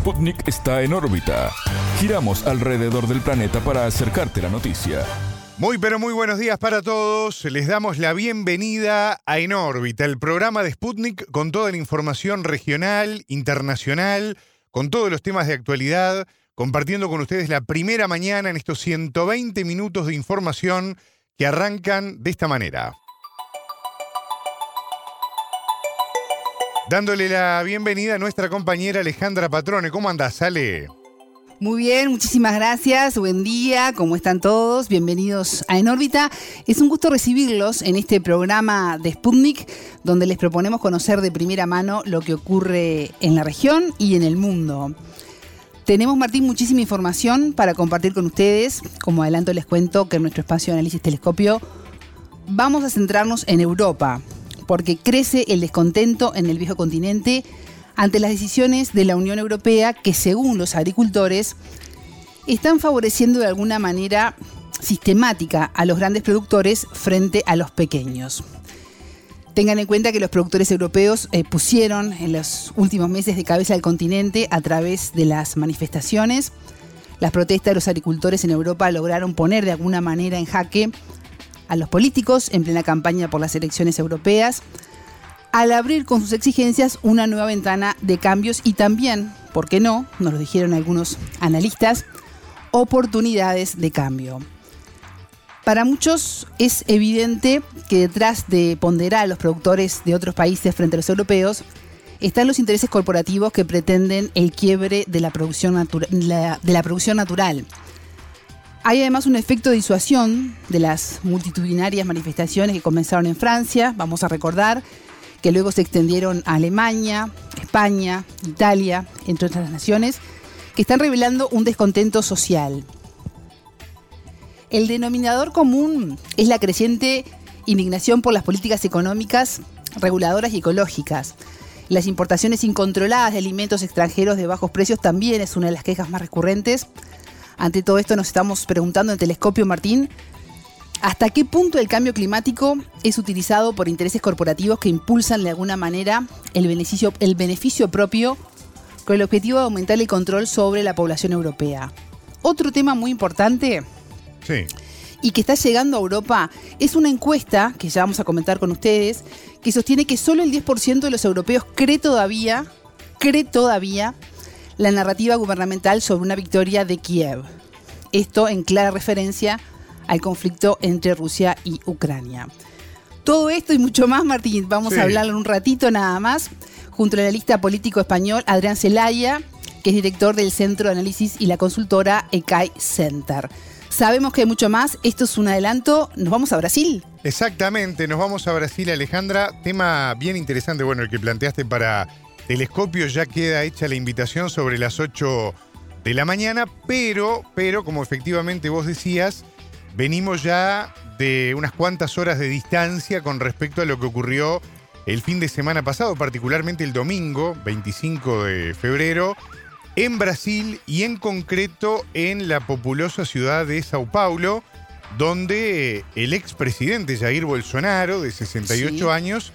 Sputnik está en órbita. Giramos alrededor del planeta para acercarte la noticia. Muy pero muy buenos días para todos. Les damos la bienvenida a En órbita, el programa de Sputnik con toda la información regional, internacional, con todos los temas de actualidad, compartiendo con ustedes la primera mañana en estos 120 minutos de información que arrancan de esta manera. Dándole la bienvenida a nuestra compañera Alejandra Patrone. ¿Cómo andás, Ale? Muy bien, muchísimas gracias. Buen día, ¿cómo están todos? Bienvenidos a En órbita. Es un gusto recibirlos en este programa de Sputnik, donde les proponemos conocer de primera mano lo que ocurre en la región y en el mundo. Tenemos, Martín, muchísima información para compartir con ustedes. Como adelanto les cuento que en nuestro espacio de análisis telescopio vamos a centrarnos en Europa porque crece el descontento en el viejo continente ante las decisiones de la Unión Europea que, según los agricultores, están favoreciendo de alguna manera sistemática a los grandes productores frente a los pequeños. Tengan en cuenta que los productores europeos eh, pusieron en los últimos meses de cabeza al continente a través de las manifestaciones. Las protestas de los agricultores en Europa lograron poner de alguna manera en jaque a los políticos en plena campaña por las elecciones europeas, al abrir con sus exigencias una nueva ventana de cambios y también, ¿por qué no? Nos lo dijeron algunos analistas, oportunidades de cambio. Para muchos es evidente que detrás de ponderar a los productores de otros países frente a los europeos están los intereses corporativos que pretenden el quiebre de la producción, de la producción natural hay además un efecto de disuasión de las multitudinarias manifestaciones que comenzaron en Francia, vamos a recordar, que luego se extendieron a Alemania, España, Italia, entre otras naciones, que están revelando un descontento social. El denominador común es la creciente indignación por las políticas económicas, reguladoras y ecológicas. Las importaciones incontroladas de alimentos extranjeros de bajos precios también es una de las quejas más recurrentes. Ante todo esto nos estamos preguntando en Telescopio Martín, ¿hasta qué punto el cambio climático es utilizado por intereses corporativos que impulsan de alguna manera el beneficio, el beneficio propio con el objetivo de aumentar el control sobre la población europea? Otro tema muy importante y que está llegando a Europa es una encuesta que ya vamos a comentar con ustedes que sostiene que solo el 10% de los europeos cree todavía, cree todavía la narrativa gubernamental sobre una victoria de Kiev. Esto en clara referencia al conflicto entre Rusia y Ucrania. Todo esto y mucho más, Martín, vamos a hablar un ratito nada más, junto al analista político español Adrián Zelaya, que es director del Centro de Análisis y la consultora ECAI Center. Sabemos que hay mucho más, esto es un adelanto, nos vamos a Brasil. Exactamente, nos vamos a Brasil, Alejandra. Tema bien interesante, bueno, el que planteaste para telescopio ya queda hecha la invitación sobre las 8 de la mañana, pero, pero como efectivamente vos decías, venimos ya de unas cuantas horas de distancia con respecto a lo que ocurrió el fin de semana pasado, particularmente el domingo 25 de febrero, en Brasil y en concreto en la populosa ciudad de Sao Paulo, donde el expresidente Jair Bolsonaro, de 68 años,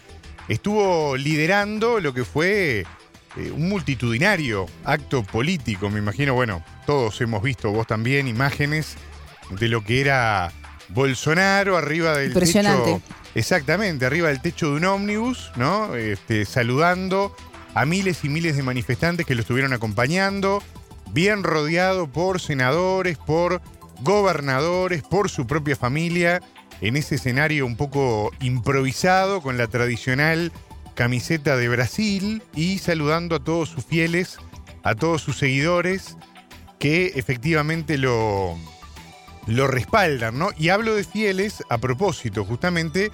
estuvo liderando lo que fue eh, un multitudinario acto político. Me imagino, bueno, todos hemos visto, vos también, imágenes de lo que era Bolsonaro arriba del techo. Exactamente, arriba del techo de un ómnibus, ¿no? Este, saludando a miles y miles de manifestantes que lo estuvieron acompañando, bien rodeado por senadores, por gobernadores, por su propia familia en ese escenario un poco improvisado con la tradicional camiseta de Brasil y saludando a todos sus fieles, a todos sus seguidores que efectivamente lo, lo respaldan, ¿no? Y hablo de fieles a propósito, justamente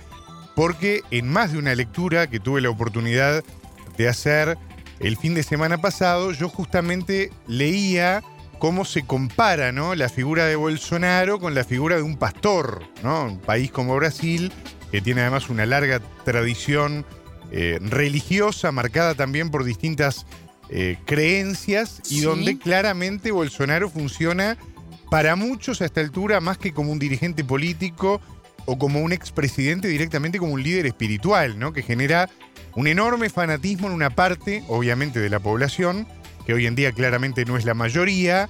porque en más de una lectura que tuve la oportunidad de hacer el fin de semana pasado, yo justamente leía cómo se compara ¿no? la figura de Bolsonaro con la figura de un pastor, ¿no? Un país como Brasil, que tiene además una larga tradición eh, religiosa, marcada también por distintas eh, creencias, y donde claramente Bolsonaro funciona para muchos a esta altura más que como un dirigente político o como un expresidente, directamente como un líder espiritual, ¿no? Que genera un enorme fanatismo en una parte, obviamente, de la población que hoy en día claramente no es la mayoría,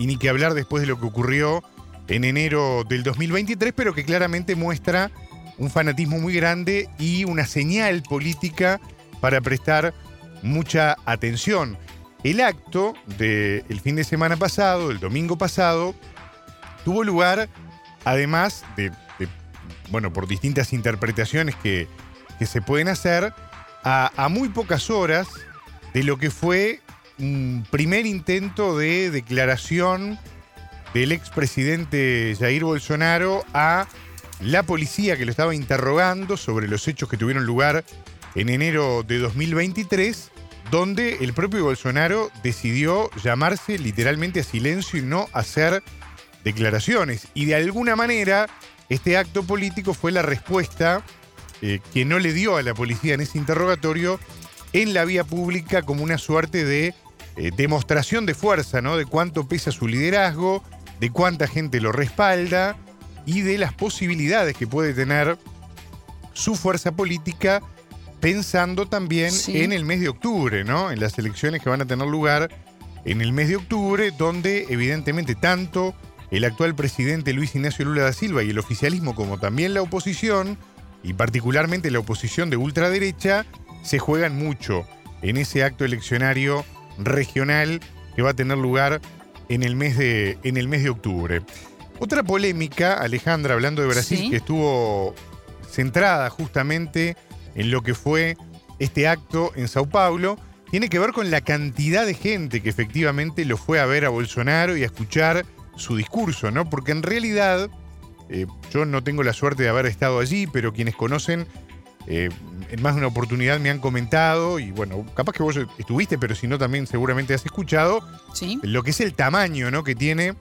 y ni que hablar después de lo que ocurrió en enero del 2023, pero que claramente muestra un fanatismo muy grande y una señal política para prestar mucha atención. El acto del fin de semana pasado, el domingo pasado, tuvo lugar, además de, bueno, por distintas interpretaciones que, se pueden hacer, a muy pocas horas de lo que fue un primer intento de declaración del expresidente Jair Bolsonaro a la policía que lo estaba interrogando sobre los hechos que tuvieron lugar en enero de 2023, donde el propio Bolsonaro decidió llamarse literalmente a silencio y no hacer declaraciones. Y de alguna manera, este acto político fue la respuesta eh, que no le dio a la policía en ese interrogatorio en la vía pública como una suerte de eh, demostración de fuerza, ¿no? De cuánto pesa su liderazgo, de cuánta gente lo respalda y de las posibilidades que puede tener su fuerza política pensando también en el mes de octubre, ¿no? En las elecciones que van a tener lugar en el mes de octubre, donde evidentemente tanto el actual presidente Luis Ignacio Lula da Silva y el oficialismo como también la oposición, y particularmente la oposición de ultraderecha, se juegan mucho en ese acto eleccionario regional que va a tener lugar en el mes de, en el mes de octubre. Otra polémica, Alejandra, hablando de Brasil, que estuvo centrada justamente en lo que fue este acto en Sao Paulo, tiene que ver con la cantidad de gente que efectivamente lo fue a ver a Bolsonaro y a escuchar su discurso, ¿no? Porque en realidad, eh, yo no tengo la suerte de haber estado allí, pero quienes conocen, eh, en más de una oportunidad me han comentado, y bueno, capaz que vos estuviste, pero si no también seguramente has escuchado, lo que es el tamaño, ¿no? Que tiene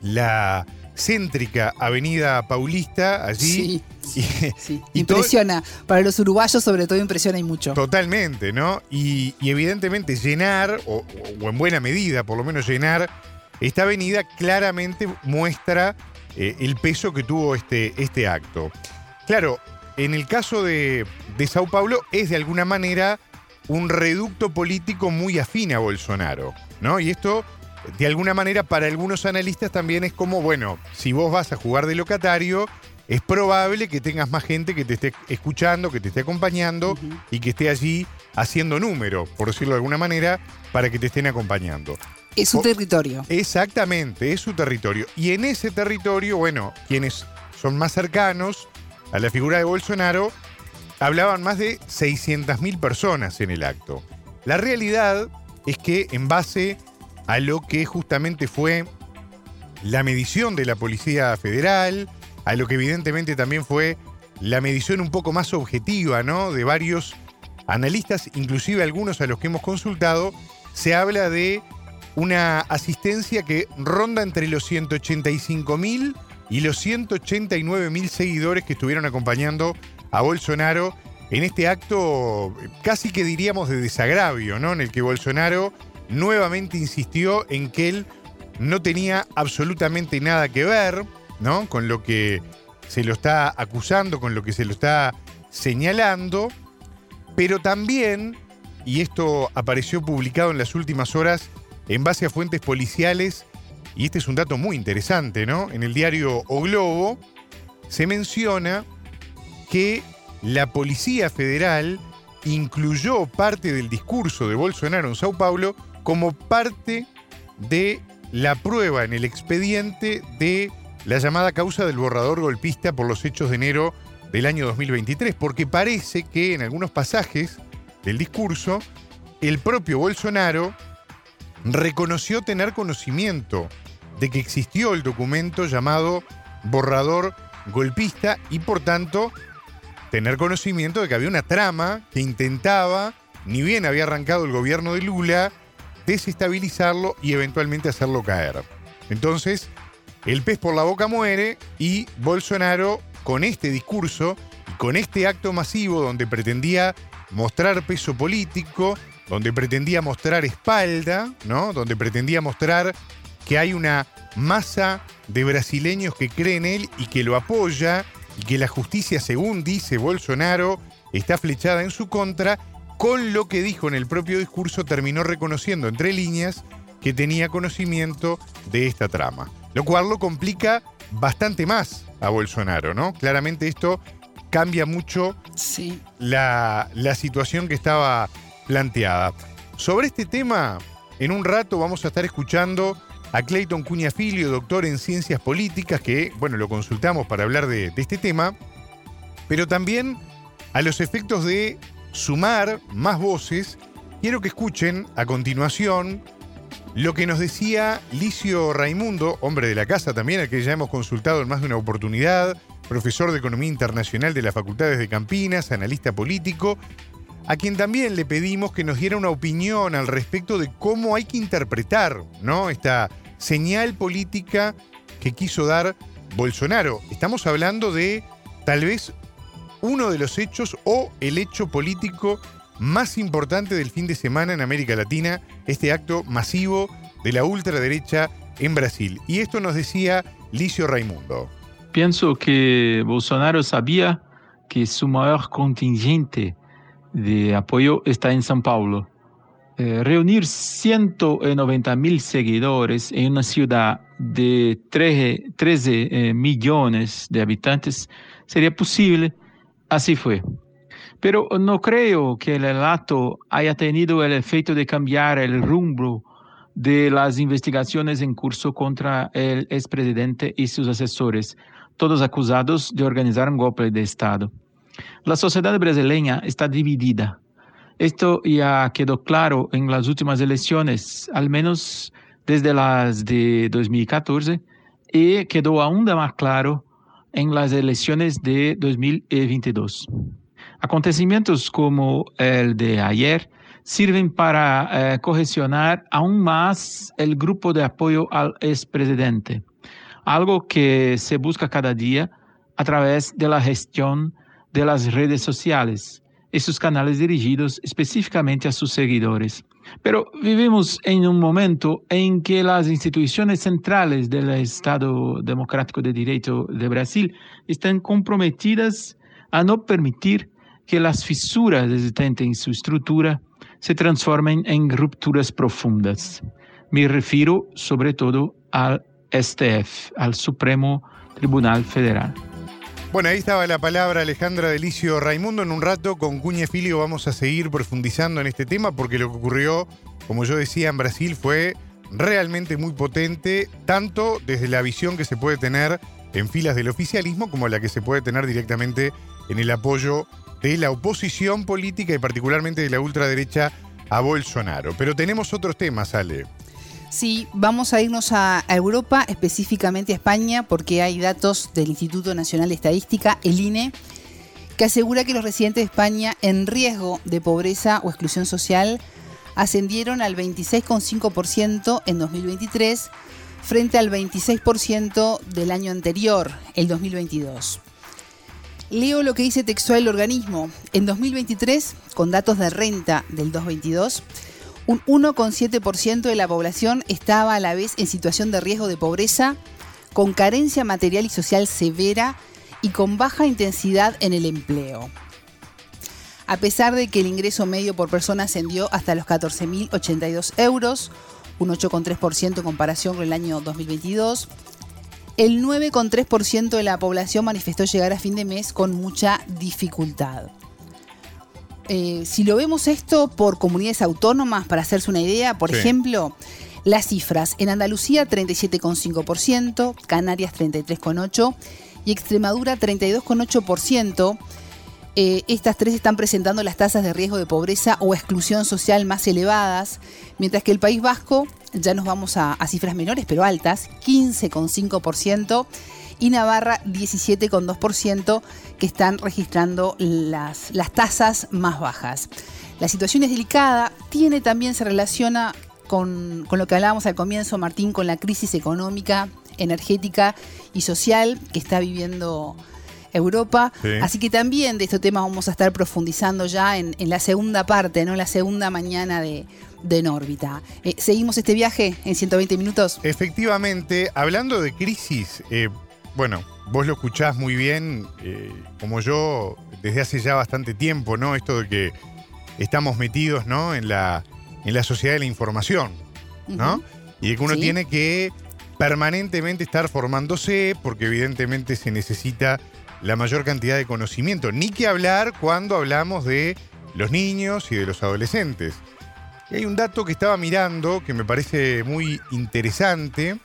la céntrica Avenida Paulista allí. Sí, impresiona. Para los uruguayos sobre todo impresiona y mucho. Totalmente, ¿no? Y, evidentemente llenar, o, en buena medida por lo menos llenar, esta avenida claramente muestra eh, el peso que tuvo este, este acto. Claro, en el caso de, de Sao Paulo es de alguna manera un reducto político muy afín a Bolsonaro, ¿no? Y esto de alguna manera para algunos analistas también es como, bueno, si vos vas a jugar de locatario, es probable que tengas más gente que te esté escuchando, que te esté acompañando y que esté allí haciendo número, por decirlo de alguna manera, para que te estén acompañando. Es su territorio. Exactamente, es su territorio. Y en ese territorio, bueno, quienes son más cercanos a la figura de Bolsonaro, hablaban más de 600.000 personas en el acto. La realidad es que en base a lo que justamente fue la medición de la Policía Federal, a lo que evidentemente también fue la medición un poco más objetiva, ¿no? De varios analistas, inclusive algunos a los que hemos consultado, se habla de una asistencia que ronda entre los 185 mil y los 189 mil seguidores que estuvieron acompañando a Bolsonaro en este acto casi que diríamos de desagravio, ¿no? En el que Bolsonaro nuevamente insistió en que él no tenía absolutamente nada que ver, ¿no? Con lo que se lo está acusando, con lo que se lo está señalando, pero también, y esto apareció publicado en las últimas horas en base a fuentes policiales, y este es un dato muy interesante, ¿no? En el diario O Globo se menciona que la Policía Federal incluyó parte del discurso de Bolsonaro en Sao Paulo como parte de la prueba en el expediente de la llamada causa del borrador golpista por los hechos de enero del año 2023, porque parece que en algunos pasajes del discurso el propio Bolsonaro reconoció tener conocimiento de que existió el documento llamado borrador golpista y por tanto tener conocimiento de que había una trama que intentaba, ni bien había arrancado el gobierno de Lula, desestabilizarlo y eventualmente hacerlo caer. Entonces, el pez por la boca muere y Bolsonaro, con este discurso y con este acto masivo donde pretendía mostrar peso político, donde pretendía mostrar espalda, ¿no? Donde pretendía mostrar que hay una masa de brasileños que creen en él y que lo apoya y que la justicia, según dice Bolsonaro, está flechada en su contra, con lo que dijo en el propio discurso terminó reconociendo entre líneas que tenía conocimiento de esta trama, lo cual lo complica bastante más a Bolsonaro, ¿no? Claramente esto cambia mucho Sí. la, la situación que estaba planteada. Sobre este tema, en un rato vamos a estar escuchando a Clayton Cuñafilio, doctor en ciencias políticas, que, bueno, lo consultamos para hablar de, de este tema, pero también a los efectos de sumar más voces. Quiero que escuchen a continuación lo que nos decía Licio Raimundo, hombre de la casa también, al que ya hemos consultado en más de una oportunidad, profesor de Economía Internacional de las Facultades de Campinas, analista político, a quien también le pedimos que nos diera una opinión al respecto de cómo hay que interpretar ¿no? esta señal política que quiso dar Bolsonaro. Estamos hablando de tal vez uno de los hechos o el hecho político más importante del fin de semana en América Latina, este acto masivo de la ultraderecha en Brasil. Y esto nos decía Licio Raimundo. Pienso que Bolsonaro sabía que su mayor contingente de apoyo está en São Paulo. Eh, reunir 190 mil seguidores en una ciudad de 13, 13 eh, millones de habitantes sería posible, así fue. Pero no creo que el relato haya tenido el efecto de cambiar el rumbo de las investigaciones en curso contra el expresidente y sus asesores, todos acusados de organizar un golpe de Estado. La sociedad brasileña está dividida. Esto ya quedó claro en las últimas elecciones, al menos desde las de 2014, y quedó aún más claro en las elecciones de 2022. Acontecimientos como el de ayer sirven para eh, cohesionar aún más el grupo de apoyo al expresidente, algo que se busca cada día a través de la gestión de las redes sociales sus canales dirigidos específicamente a sus seguidores. Pero vivimos en un momento en que las instituciones centrales del Estado Democrático de Derecho de Brasil están comprometidas a no permitir que las fisuras existentes en su estructura se transformen en rupturas profundas. Me refiero sobre todo al STF, al Supremo Tribunal Federal. Bueno, ahí estaba la palabra Alejandra Delicio Raimundo. En un rato con Cuña Filio vamos a seguir profundizando en este tema porque lo que ocurrió, como yo decía, en Brasil fue realmente muy potente, tanto desde la visión que se puede tener en filas del oficialismo como la que se puede tener directamente en el apoyo de la oposición política y particularmente de la ultraderecha a Bolsonaro. Pero tenemos otros temas, Ale. Sí, vamos a irnos a, Europa, específicamente a España, porque hay datos del Instituto Nacional de Estadística, el INE, que asegura que los residentes de España en riesgo de pobreza o exclusión social ascendieron al 26,5% en 2023 frente al 26% del año anterior, el 2022. Leo lo que dice textual el organismo. En 2023, con datos de renta del 2022, un 1,7% de la población estaba a la vez en situación de riesgo de pobreza, con carencia material y social severa y con baja intensidad en el empleo. A pesar de que el ingreso medio por persona ascendió hasta los 14.082 euros, un 8,3% en comparación con el año 2022, el 9,3% de la población manifestó llegar a fin de mes con mucha dificultad. Eh, si lo vemos esto por comunidades autónomas, para hacerse una idea, por Sí. ejemplo, las cifras en Andalucía 37,5%, Canarias 33,8% y Extremadura 32,8%. Eh, estas tres están presentando las tasas de riesgo de pobreza o exclusión social más elevadas, mientras que el País Vasco, ya nos vamos a, a cifras menores pero altas, 15,5% y Navarra 17,2% que están registrando las, las tasas más bajas. La situación es delicada, tiene también, se relaciona con, con lo que hablábamos al comienzo, Martín, con la crisis económica, energética y social que está viviendo Europa. Sí. Así que también de este tema vamos a estar profundizando ya en, en la segunda parte, ¿no? La segunda mañana de, de En órbita. Eh, Seguimos este viaje en 120 minutos. Efectivamente, hablando de crisis, eh, bueno, vos lo escuchás muy bien, eh, como yo, desde hace ya bastante tiempo, ¿no? Esto de que estamos metidos ¿no? en, la, en la sociedad de la información, ¿no? Y de que uno Sí. tiene que permanentemente estar formándose porque evidentemente se necesita la mayor cantidad de conocimiento. Ni que hablar cuando hablamos de los niños y de los adolescentes. Y hay un dato que estaba mirando que me parece muy interesante,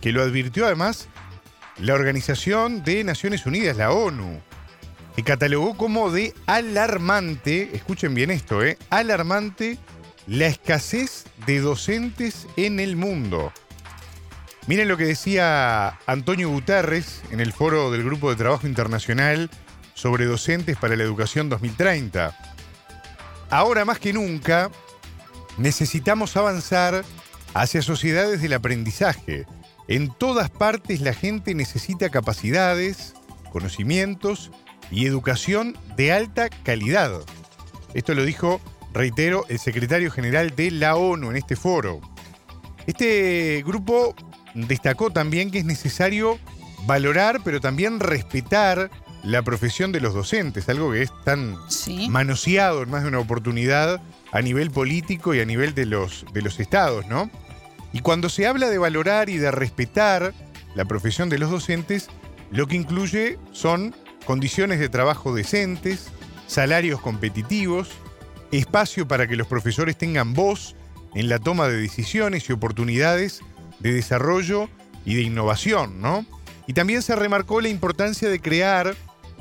que lo advirtió además la Organización de Naciones Unidas, la ONU, que catalogó como de alarmante, escuchen bien esto, ¿eh? alarmante la escasez de docentes en el mundo. Miren lo que decía Antonio Guterres en el foro del Grupo de Trabajo Internacional sobre Docentes para la Educación 2030. Ahora más que nunca, necesitamos avanzar hacia sociedades del aprendizaje. En todas partes la gente necesita capacidades, conocimientos y educación de alta calidad. Esto lo dijo, reitero, el secretario general de la ONU en este foro. Este grupo destacó también que es necesario valorar, pero también respetar la profesión de los docentes, algo que es tan Sí. manoseado en más de una oportunidad a nivel político y a nivel de los, de los estados, ¿no? Y cuando se habla de valorar y de respetar la profesión de los docentes, lo que incluye son condiciones de trabajo decentes, salarios competitivos, espacio para que los profesores tengan voz en la toma de decisiones y oportunidades de desarrollo y de innovación, ¿no? Y también se remarcó la importancia de crear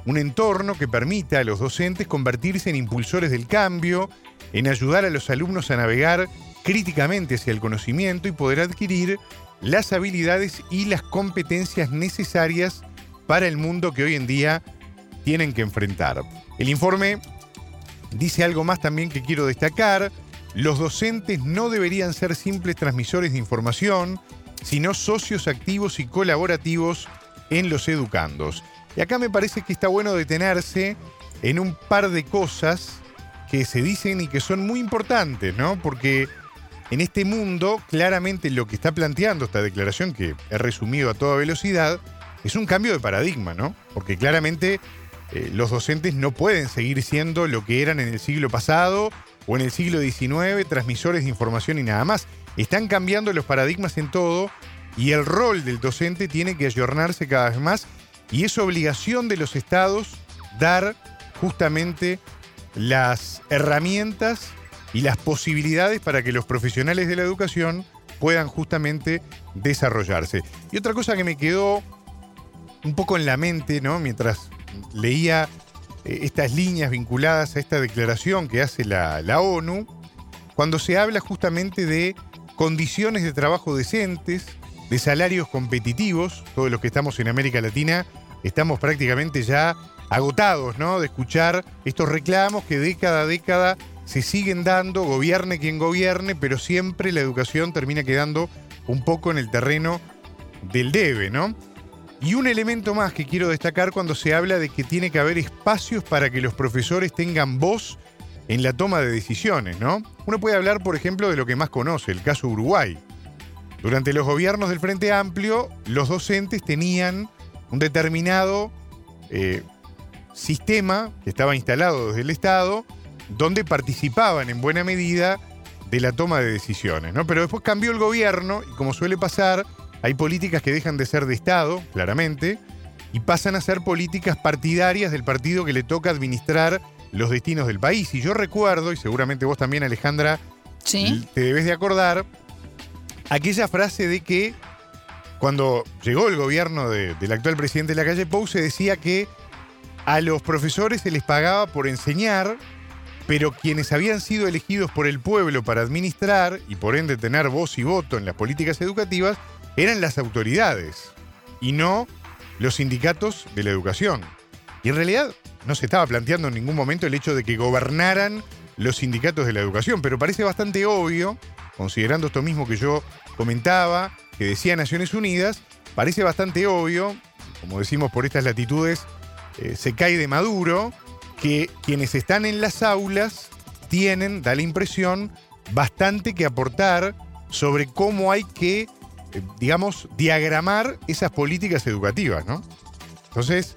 un entorno que permita a los docentes convertirse en impulsores del cambio, en ayudar a los alumnos a navegar críticamente hacia el conocimiento y poder adquirir las habilidades y las competencias necesarias para el mundo que hoy en día tienen que enfrentar. El informe dice algo más también que quiero destacar. Los docentes no deberían ser simples transmisores de información, sino socios activos y colaborativos en los educandos. Y acá me parece que está bueno detenerse en un par de cosas que se dicen y que son muy importantes, ¿no? Porque en este mundo, claramente lo que está planteando esta declaración, que he resumido a toda velocidad, es un cambio de paradigma, ¿no? Porque claramente eh, los docentes no pueden seguir siendo lo que eran en el siglo pasado o en el siglo XIX, transmisores de información y nada más. Están cambiando los paradigmas en todo y el rol del docente tiene que ayornarse cada vez más y es obligación de los estados dar justamente las herramientas y las posibilidades para que los profesionales de la educación puedan justamente desarrollarse. Y otra cosa que me quedó un poco en la mente, ¿no? Mientras leía eh, estas líneas vinculadas a esta declaración que hace la, la ONU, cuando se habla justamente de condiciones de trabajo decentes, de salarios competitivos, todos los que estamos en América Latina estamos prácticamente ya agotados, ¿no? De escuchar estos reclamos que década a década se siguen dando, gobierne quien gobierne, pero siempre la educación termina quedando un poco en el terreno del debe, ¿no? Y un elemento más que quiero destacar cuando se habla de que tiene que haber espacios para que los profesores tengan voz en la toma de decisiones, ¿no? Uno puede hablar, por ejemplo, de lo que más conoce, el caso Uruguay. Durante los gobiernos del Frente Amplio, los docentes tenían un determinado eh, sistema que estaba instalado desde el Estado, donde participaban en buena medida de la toma de decisiones, ¿no? Pero después cambió el gobierno y como suele pasar, hay políticas que dejan de ser de Estado, claramente, y pasan a ser políticas partidarias del partido que le toca administrar los destinos del país. Y yo recuerdo, y seguramente vos también, Alejandra, Sí. te debes de acordar, aquella frase de que cuando llegó el gobierno de- del actual presidente de la calle Pou se decía que a los profesores se les pagaba por enseñar, pero quienes habían sido elegidos por el pueblo para administrar y por ende tener voz y voto en las políticas educativas eran las autoridades y no los sindicatos de la educación. Y en realidad no se estaba planteando en ningún momento el hecho de que gobernaran los sindicatos de la educación, pero parece bastante obvio, considerando esto mismo que yo comentaba, que decía Naciones Unidas, parece bastante obvio, como decimos por estas latitudes, eh, se cae de maduro, que quienes están en las aulas tienen, da la impresión, bastante que aportar sobre cómo hay que, eh, digamos, diagramar esas políticas educativas, ¿no? Entonces,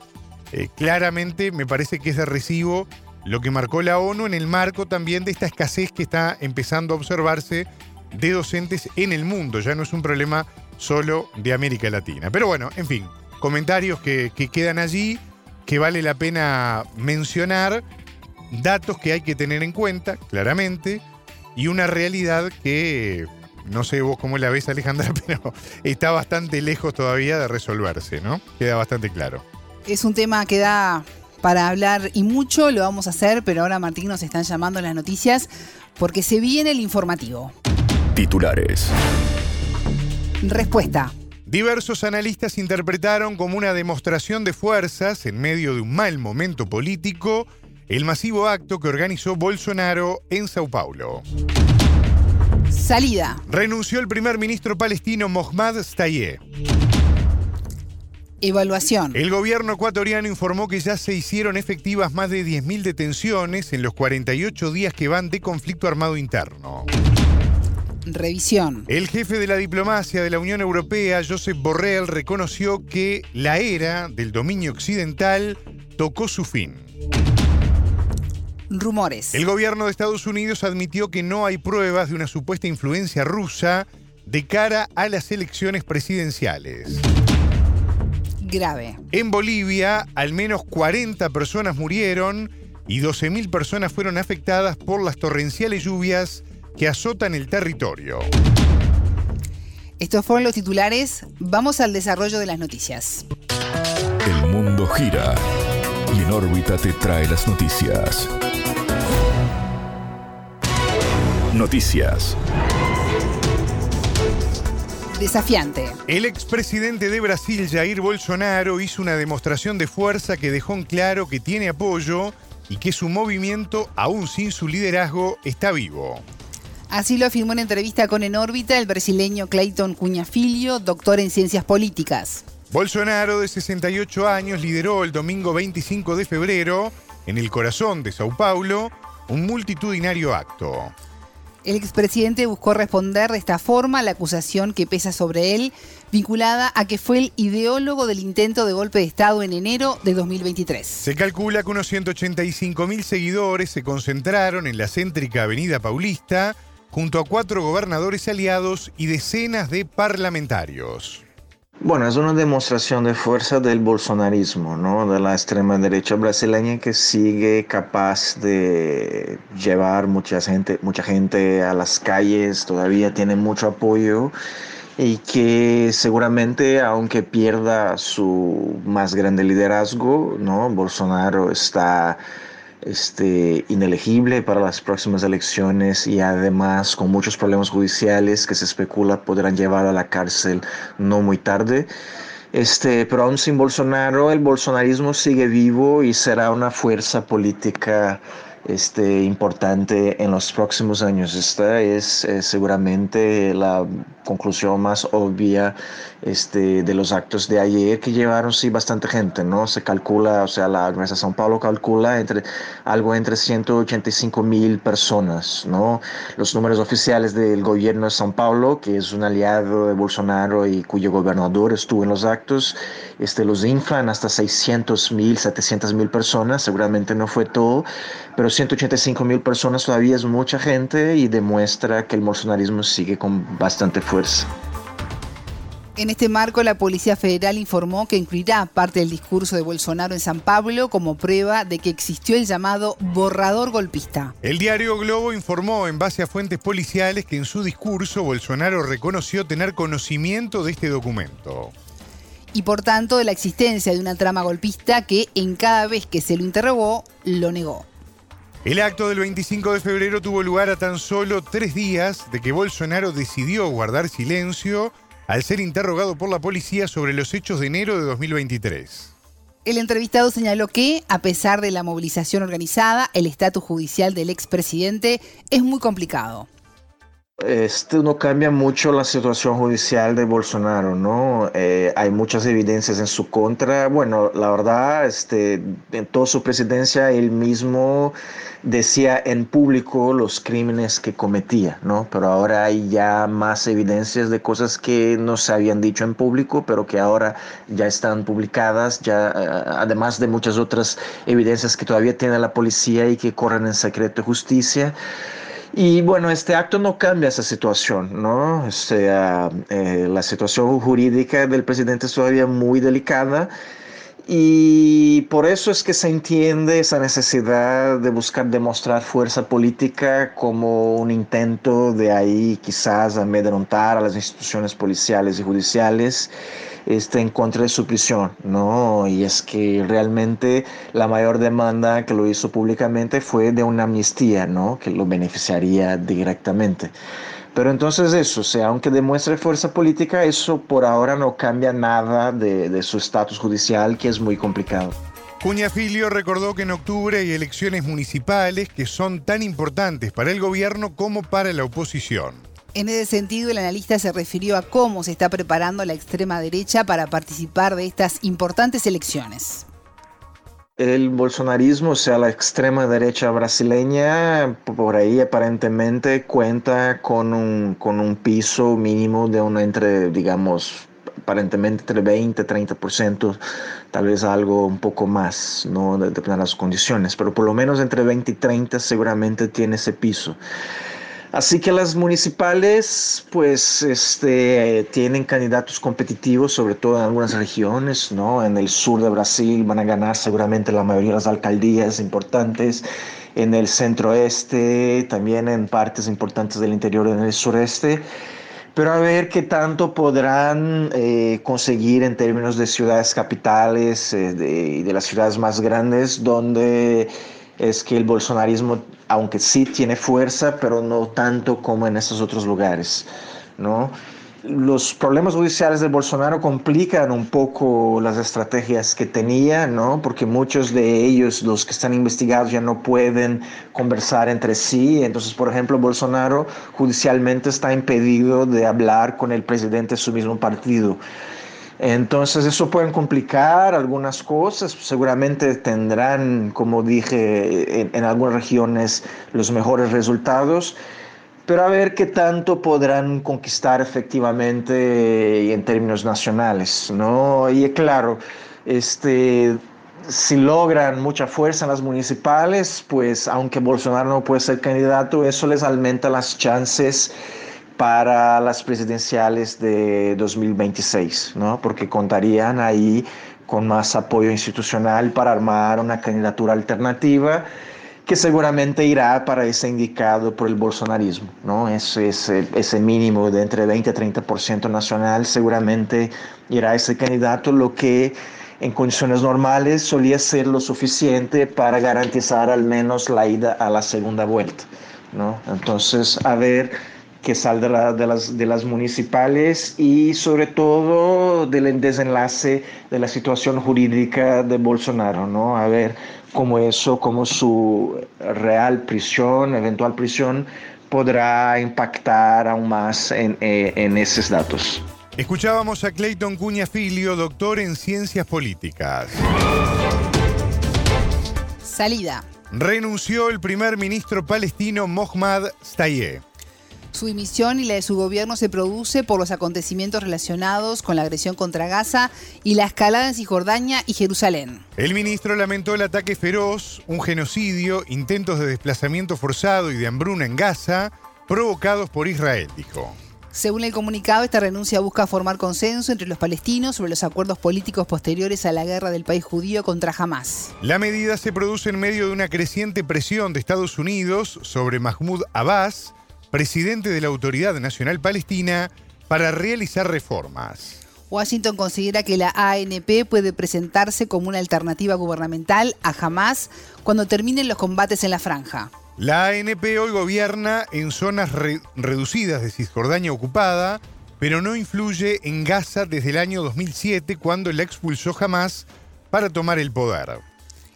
eh, claramente me parece que es de recibo lo que marcó la ONU en el marco también de esta escasez que está empezando a observarse de docentes en el mundo. Ya no es un problema solo de América Latina. Pero bueno, en fin, comentarios que, que quedan allí, que vale la pena mencionar, datos que hay que tener en cuenta, claramente, y una realidad que no sé vos cómo la ves, Alejandra, pero está bastante lejos todavía de resolverse, ¿no? Queda bastante claro. Es un tema que da para hablar y mucho, lo vamos a hacer, pero ahora Martín nos están llamando las noticias porque se viene el informativo. Titulares. Respuesta. Diversos analistas interpretaron como una demostración de fuerzas en medio de un mal momento político el masivo acto que organizó Bolsonaro en Sao Paulo. Salida. Renunció el primer ministro palestino Mohammad Stayeh. Evaluación. El gobierno ecuatoriano informó que ya se hicieron efectivas más de 10.000 detenciones en los 48 días que van de conflicto armado interno. Revisión. El jefe de la diplomacia de la Unión Europea, Josep Borrell, reconoció que la era del dominio occidental tocó su fin. Rumores. El gobierno de Estados Unidos admitió que no hay pruebas de una supuesta influencia rusa de cara a las elecciones presidenciales. Grave. En Bolivia, al menos 40 personas murieron y 12.000 personas fueron afectadas por las torrenciales lluvias que azotan el territorio. Estos fueron los titulares. Vamos al desarrollo de las noticias. El mundo gira y en órbita te trae las noticias. Noticias. Desafiante. El expresidente de Brasil, Jair Bolsonaro, hizo una demostración de fuerza que dejó en claro que tiene apoyo y que su movimiento, aún sin su liderazgo, está vivo. Así lo afirmó en entrevista con En órbita el brasileño Clayton Cunha Filho, doctor en ciencias políticas. Bolsonaro, de 68 años, lideró el domingo 25 de febrero, en el corazón de Sao Paulo, un multitudinario acto. El expresidente buscó responder de esta forma a la acusación que pesa sobre él, vinculada a que fue el ideólogo del intento de golpe de Estado en enero de 2023. Se calcula que unos 185.000 seguidores se concentraron en la céntrica Avenida Paulista, junto a cuatro gobernadores aliados y decenas de parlamentarios. Bueno, es una demostración de fuerza del bolsonarismo, ¿no? De la extrema derecha brasileña que sigue capaz de llevar mucha gente, mucha gente a las calles, todavía tiene mucho apoyo y que seguramente, aunque pierda su más grande liderazgo, ¿no? Bolsonaro está este, inelegible para las próximas elecciones y además con muchos problemas judiciales que se especula podrán llevar a la cárcel no muy tarde. Este, pero aún sin Bolsonaro, el bolsonarismo sigue vivo y será una fuerza política este, importante en los próximos años. Esta es eh, seguramente la conclusión más obvia este, de los actos de ayer que llevaron sí bastante gente, ¿no? Se calcula, o sea, la São Paulo calcula entre algo entre 185 mil personas, ¿no? Los números oficiales del gobierno de São Paulo, que es un aliado de Bolsonaro y cuyo gobernador estuvo en los actos, este, los inflan hasta 600 mil, 700 mil personas, seguramente no fue todo, pero 185 mil personas todavía es mucha gente y demuestra que el bolsonarismo sigue con bastante fuerza. En este marco, la Policía Federal informó que incluirá parte del discurso de Bolsonaro en San Pablo como prueba de que existió el llamado borrador golpista. El diario Globo informó en base a fuentes policiales que en su discurso Bolsonaro reconoció tener conocimiento de este documento. Y por tanto de la existencia de una trama golpista que en cada vez que se lo interrogó, lo negó. El acto del 25 de febrero tuvo lugar a tan solo tres días de que Bolsonaro decidió guardar silencio al ser interrogado por la policía sobre los hechos de enero de 2023. El entrevistado señaló que, a pesar de la movilización organizada, el estatus judicial del expresidente es muy complicado. Este no cambia mucho la situación judicial de Bolsonaro, ¿no? Eh, hay muchas evidencias en su contra. Bueno, la verdad, este, en toda su presidencia él mismo decía en público los crímenes que cometía, ¿no? Pero ahora hay ya más evidencias de cosas que no se habían dicho en público, pero que ahora ya están publicadas, ya eh, además de muchas otras evidencias que todavía tiene la policía y que corren en secreto de justicia. Y bueno, este acto no cambia esa situación, ¿no? Sea, eh, la situación jurídica del presidente es todavía muy delicada y por eso es que se entiende esa necesidad de buscar demostrar fuerza política como un intento de ahí quizás amedrentar a las instituciones policiales y judiciales este, en contra de su prisión, ¿no? Y es que realmente la mayor demanda que lo hizo públicamente fue de una amnistía, ¿no? Que lo beneficiaría directamente. Pero entonces eso, o sea, aunque demuestre fuerza política, eso por ahora no cambia nada de, de su estatus judicial, que es muy complicado. Filio recordó que en octubre hay elecciones municipales que son tan importantes para el gobierno como para la oposición. En ese sentido, el analista se refirió a cómo se está preparando la extrema derecha para participar de estas importantes elecciones. El bolsonarismo, o sea, la extrema derecha brasileña, por ahí aparentemente cuenta con un, con un piso mínimo de una entre, digamos, aparentemente entre 20 y 30%, tal vez algo un poco más, no depende de las condiciones, pero por lo menos entre 20 y 30 seguramente tiene ese piso. Así que las municipales, pues, este, tienen candidatos competitivos, sobre todo en algunas regiones, ¿no? En el sur de Brasil van a ganar seguramente la mayoría de las alcaldías importantes. En el centro-este, también en partes importantes del interior en el sureste. Pero a ver qué tanto podrán eh, conseguir en términos de ciudades capitales y eh, de las ciudades más grandes, donde es que el bolsonarismo, aunque sí tiene fuerza, pero no tanto como en esos otros lugares, ¿no? Los problemas judiciales de Bolsonaro complican un poco las estrategias que tenía, ¿no? Porque muchos de ellos, los que están investigados, ya no pueden conversar entre sí. Entonces, por ejemplo, Bolsonaro judicialmente está impedido de hablar con el presidente de su mismo partido. Entonces eso puede complicar algunas cosas, seguramente tendrán, como dije, en, algunas regiones los mejores resultados, pero a ver qué tanto podrán conquistar efectivamente en términos nacionales, ¿no? Y claro, este, si logran mucha fuerza en las municipales, pues aunque Bolsonaro no puede ser candidato, eso les aumenta las chances para las presidenciales de 2026, ¿no? porque contarían ahí con más apoyo institucional para armar una candidatura alternativa que seguramente irá para ese indicado por el bolsonarismo. ¿no? Ese, ese, ese mínimo de entre 20 y 30% nacional seguramente irá a ese candidato, lo que en condiciones normales solía ser lo suficiente para garantizar al menos la ida a la segunda vuelta. ¿no? Entonces, a ver que saldrá de las, de las municipales y sobre todo del desenlace de la situación jurídica de Bolsonaro, ¿no? A ver cómo eso, cómo su real prisión, eventual prisión, podrá impactar aún más en, eh, en esos datos. Escuchábamos a Clayton Cuña Filio, doctor en ciencias políticas. Salida. Renunció el primer ministro palestino Mohammad Stayeh. Su dimisión y la de su gobierno se produce por los acontecimientos relacionados con la agresión contra Gaza y la escalada en Cisjordania y Jerusalén. El ministro lamentó el ataque feroz, un genocidio, intentos de desplazamiento forzado y de hambruna en Gaza, provocados por Israel, dijo. Según el comunicado, esta renuncia busca formar consenso entre los palestinos sobre los acuerdos políticos posteriores a la guerra del país judío contra Hamas. La medida se produce en medio de una creciente presión de Estados Unidos sobre Mahmoud Abbas, presidente de la Autoridad Nacional Palestina, para realizar reformas. Washington considera que la ANP puede presentarse como una alternativa gubernamental a Hamas cuando terminen los combates en la franja. La ANP hoy gobierna en zonas reducidas de Cisjordania ocupada, pero no influye en Gaza desde el año 2007 cuando la expulsó Hamas para tomar el poder.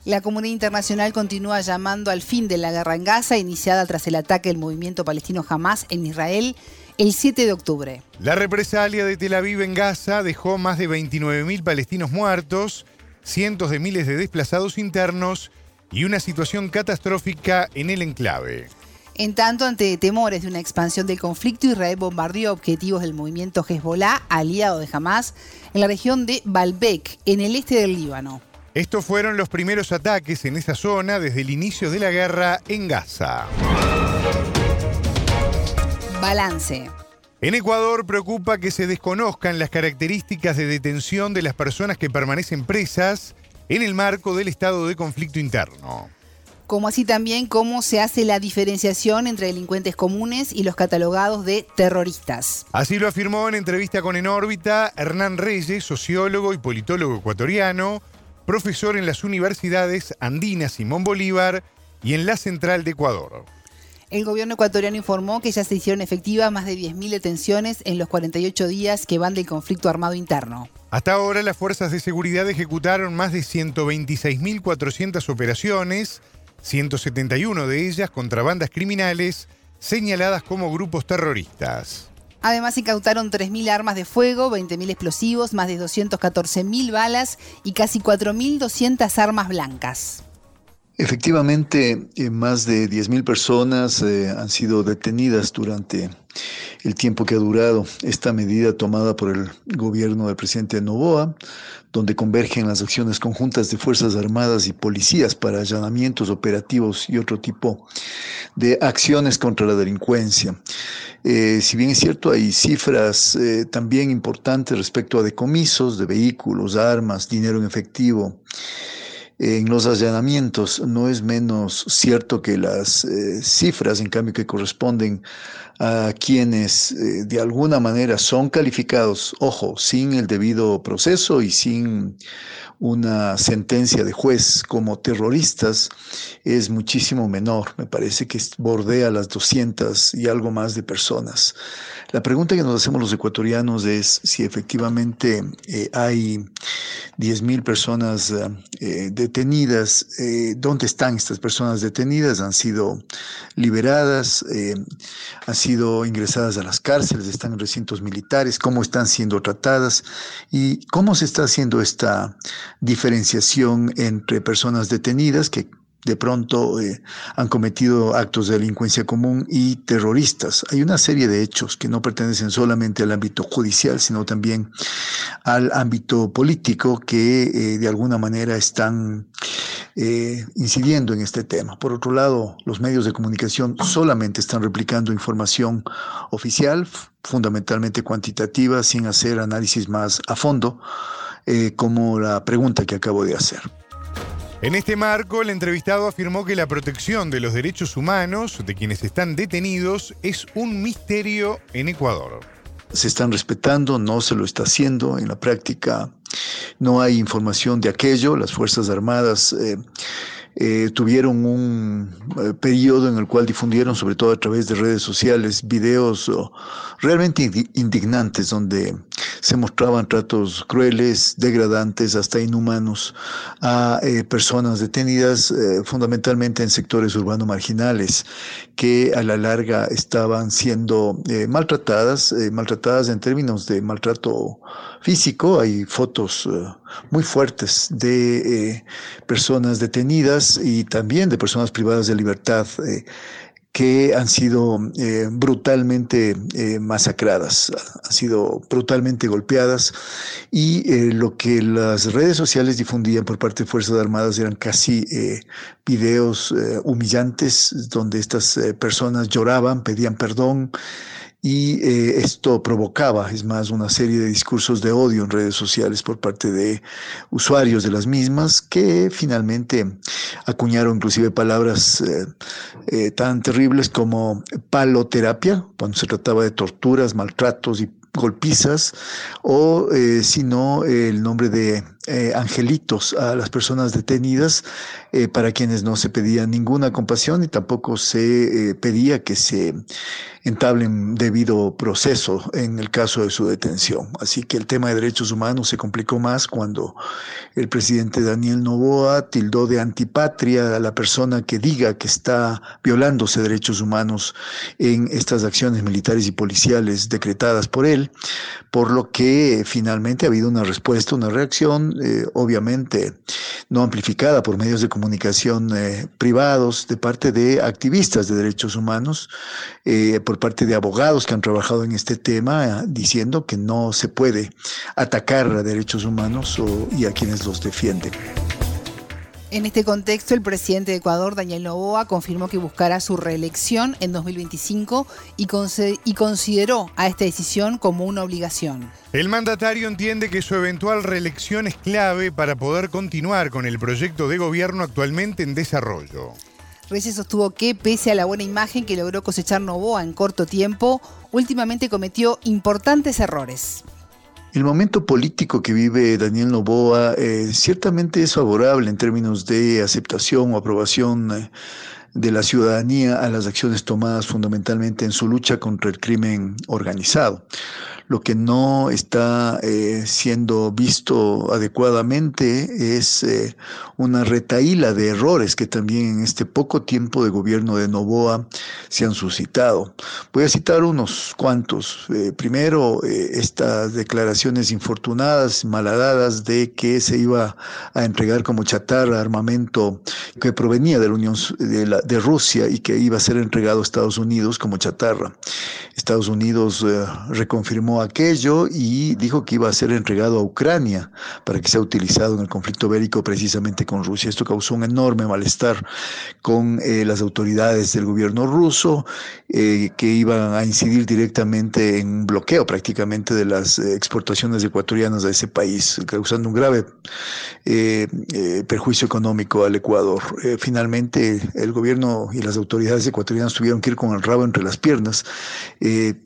La comunidad internacional continúa llamando al fin de la guerra en Gaza, iniciada tras el ataque del movimiento palestino Hamas en Israel el 7 de octubre. La represalia de Tel Aviv en Gaza dejó más de 29.000 palestinos muertos, cientos de miles de desplazados internos y una situación catastrófica en el enclave. En tanto, ante temores de una expansión del conflicto, Israel bombardeó objetivos del movimiento Hezbollah, aliado de Hamas, en la región de Baalbek, en el este del Líbano. Estos fueron los primeros ataques en esa zona desde el inicio de la guerra en Gaza. Balance. En Ecuador preocupa que se desconozcan las características de detención de las personas que permanecen presas en el marco del estado de conflicto interno. Como así también cómo se hace la diferenciación entre delincuentes comunes y los catalogados de terroristas. Así lo afirmó en entrevista con En órbita Hernán Reyes, sociólogo y politólogo ecuatoriano, profesor en las universidades andinas Simón Bolívar y en la Central de Ecuador. El gobierno ecuatoriano informó que ya se hicieron efectivas más de 10.000 detenciones en los 48 días que van del conflicto armado interno. Hasta ahora las fuerzas de seguridad ejecutaron más de 126.400 operaciones, 171 de ellas contra bandas criminales señaladas como grupos terroristas. Además, incautaron 3.000 armas de fuego, 20.000 explosivos, más de 214.000 balas y casi 4.200 armas blancas. Efectivamente, eh, más de 10.000 personas eh, han sido detenidas durante el tiempo que ha durado esta medida tomada por el gobierno del presidente Novoa, donde convergen las acciones conjuntas de Fuerzas Armadas y policías para allanamientos operativos y otro tipo de acciones contra la delincuencia. Eh, si bien es cierto, hay cifras también importantes respecto a decomisos de vehículos, armas, dinero en efectivo. En los allanamientos no es menos cierto que las eh, cifras, en cambio, que corresponden a quienes eh, de alguna manera son calificados, ojo, sin el debido proceso y sin una sentencia de juez como terroristas, es muchísimo menor. Me parece que bordea las 200 y algo más de personas. La pregunta que nos hacemos los ecuatorianos es si efectivamente eh, hay 10.000 personas eh, detenidas. ¿Dónde están estas personas detenidas? ¿Han sido liberadas? ¿Han sido ingresadas a las cárceles, están en recintos militares, cómo están siendo tratadas y cómo se está haciendo esta diferenciación entre personas detenidas que de pronto eh, han cometido actos de delincuencia común y terroristas. Hay una serie de hechos que no pertenecen solamente al ámbito judicial, sino también al ámbito político que eh, de alguna manera están eh, incidiendo en este tema. Por otro lado, los medios de comunicación solamente están replicando información oficial, fundamentalmente cuantitativa, sin hacer análisis más a fondo, como la pregunta que acabo de hacer. En este marco, el entrevistado afirmó que la protección de los derechos humanos de quienes están detenidos es un misterio en Ecuador. Se están respetando, no se lo está haciendo. En la práctica no hay información de aquello. Las Fuerzas Armadas eh, eh, tuvieron un eh, periodo en el cual difundieron, sobre todo a través de redes sociales, videos realmente indignantes donde se mostraban tratos crueles, degradantes, hasta inhumanos a eh, personas detenidas fundamentalmente en sectores urbanos marginales que a la larga estaban siendo maltratadas, maltratadas en términos de maltrato físico. Hay fotos muy fuertes de personas detenidas y también de personas privadas de libertad eh, que han sido eh, brutalmente eh, masacradas, han sido brutalmente golpeadas y lo que las redes sociales difundían por parte de Fuerzas Armadas eran casi videos humillantes donde estas personas lloraban, pedían perdón, y eh, esto provocaba, es más, una serie de discursos de odio en redes sociales por parte de usuarios de las mismas que finalmente acuñaron inclusive palabras eh, eh, tan terribles como paloterapia, cuando se trataba de torturas, maltratos y golpizas, o si no, el nombre de eh, angelitos a las personas detenidas, eh, para quienes no se pedía ninguna compasión y tampoco se eh, pedía que se entablen debido proceso en el caso de su detención. Así que el tema de derechos humanos se complicó más cuando el presidente Daniel Novoa tildó de antipatria a la persona que diga que está violándose derechos humanos en estas acciones militares y policiales decretadas por él, por lo que finalmente ha habido una respuesta, una reacción, eh, obviamente no amplificada por medios de comunicación eh, privados de parte de activistas de derechos humanos, eh, por parte de abogados que han trabajado en este tema, diciendo que no se puede atacar a derechos humanos y a quienes los defienden. En este contexto, el presidente de Ecuador, Daniel Novoa, confirmó que buscará su reelección en 2025 y, y, consideró a esta decisión como una obligación. El mandatario entiende que su eventual reelección es clave para poder continuar con el proyecto de gobierno actualmente en desarrollo. Reyes sostuvo que, pese a la buena imagen que logró cosechar Novoa en corto tiempo, últimamente cometió importantes errores. El momento político que vive Daniel Novoa eh, ciertamente es favorable en términos de aceptación o aprobación eh, de la ciudadanía a las acciones tomadas fundamentalmente en su lucha contra el crimen organizado. Lo que no está eh, siendo visto adecuadamente es eh, una retaíla de errores que también en este poco tiempo de gobierno de Novoa se han suscitado. Voy a citar unos cuantos. Eh, primero, estas declaraciones infortunadas, malhadadas de que se iba a entregar como chatarra armamento que provenía de la Unión de, Rusia y que iba a ser entregado a Estados Unidos como chatarra. Estados Unidos reconfirmó aquello y dijo que iba a ser entregado a Ucrania para que sea utilizado en el conflicto bélico precisamente con Rusia. Esto causó un enorme malestar con eh, las autoridades del gobierno ruso eh, que iban a incidir directamente en un bloqueo prácticamente de las eh, exportaciones ecuatorianas a ese país, causando un grave perjuicio económico al Ecuador. finalmente, el gobierno y las autoridades ecuatorianas tuvieron que ir con el rabo entre las piernas,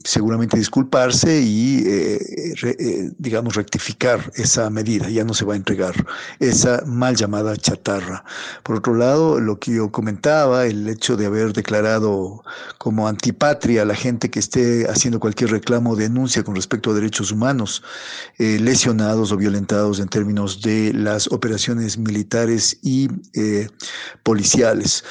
seguramente disculparse eh, eh, digamos, rectificar esa medida, ya no se va a entregar esa mal llamada chatarra. Por otro lado, lo que yo comentaba, el hecho de haber declarado como antipatria a la gente que esté haciendo cualquier reclamo o denuncia con respecto a derechos humanos eh, lesionados o violentados en términos de las operaciones militares y policiales.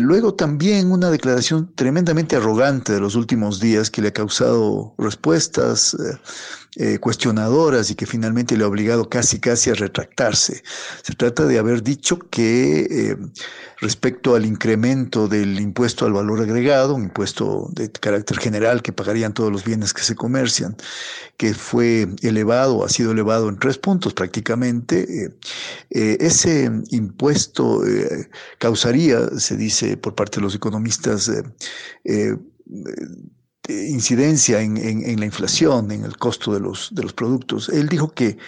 Luego también una declaración tremendamente arrogante de los últimos días que le ha causado respuestas eh, eh, cuestionadoras y que finalmente le ha obligado casi casi a retractarse. Se trata de haber dicho que eh, respecto al incremento del impuesto al valor agregado, un impuesto de carácter general que pagarían todos los bienes que se comercian, que fue elevado, ha sido elevado en tres puntos prácticamente, ese impuesto causaría, se dice por parte de los economistas, incidencia en, en, la inflación, en el costo de los, de los productos. Él dijo que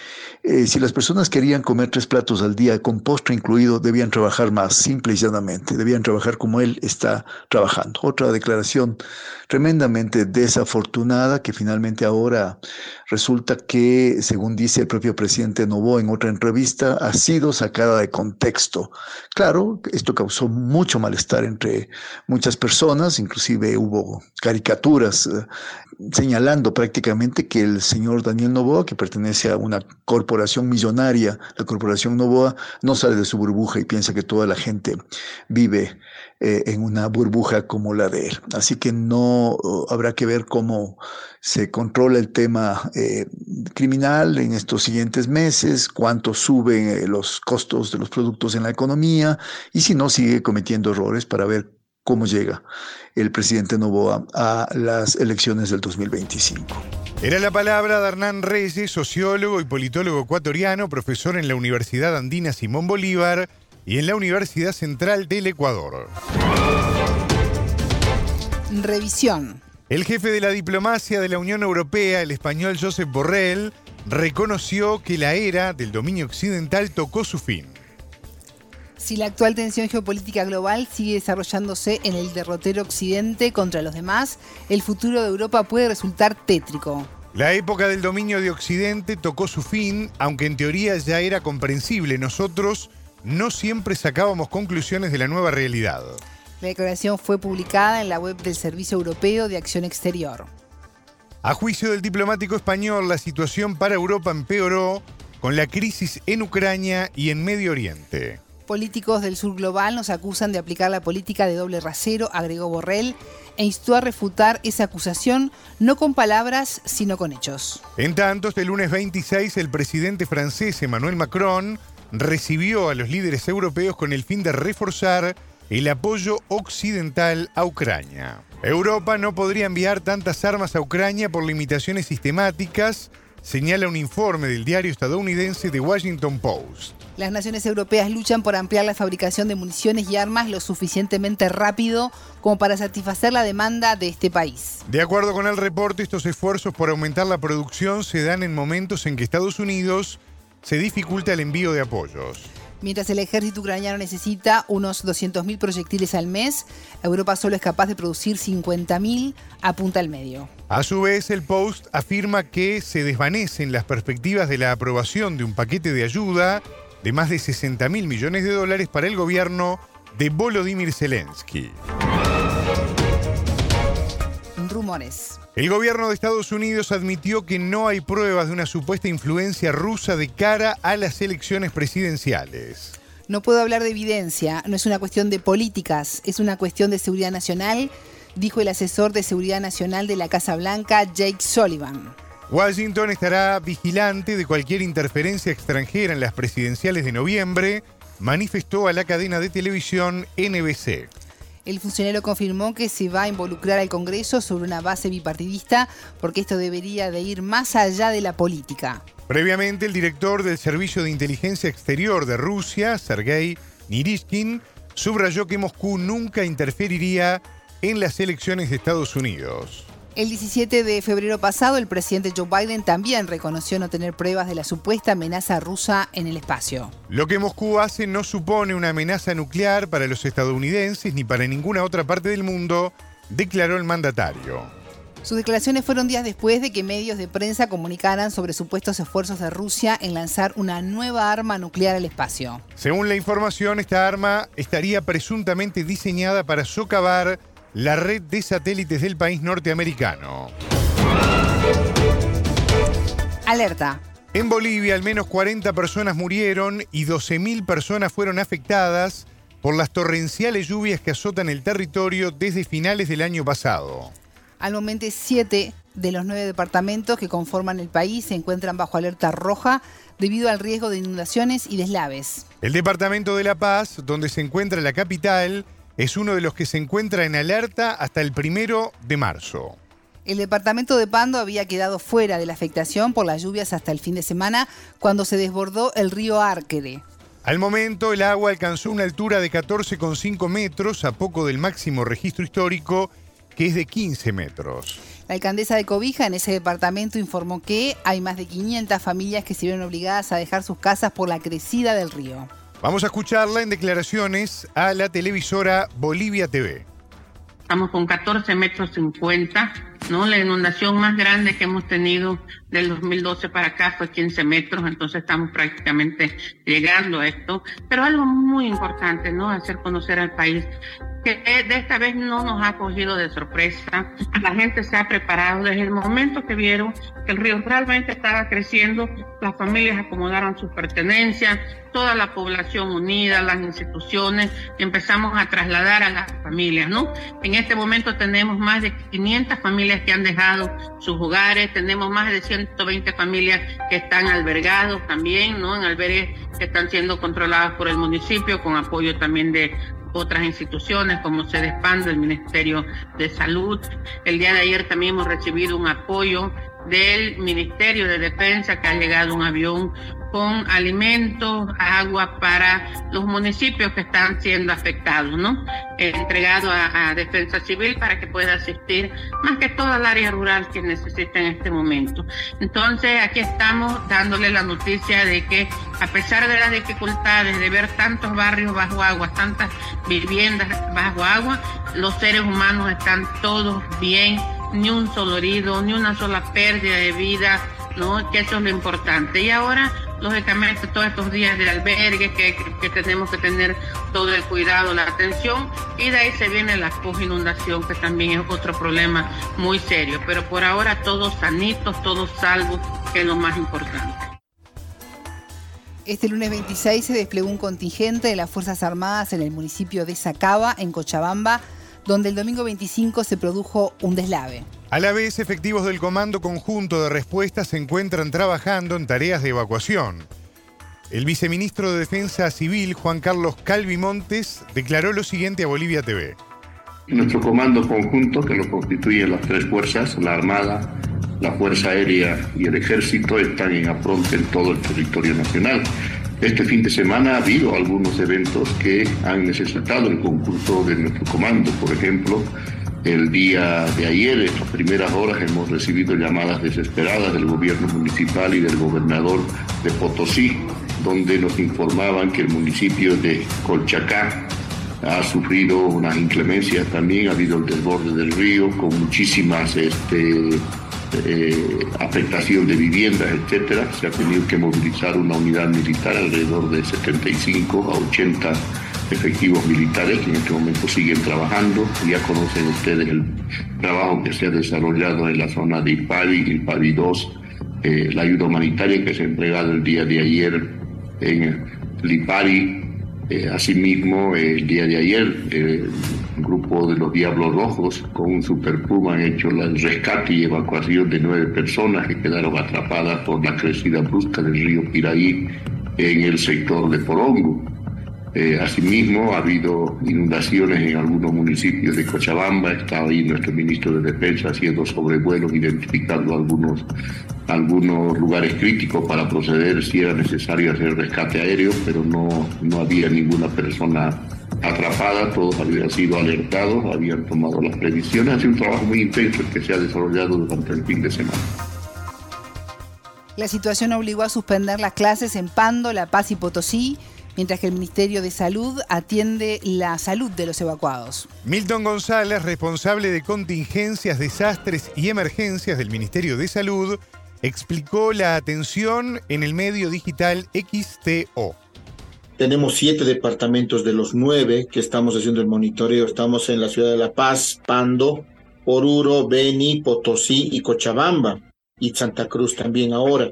eh, si las personas querían comer tres platos al día con postre incluido, debían trabajar más, simple y llanamente, debían trabajar como él está trabajando. Otra declaración tremendamente desafortunada que finalmente ahora resulta que, según dice el propio presidente Novo en otra entrevista, ha sido sacada de contexto. Claro, esto causó mucho malestar entre muchas personas, inclusive hubo caricaturas eh, señalando prácticamente que el señor Daniel Novoa, que pertenece a una corporación millonaria, la corporación Novoa, no sale de su burbuja y piensa que toda la gente vive eh, en una burbuja como la de él. Así que no habrá que ver cómo se controla el tema eh, criminal en estos siguientes meses, cuánto suben eh, los costos de los productos en la economía y si no sigue cometiendo errores para ver cómo llega el presidente Novoa a las elecciones del 2025. Era la palabra de Hernán Reyes, sociólogo y politólogo ecuatoriano, profesor en la Universidad Andina Simón Bolívar y en la Universidad Central del Ecuador. Revisión. El jefe de la diplomacia de la Unión Europea, el español Josep Borrell, reconoció que la era del dominio occidental tocó su fin. Si la actual tensión geopolítica global sigue desarrollándose en el derrotero occidente contra los demás, el futuro de Europa puede resultar tétrico. La época del dominio de Occidente tocó su fin, aunque en teoría ya era comprensible. Nosotros no siempre sacábamos conclusiones de la nueva realidad. La declaración fue publicada en la web del Servicio Europeo de Acción Exterior. A juicio del diplomático español, la situación para Europa empeoró con la crisis en Ucrania y en Medio Oriente. Políticos del sur global nos acusan de aplicar la política de doble rasero, agregó Borrell, e instó a refutar esa acusación no con palabras, sino con hechos. En tanto, este lunes 26, el presidente francés Emmanuel Macron recibió a los líderes europeos con el fin de reforzar el apoyo occidental a Ucrania. Europa no podría enviar tantas armas a Ucrania por limitaciones sistemáticas, señala un informe del diario estadounidense The Washington Post. Las naciones europeas luchan por ampliar la fabricación de municiones y armas lo suficientemente rápido como para satisfacer la demanda de este país. De acuerdo con el reporte, estos esfuerzos por aumentar la producción se dan en momentos en que Estados Unidos se dificulta el envío de apoyos. Mientras el ejército ucraniano necesita unos 200.000 proyectiles al mes, Europa solo es capaz de producir 50.000 a punta al medio. A su vez, el Post afirma que se desvanecen las perspectivas de la aprobación de un paquete de ayuda de más de 60 mil millones de dólares para el gobierno de Volodymyr Zelensky. Rumores. El gobierno de Estados Unidos admitió que no hay pruebas de una supuesta influencia rusa de cara a las elecciones presidenciales. No puedo hablar de evidencia, no es una cuestión de políticas, es una cuestión de seguridad nacional, dijo el asesor de seguridad nacional de la Casa Blanca, Jake Sullivan. Washington estará vigilante de cualquier interferencia extranjera en las presidenciales de noviembre, manifestó a la cadena de televisión NBC. El funcionario confirmó que se va a involucrar al Congreso sobre una base bipartidista porque esto debería de ir más allá de la política. Previamente, el director del Servicio de Inteligencia Exterior de Rusia, Sergei Nirishkin, subrayó que Moscú nunca interferiría en las elecciones de Estados Unidos. El 17 de febrero pasado, el presidente Joe Biden también reconoció no tener pruebas de la supuesta amenaza rusa en el espacio. Lo que Moscú hace no supone una amenaza nuclear para los estadounidenses ni para ninguna otra parte del mundo, declaró el mandatario. Sus declaraciones fueron días después de que medios de prensa comunicaran sobre supuestos esfuerzos de Rusia en lanzar una nueva arma nuclear al espacio. Según la información, esta arma estaría presuntamente diseñada para socavar la red de satélites del país norteamericano. Alerta. En Bolivia al menos 40 personas murieron y 12.000 personas fueron afectadas por las torrenciales lluvias que azotan el territorio desde finales del año pasado. Al momento, siete de los nueve departamentos que conforman el país se encuentran bajo alerta roja debido al riesgo de inundaciones y deslaves. El departamento de La Paz, donde se encuentra la capital, es uno de los que se encuentra en alerta hasta el primero de marzo. El departamento de Pando había quedado fuera de la afectación por las lluvias hasta el fin de semana cuando se desbordó el río Arquere. Al momento, el agua alcanzó una altura de 14,5 metros, a poco del máximo registro histórico, que es de 15 metros. La alcaldesa de Cobija en ese departamento informó que hay más de 500 familias que se vieron obligadas a dejar sus casas por la crecida del río. Vamos a escucharla en declaraciones a la televisora Bolivia TV. Estamos con 14 metros 50, ¿no? La inundación más grande que hemos tenido del 2012 para acá fue 15 metros, entonces estamos prácticamente llegando a esto. Pero algo muy importante, ¿no? Hacer conocer al país que de esta vez no nos ha cogido de sorpresa. La gente se ha preparado desde el momento que vieron que el río realmente estaba creciendo, las familias acomodaron sus pertenencias, toda la población unida, las instituciones, empezamos a trasladar a las familias, ¿no? En este momento tenemos más de 500 familias que han dejado sus hogares, tenemos más de 120 familias que están albergados también, ¿no? En albergues que están siendo controlados por el municipio con apoyo también de otras instituciones como CEDESPAN del Ministerio de Salud. El día de ayer también hemos recibido un apoyo del Ministerio de Defensa que ha llegado un avión con alimentos, agua para los municipios que están siendo afectados, ¿no? entregado a, Defensa Civil para que pueda asistir más que toda el área rural que necesita en este momento. Entonces, aquí estamos dándole la noticia de que a pesar de las dificultades de ver tantos barrios bajo agua, tantas viviendas bajo agua, los seres humanos están todos bien ni un solo herido, ni una sola pérdida de vida, ¿no? Que eso es lo importante. Y ahora, lógicamente, todos estos días de albergue que, que tenemos que tener todo el cuidado, la atención, y de ahí se viene la post-inundación, que también es otro problema muy serio. Pero por ahora todos sanitos, todos salvos, que es lo más importante. Este lunes 26 se desplegó un contingente de las Fuerzas Armadas en el municipio de Sacaba, en Cochabamba, donde el domingo 25 se produjo un deslave. A la vez, efectivos del Comando Conjunto de Respuesta se encuentran trabajando en tareas de evacuación. El viceministro de Defensa Civil, Juan Carlos Calvi Montes, declaró lo siguiente a Bolivia TV. Nuestro comando conjunto, que lo constituyen las tres fuerzas, la Armada, la Fuerza Aérea y el Ejército, están en apronte en todo el territorio nacional. Este fin de semana ha habido algunos eventos que han necesitado el concurso de nuestro comando. Por ejemplo, el día de ayer, en las primeras horas, hemos recibido llamadas desesperadas del gobierno municipal y del gobernador de Potosí, donde nos informaban que el municipio de Colchacá ha sufrido unas inclemencias también, ha habido el desborde del río con muchísimas este, eh, afectación de viviendas, etcétera. Se ha tenido que movilizar una unidad militar alrededor de 75 a 80 efectivos militares que en este momento siguen trabajando. Ya conocen ustedes el trabajo que se ha desarrollado en la zona de Ipari, Ipari 2, eh, la ayuda humanitaria que se ha entregado el día de ayer en Lipari, eh, asimismo, el día de ayer, eh, grupo de los Diablos Rojos con un Super Puma han hecho el rescate y evacuación de nueve personas que quedaron atrapadas por la crecida brusca del río Piraí en el sector de Porongo. Eh, asimismo, ha habido inundaciones en algunos municipios de Cochabamba. Está ahí nuestro ministro de Defensa haciendo sobrevuelos, identificando algunos, algunos lugares críticos para proceder si era necesario hacer rescate aéreo, pero no, no había ninguna persona atrapada. Todos habían sido alertados, habían tomado las previsiones. Ha sido un trabajo muy intenso que se ha desarrollado durante el fin de semana. La situación obligó a suspender las clases en Pando, La Paz y Potosí mientras que el Ministerio de Salud atiende la salud de los evacuados. Milton González, responsable de contingencias, desastres y emergencias del Ministerio de Salud, explicó la atención en el medio digital XTO. Tenemos siete departamentos de los nueve que estamos haciendo el monitoreo. Estamos en la ciudad de La Paz, Pando, Oruro, Beni, Potosí y Cochabamba. Y Santa Cruz también ahora.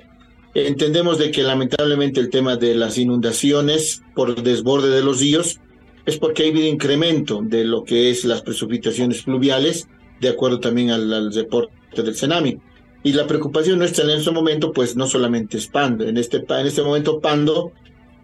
Entendemos de que lamentablemente el tema de las inundaciones por desborde de los ríos es porque ha habido incremento de lo que es las precipitaciones pluviales, de acuerdo también al, reporte del Senami. Y la preocupación nuestra en este momento, pues no solamente es Pando. En este, en este momento Pando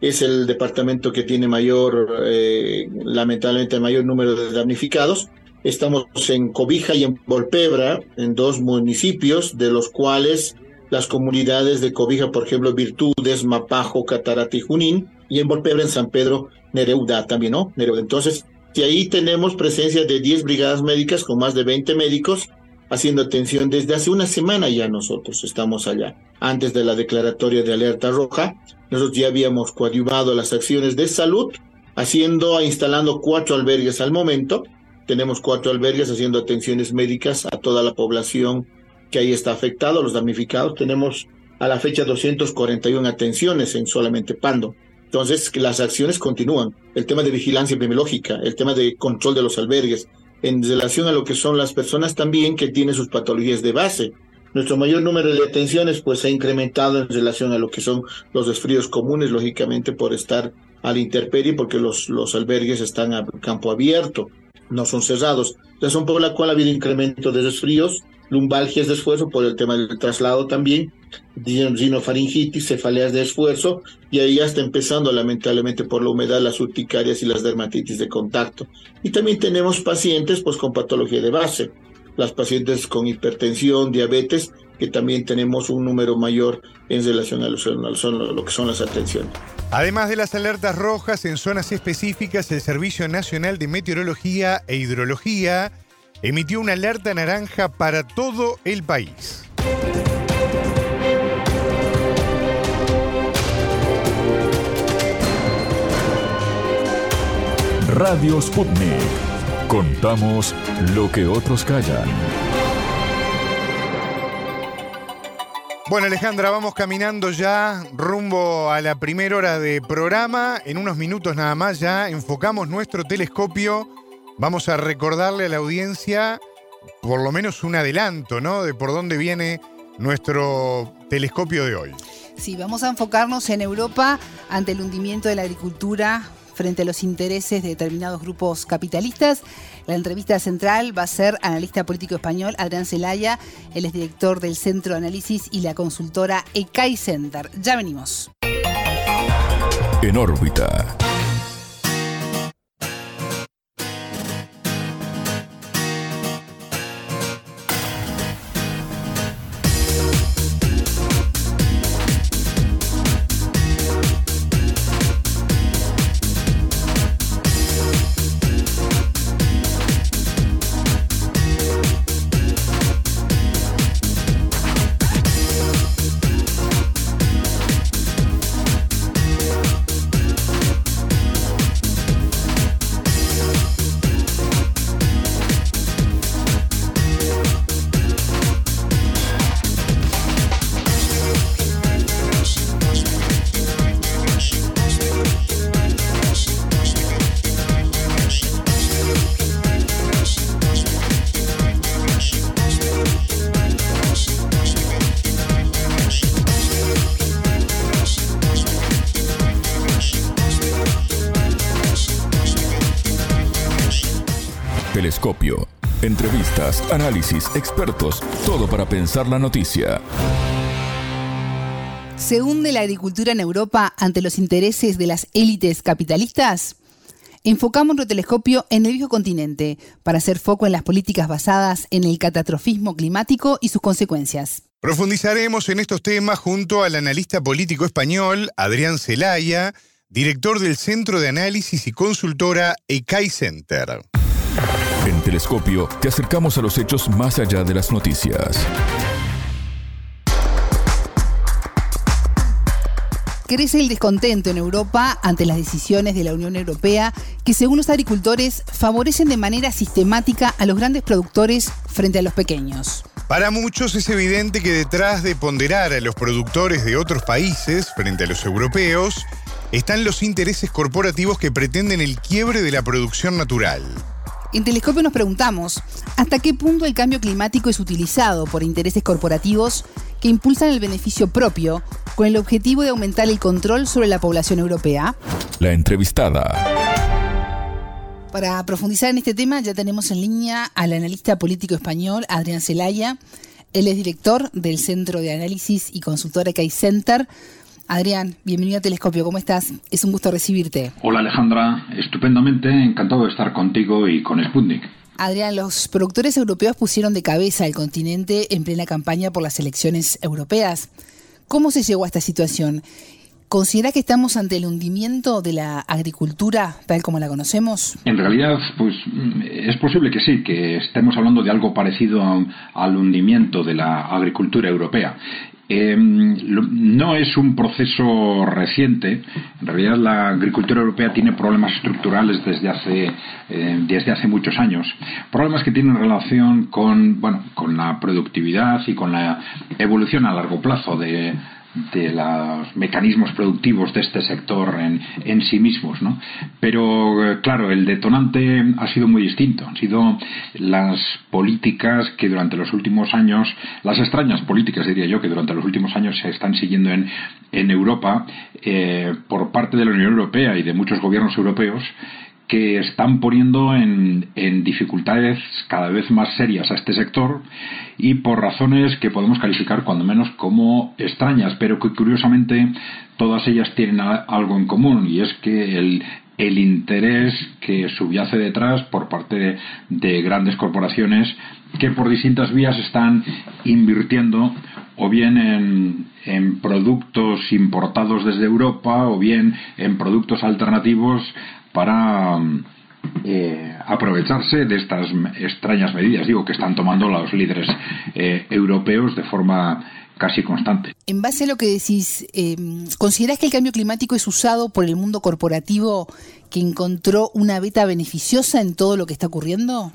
es el departamento que tiene mayor, eh, lamentablemente, el mayor número de damnificados. Estamos en Cobija y en Volpebra, en dos municipios, de los cuales las comunidades de Cobija, por ejemplo, Virtudes, Mapajo, Catarata y Junín, y en Volpebra, en San Pedro, Nereudá también, ¿no? Nereudá. Entonces, y ahí tenemos presencia de 10 brigadas médicas con más de 20 médicos haciendo atención desde hace una semana ya nosotros estamos allá. Antes de la declaratoria de alerta roja, nosotros ya habíamos coadyuvado las acciones de salud, haciendo, instalando cuatro albergues al momento. Tenemos cuatro albergues haciendo atenciones médicas a toda la población que ahí está afectado, los damnificados. Tenemos a la fecha 241 atenciones en solamente Pando. Entonces, las acciones continúan. El tema de vigilancia epidemiológica, el tema de control de los albergues, en relación a lo que son las personas también que tienen sus patologías de base. Nuestro mayor número de atenciones pues se ha incrementado en relación a lo que son los desfríos comunes, lógicamente por estar al intemperie, porque los, los albergues están a campo abierto, no son cerrados. Razón por la cual ha habido incremento de resfríos lumbalgias de esfuerzo por el tema del traslado también, rinofaringitis, cefaleas de esfuerzo, y ahí ya está empezando lamentablemente por la humedad las urticarias y las dermatitis de contacto. Y también tenemos pacientes pues con patología de base, las pacientes con hipertensión, diabetes, que también tenemos un número mayor en relación a lo, a lo que son las atenciones. Además de las alertas rojas en zonas específicas, el Servicio Nacional de Meteorología e Hidrología emitió una alerta naranja para todo el país. Radio Sputnik. Contamos lo que otros callan. Bueno, Alejandra, vamos caminando ya rumbo a la primera hora de programa. En unos minutos nada más ya enfocamos nuestro telescopio. Vamos a recordarle a la audiencia por lo menos un adelanto, ¿no? De por dónde viene nuestro telescopio de hoy. Sí, vamos a enfocarnos en Europa ante el hundimiento de la agricultura frente a los intereses de determinados grupos capitalistas. La entrevista central va a ser analista político español Adrián Zelaya, él es director del Centro de Análisis y la consultora ECAI Center. Ya venimos. En órbita. Análisis, expertos, todo para pensar la noticia. ¿Se hunde la agricultura en Europa ante los intereses de las élites capitalistas? Enfocamos nuestro telescopio en el viejo continente para hacer foco en las políticas basadas en el catastrofismo climático y sus consecuencias. Profundizaremos en estos temas junto al analista político español Adrián Zelaya, director del Centro de Análisis y Consultora ECAI Center. En Telescopio te acercamos a los hechos más allá de las noticias. Crece el descontento en Europa ante las decisiones de la Unión Europea que, según los agricultores, favorecen de manera sistemática a los grandes productores frente a los pequeños. Para muchos es evidente que detrás de ponderar a los productores de otros países frente a los europeos, están los intereses corporativos que pretenden el quiebre de la producción natural. En Telescopio nos preguntamos, ¿hasta qué punto el cambio climático es utilizado por intereses corporativos que impulsan el beneficio propio con el objetivo de aumentar el control sobre la población europea? La entrevistada. Para profundizar en este tema ya tenemos en línea al analista político español Adrián Zelaya. Él es director del Centro de Análisis y Consultora CAI Center. Adrián, bienvenido a Telescopio, ¿cómo estás? Es un gusto recibirte. Hola Alejandra, estupendamente, encantado de estar contigo y con Sputnik. Adrián, los productores europeos pusieron de cabeza al continente en plena campaña por las elecciones europeas. ¿Cómo se llegó a esta situación? ¿Considera que estamos ante el hundimiento de la agricultura tal como la conocemos? En realidad, pues es posible que sí, que estemos hablando de algo parecido al hundimiento de la agricultura europea. Eh, no es un proceso reciente. En realidad, la agricultura europea tiene problemas estructurales desde hace, eh, desde hace muchos años. Problemas que tienen relación con, bueno, con la productividad y con la evolución a largo plazo de, de los mecanismos productivos de este sector en, en sí mismos, ¿no? Pero eh, claro, el detonante ha sido muy distinto. Han sido las políticas que durante los últimos años, las extrañas políticas diría yo, que durante los últimos años se están siguiendo en, en Europa eh, por parte de la Unión Europea y de muchos gobiernos europeos que están poniendo en, dificultades cada vez más serias a este sector y por razones que podemos calificar cuando menos como extrañas, pero que curiosamente todas ellas tienen algo en común y es que el, el interés que subyace detrás por parte de, grandes corporaciones que por distintas vías están invirtiendo o bien en, en, productos importados desde Europa o bien en productos alternativos para eh, aprovecharse de estas extrañas medidas, digo, que están tomando los líderes eh, europeos de forma casi constante. En base a lo que decís, eh, ¿considerás que el cambio climático es usado por el mundo corporativo que encontró una beta beneficiosa en todo lo que está ocurriendo?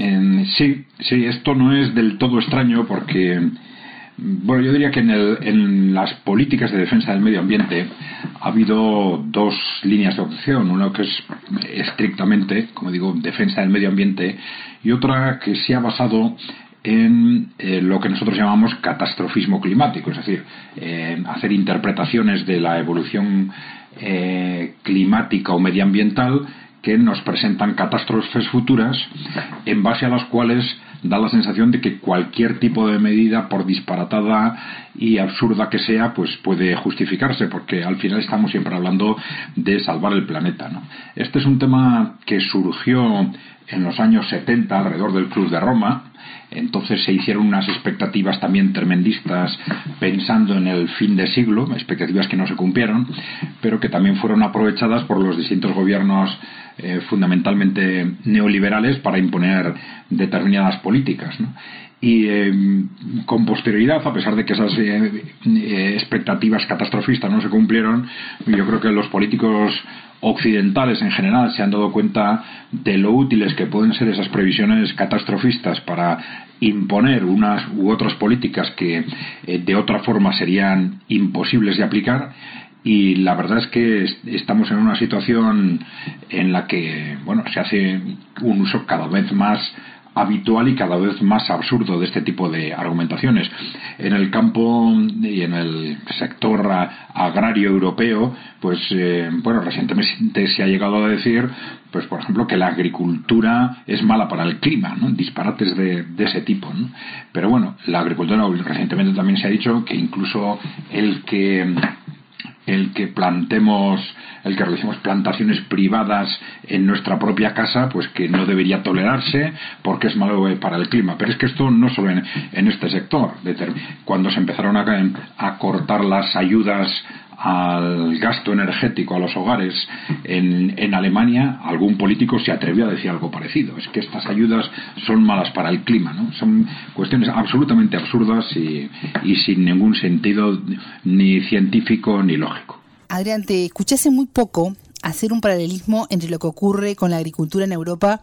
sí, sí, esto no es del todo extraño porque Bueno, yo diría que en, en, las políticas de defensa del medio ambiente ha habido dos líneas de opción. Una que es estrictamente, como digo, defensa del medio ambiente y otra que se ha basado en eh, lo que nosotros llamamos catastrofismo climático, es decir, hacer interpretaciones de la evolución eh, climática o medioambiental que nos presentan catástrofes futuras en base a las cuales da la sensación de que cualquier tipo de medida, por disparatada y absurda que sea, pues puede justificarse, porque al final estamos siempre hablando de salvar el planeta. ¿no? Este es un tema que surgió en los años 70 alrededor del Club de Roma. Entonces se hicieron unas expectativas también tremendistas pensando en el fin de siglo, expectativas que no se cumplieron, pero que también fueron aprovechadas por los distintos gobiernos eh, fundamentalmente neoliberales para imponer determinadas políticas. Y eh, con posterioridad, a pesar de que esas eh, expectativas catastrofistas no se cumplieron, yo creo que los políticos occidentales en general se han dado cuenta de lo útiles que pueden ser esas previsiones catastrofistas para imponer unas u otras políticas que de otra forma serían imposibles de aplicar. Y la verdad es que estamos en una situación en la que bueno se hace un uso cada vez más habitual y cada vez más absurdo de este tipo de argumentaciones. En el campo y en el sector agrario europeo, pues eh, bueno, recientemente se ha llegado a decir, pues por ejemplo, que la agricultura es mala para el clima, ¿no? disparates de, de ese tipo. ¿no? Pero bueno, la agricultura recientemente también se ha dicho que incluso el que el que plantemos, el que realicemos plantaciones privadas en nuestra propia casa, pues que no debería tolerarse porque es malo para el clima. Pero es que esto no solo en, este sector. Cuando se empezaron a, cortar las ayudas al gasto energético a los hogares en, en, Alemania, algún político se atrevió a decir algo parecido. Es que estas ayudas son malas para el clima, ¿no? Son cuestiones absolutamente absurdas y, y sin ningún sentido ni científico ni lógico. Adrián, te escuché hace muy poco hacer un paralelismo entre lo que ocurre con la agricultura en Europa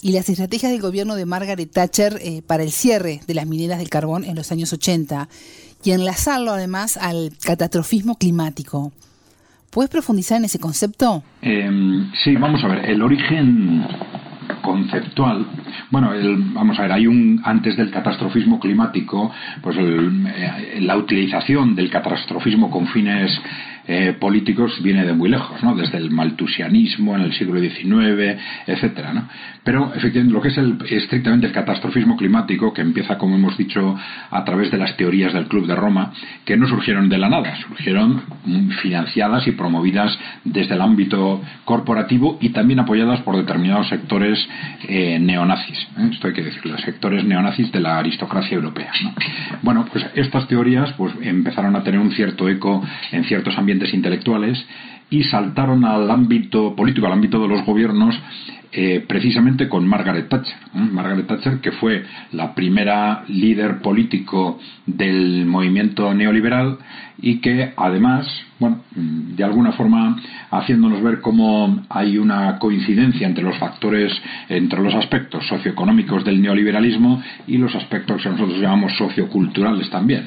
y las estrategias del gobierno de Margaret Thatcher eh, para el cierre de las mineras del carbón en los años 80 y enlazarlo además al catastrofismo climático. ¿Puedes profundizar en ese concepto? Em, sí, vamos a ver. El origen conceptual. Bueno, vamos a ver, hay un antes del catastrofismo climático, pues eh, la utilización del catastrofismo con fines eh, políticos viene de muy lejos, ¿no? Desde el maltusianismo en el siglo XIX, etcétera, ¿no? Pero efectivamente lo que es el, estrictamente el catastrofismo climático, que empieza, como hemos dicho, a través de las teorías del Club de Roma, que no surgieron de la nada, surgieron financiadas y promovidas desde el ámbito corporativo y también apoyadas por determinados sectores eh, neonazis. ¿eh? Esto hay que decirlo, sectores neonazis de la aristocracia europea. ¿no? Bueno, pues estas teorías pues empezaron a tener un cierto eco en ciertos ambientes intelectuales y saltaron al ámbito político, al ámbito de los gobiernos, eh, precisamente con Margaret Thatcher. ¿eh? Margaret Thatcher, que fue la primera líder político del movimiento neoliberal y que además, bueno, de alguna forma haciéndonos ver cómo hay una coincidencia entre los factores, entre los aspectos socioeconómicos del neoliberalismo y los aspectos que nosotros llamamos socioculturales también.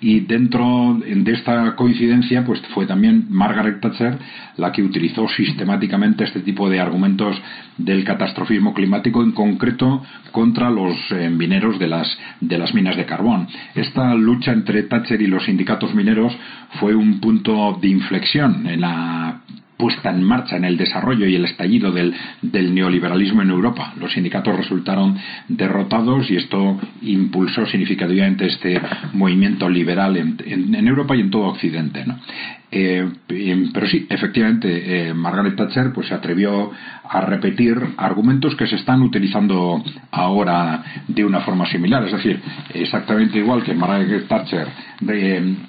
Y dentro de esta coincidencia, pues fue también Margaret Thatcher la que utilizó sistemáticamente este tipo de argumentos del catastrofismo climático, en concreto contra los eh, mineros de las, de las minas de carbón. Esta lucha entre Thatcher y los sindicatos mineros fue un punto de inflexión en la puesta en marcha en el desarrollo y el estallido del, neoliberalismo en Europa. Los sindicatos resultaron derrotados y esto impulsó significativamente este movimiento liberal en, Europa y en todo Occidente. Eh, pero sí, efectivamente, eh, Margaret Thatcher pues, se atrevió a repetir argumentos que se están utilizando ahora de una forma similar. Es decir, exactamente igual que Margaret Thatcher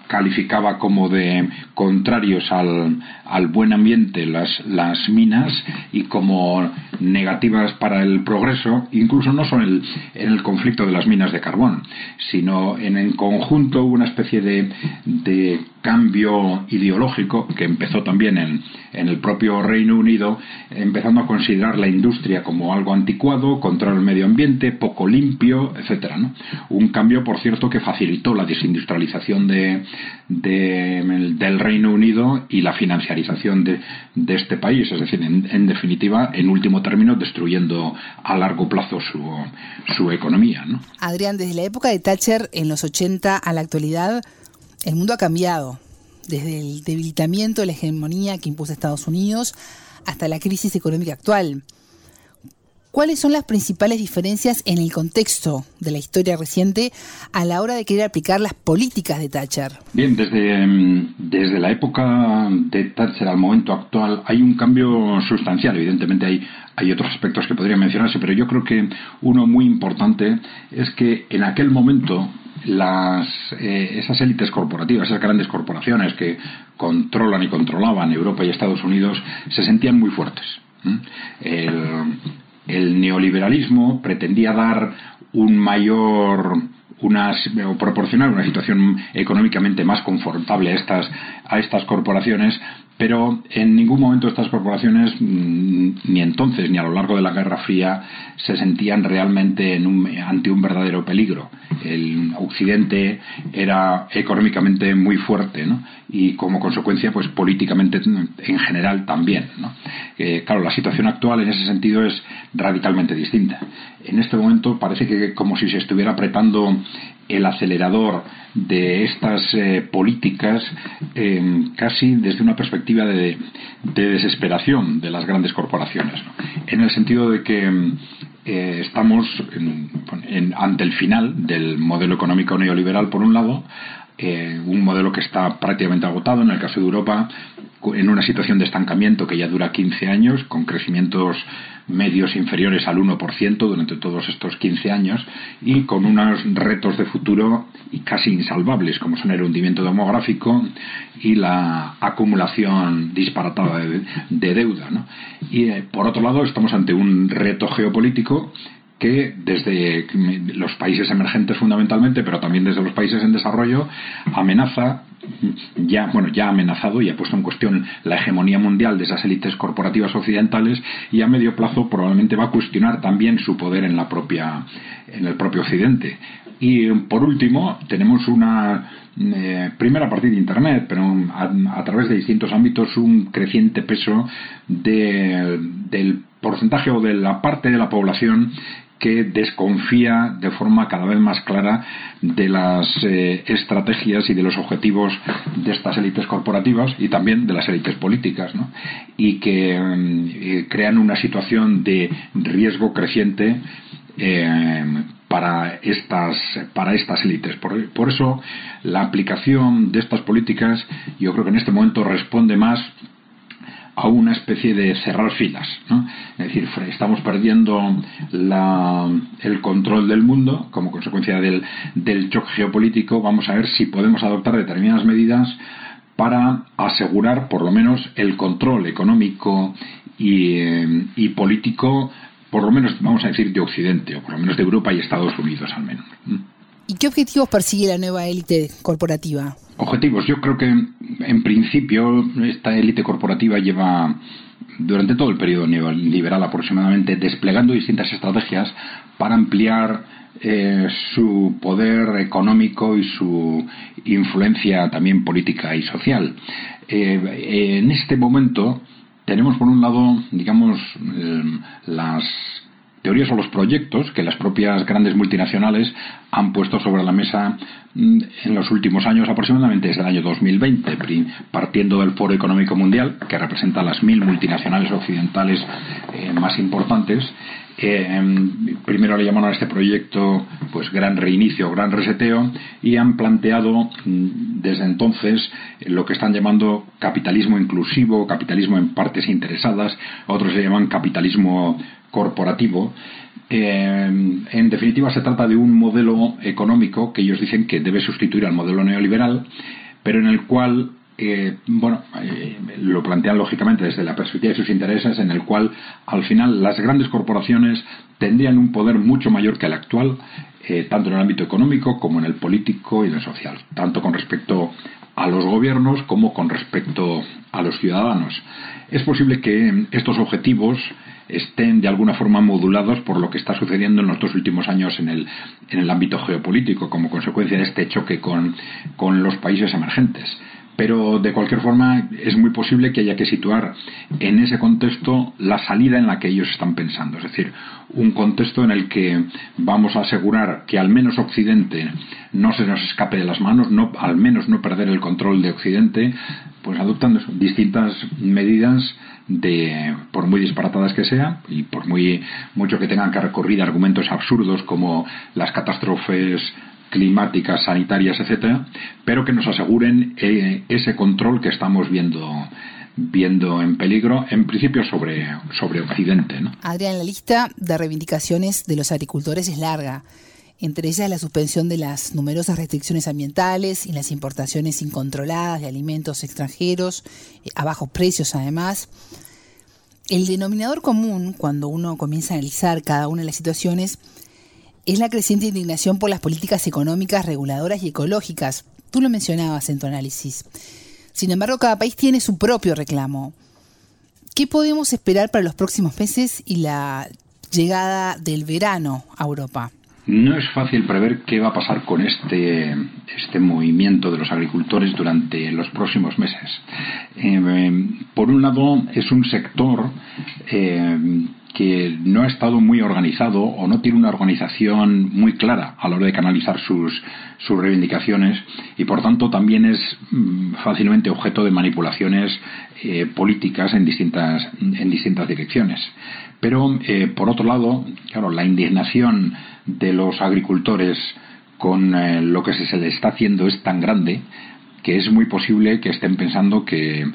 calificaba como de contrarios al, al buen ambiente las, las minas y como negativas para el progreso, incluso no solo en el, conflicto de las minas de carbón, sino en el conjunto una especie de cambio ideológico que empezó también en, en, el propio Reino Unido, empezando a considerar la industria como algo anticuado, contra el medio ambiente, poco limpio, etcétera. ¿no? Un cambio, por cierto, que facilitó la desindustrialización de, de, del Reino Unido y la financiarización de, de este país, es decir, en, en, definitiva, en último término, destruyendo a largo plazo su, su economía. ¿no? Adrián, desde la época de Thatcher en los 80 a la actualidad, el mundo ha cambiado, desde el debilitamiento de la hegemonía que impuso Estados Unidos hasta la crisis económica actual. ¿Cuáles son las principales diferencias en el contexto de la historia reciente a la hora de querer aplicar las políticas de Thatcher? Bien, desde, desde la época de Thatcher al momento actual hay un cambio sustancial. Evidentemente hay, hay otros aspectos que podrían mencionarse, pero yo creo que uno muy importante es que en aquel momento las, eh, esas élites corporativas, esas grandes corporaciones que controlan y controlaban Europa y Estados Unidos, se sentían muy fuertes. El, el, neoliberalismo pretendía dar un mayor unas, o proporcionar una situación económicamente más confortable a estas, a estas corporaciones, pero en ningún momento estas corporaciones, mm, ni entonces ni a lo largo de la Guerra Fría, se sentían realmente en un, ante un verdadero peligro. El Occidente era económicamente muy fuerte ¿no? y como consecuencia, pues políticamente en general también. Eh, claro, la situación actual en ese sentido es radicalmente distinta. En este momento parece que como si se estuviera apretando el acelerador de estas eh, políticas eh, casi desde una perspectiva de, de, desesperación de las grandes corporaciones, en el sentido de que eh, estamos en, ante el final del modelo económico neoliberal por un lado, un modelo que está prácticamente agotado en el caso de Europa, en una situación de estancamiento que ya dura 15 años, con crecimientos medios inferiores al 1% durante todos estos 15 años y con unos retos de futuro casi insalvables como son el hundimiento demográfico y la acumulación disparatada de, de deuda. ¿no? Y eh, por otro lado estamos ante un reto geopolítico que desde los países emergentes fundamentalmente, pero también desde los países en desarrollo, amenaza ya bueno ya ha amenazado y ha puesto en cuestión la hegemonía mundial de esas élites corporativas occidentales y a medio plazo probablemente va a cuestionar también su poder en la propia en el propio occidente. Y por último tenemos una eh, primero a partir de internet pero a, través de distintos ámbitos un creciente peso de, del porcentaje o de la parte de la población que desconfía de forma cada vez más clara de las eh, estrategias y de los objetivos de estas élites corporativas y también de las élites políticas, ¿no? y que eh, crean una situación de riesgo creciente eh, para estas para estas élites. Por eso la aplicación de estas políticas yo creo que en este momento responde más a una especie de cerrar filas. Es decir, estamos perdiendo el control del mundo como consecuencia del, del choque geopolítico. Vamos a ver si podemos adoptar determinadas medidas para asegurar por lo menos el control económico y, eh, y, político, por lo menos vamos a decir de Occidente, o por lo menos de Europa y Estados Unidos al menos. ¿Y qué objetivos persigue la nueva élite corporativa? Objetivos. Yo creo que en principio esta élite corporativa lleva durante todo el periodo neoliberal aproximadamente desplegando distintas estrategias para ampliar eh, su poder económico y su influencia también política y social. Eh, en este momento tenemos por un lado, digamos, eh, las teorías o los proyectos que las propias grandes multinacionales han puesto sobre la mesa mm, en los últimos años, aproximadamente desde el año 2020, partiendo del Foro Económico Mundial, que representa las mil multinacionales occidentales eh, más importantes. Eh, primero le llamaron a este proyecto pues gran reinicio, gran reseteo y han planteado mm, desde entonces lo que están llamando capitalismo inclusivo, capitalismo en partes interesadas, otros se llaman capitalismo corporativo. Eh, en definitiva, se trata de un modelo económico que ellos dicen que debe sustituir al modelo neoliberal, pero en el cual eh, bueno, eh, lo plantean lógicamente desde la perspectiva de sus intereses, en el cual al final las grandes corporaciones tendrían un poder mucho mayor que el actual, eh, tanto en el ámbito económico como en el político y en el social, tanto con respecto a los gobiernos como con respecto a los ciudadanos. Es posible que estos objetivos estén de alguna forma modulados por lo que está sucediendo en los dos últimos años en el, en el ámbito geopolítico como consecuencia de este choque con, con los países emergentes. Pero de cualquier forma es muy posible que haya que situar en ese contexto la salida en la que ellos están pensando, es decir, un contexto en el que vamos a asegurar que al menos Occidente no se nos escape de las manos, no, al menos no perder el control de Occidente, pues adoptando distintas medidas de por muy disparatadas que sean y por muy mucho que tengan que recurrir a argumentos absurdos como las catástrofes climáticas, sanitarias, etcétera, pero que nos aseguren eh, ese control que estamos viendo viendo en peligro, en principio sobre, sobre Occidente. ¿no? Adrián, la lista de reivindicaciones de los agricultores es larga. Entre ellas la suspensión de las numerosas restricciones ambientales y las importaciones incontroladas de alimentos extranjeros, eh, a bajos precios además. El denominador común, cuando uno comienza a analizar cada una de las situaciones, es la creciente indignación por las políticas económicas, reguladoras y ecológicas. Tú lo mencionabas en tu análisis. Sin embargo, cada país tiene su propio reclamo. ¿Qué podemos esperar para los próximos meses y la llegada del verano a Europa? No es fácil prever qué va a pasar con este, este movimiento de los agricultores durante los próximos meses. Eh, por un lado, es un sector eh, que no ha estado muy organizado o no tiene una organización muy clara a la hora de canalizar sus, sus reivindicaciones y por tanto también es mm, fácilmente objeto de manipulaciones eh, políticas en distintas, en distintas direcciones. Pero eh, por otro lado, claro, la indignación de los agricultores con eh, lo que se les está haciendo es tan grande que es muy posible que estén pensando que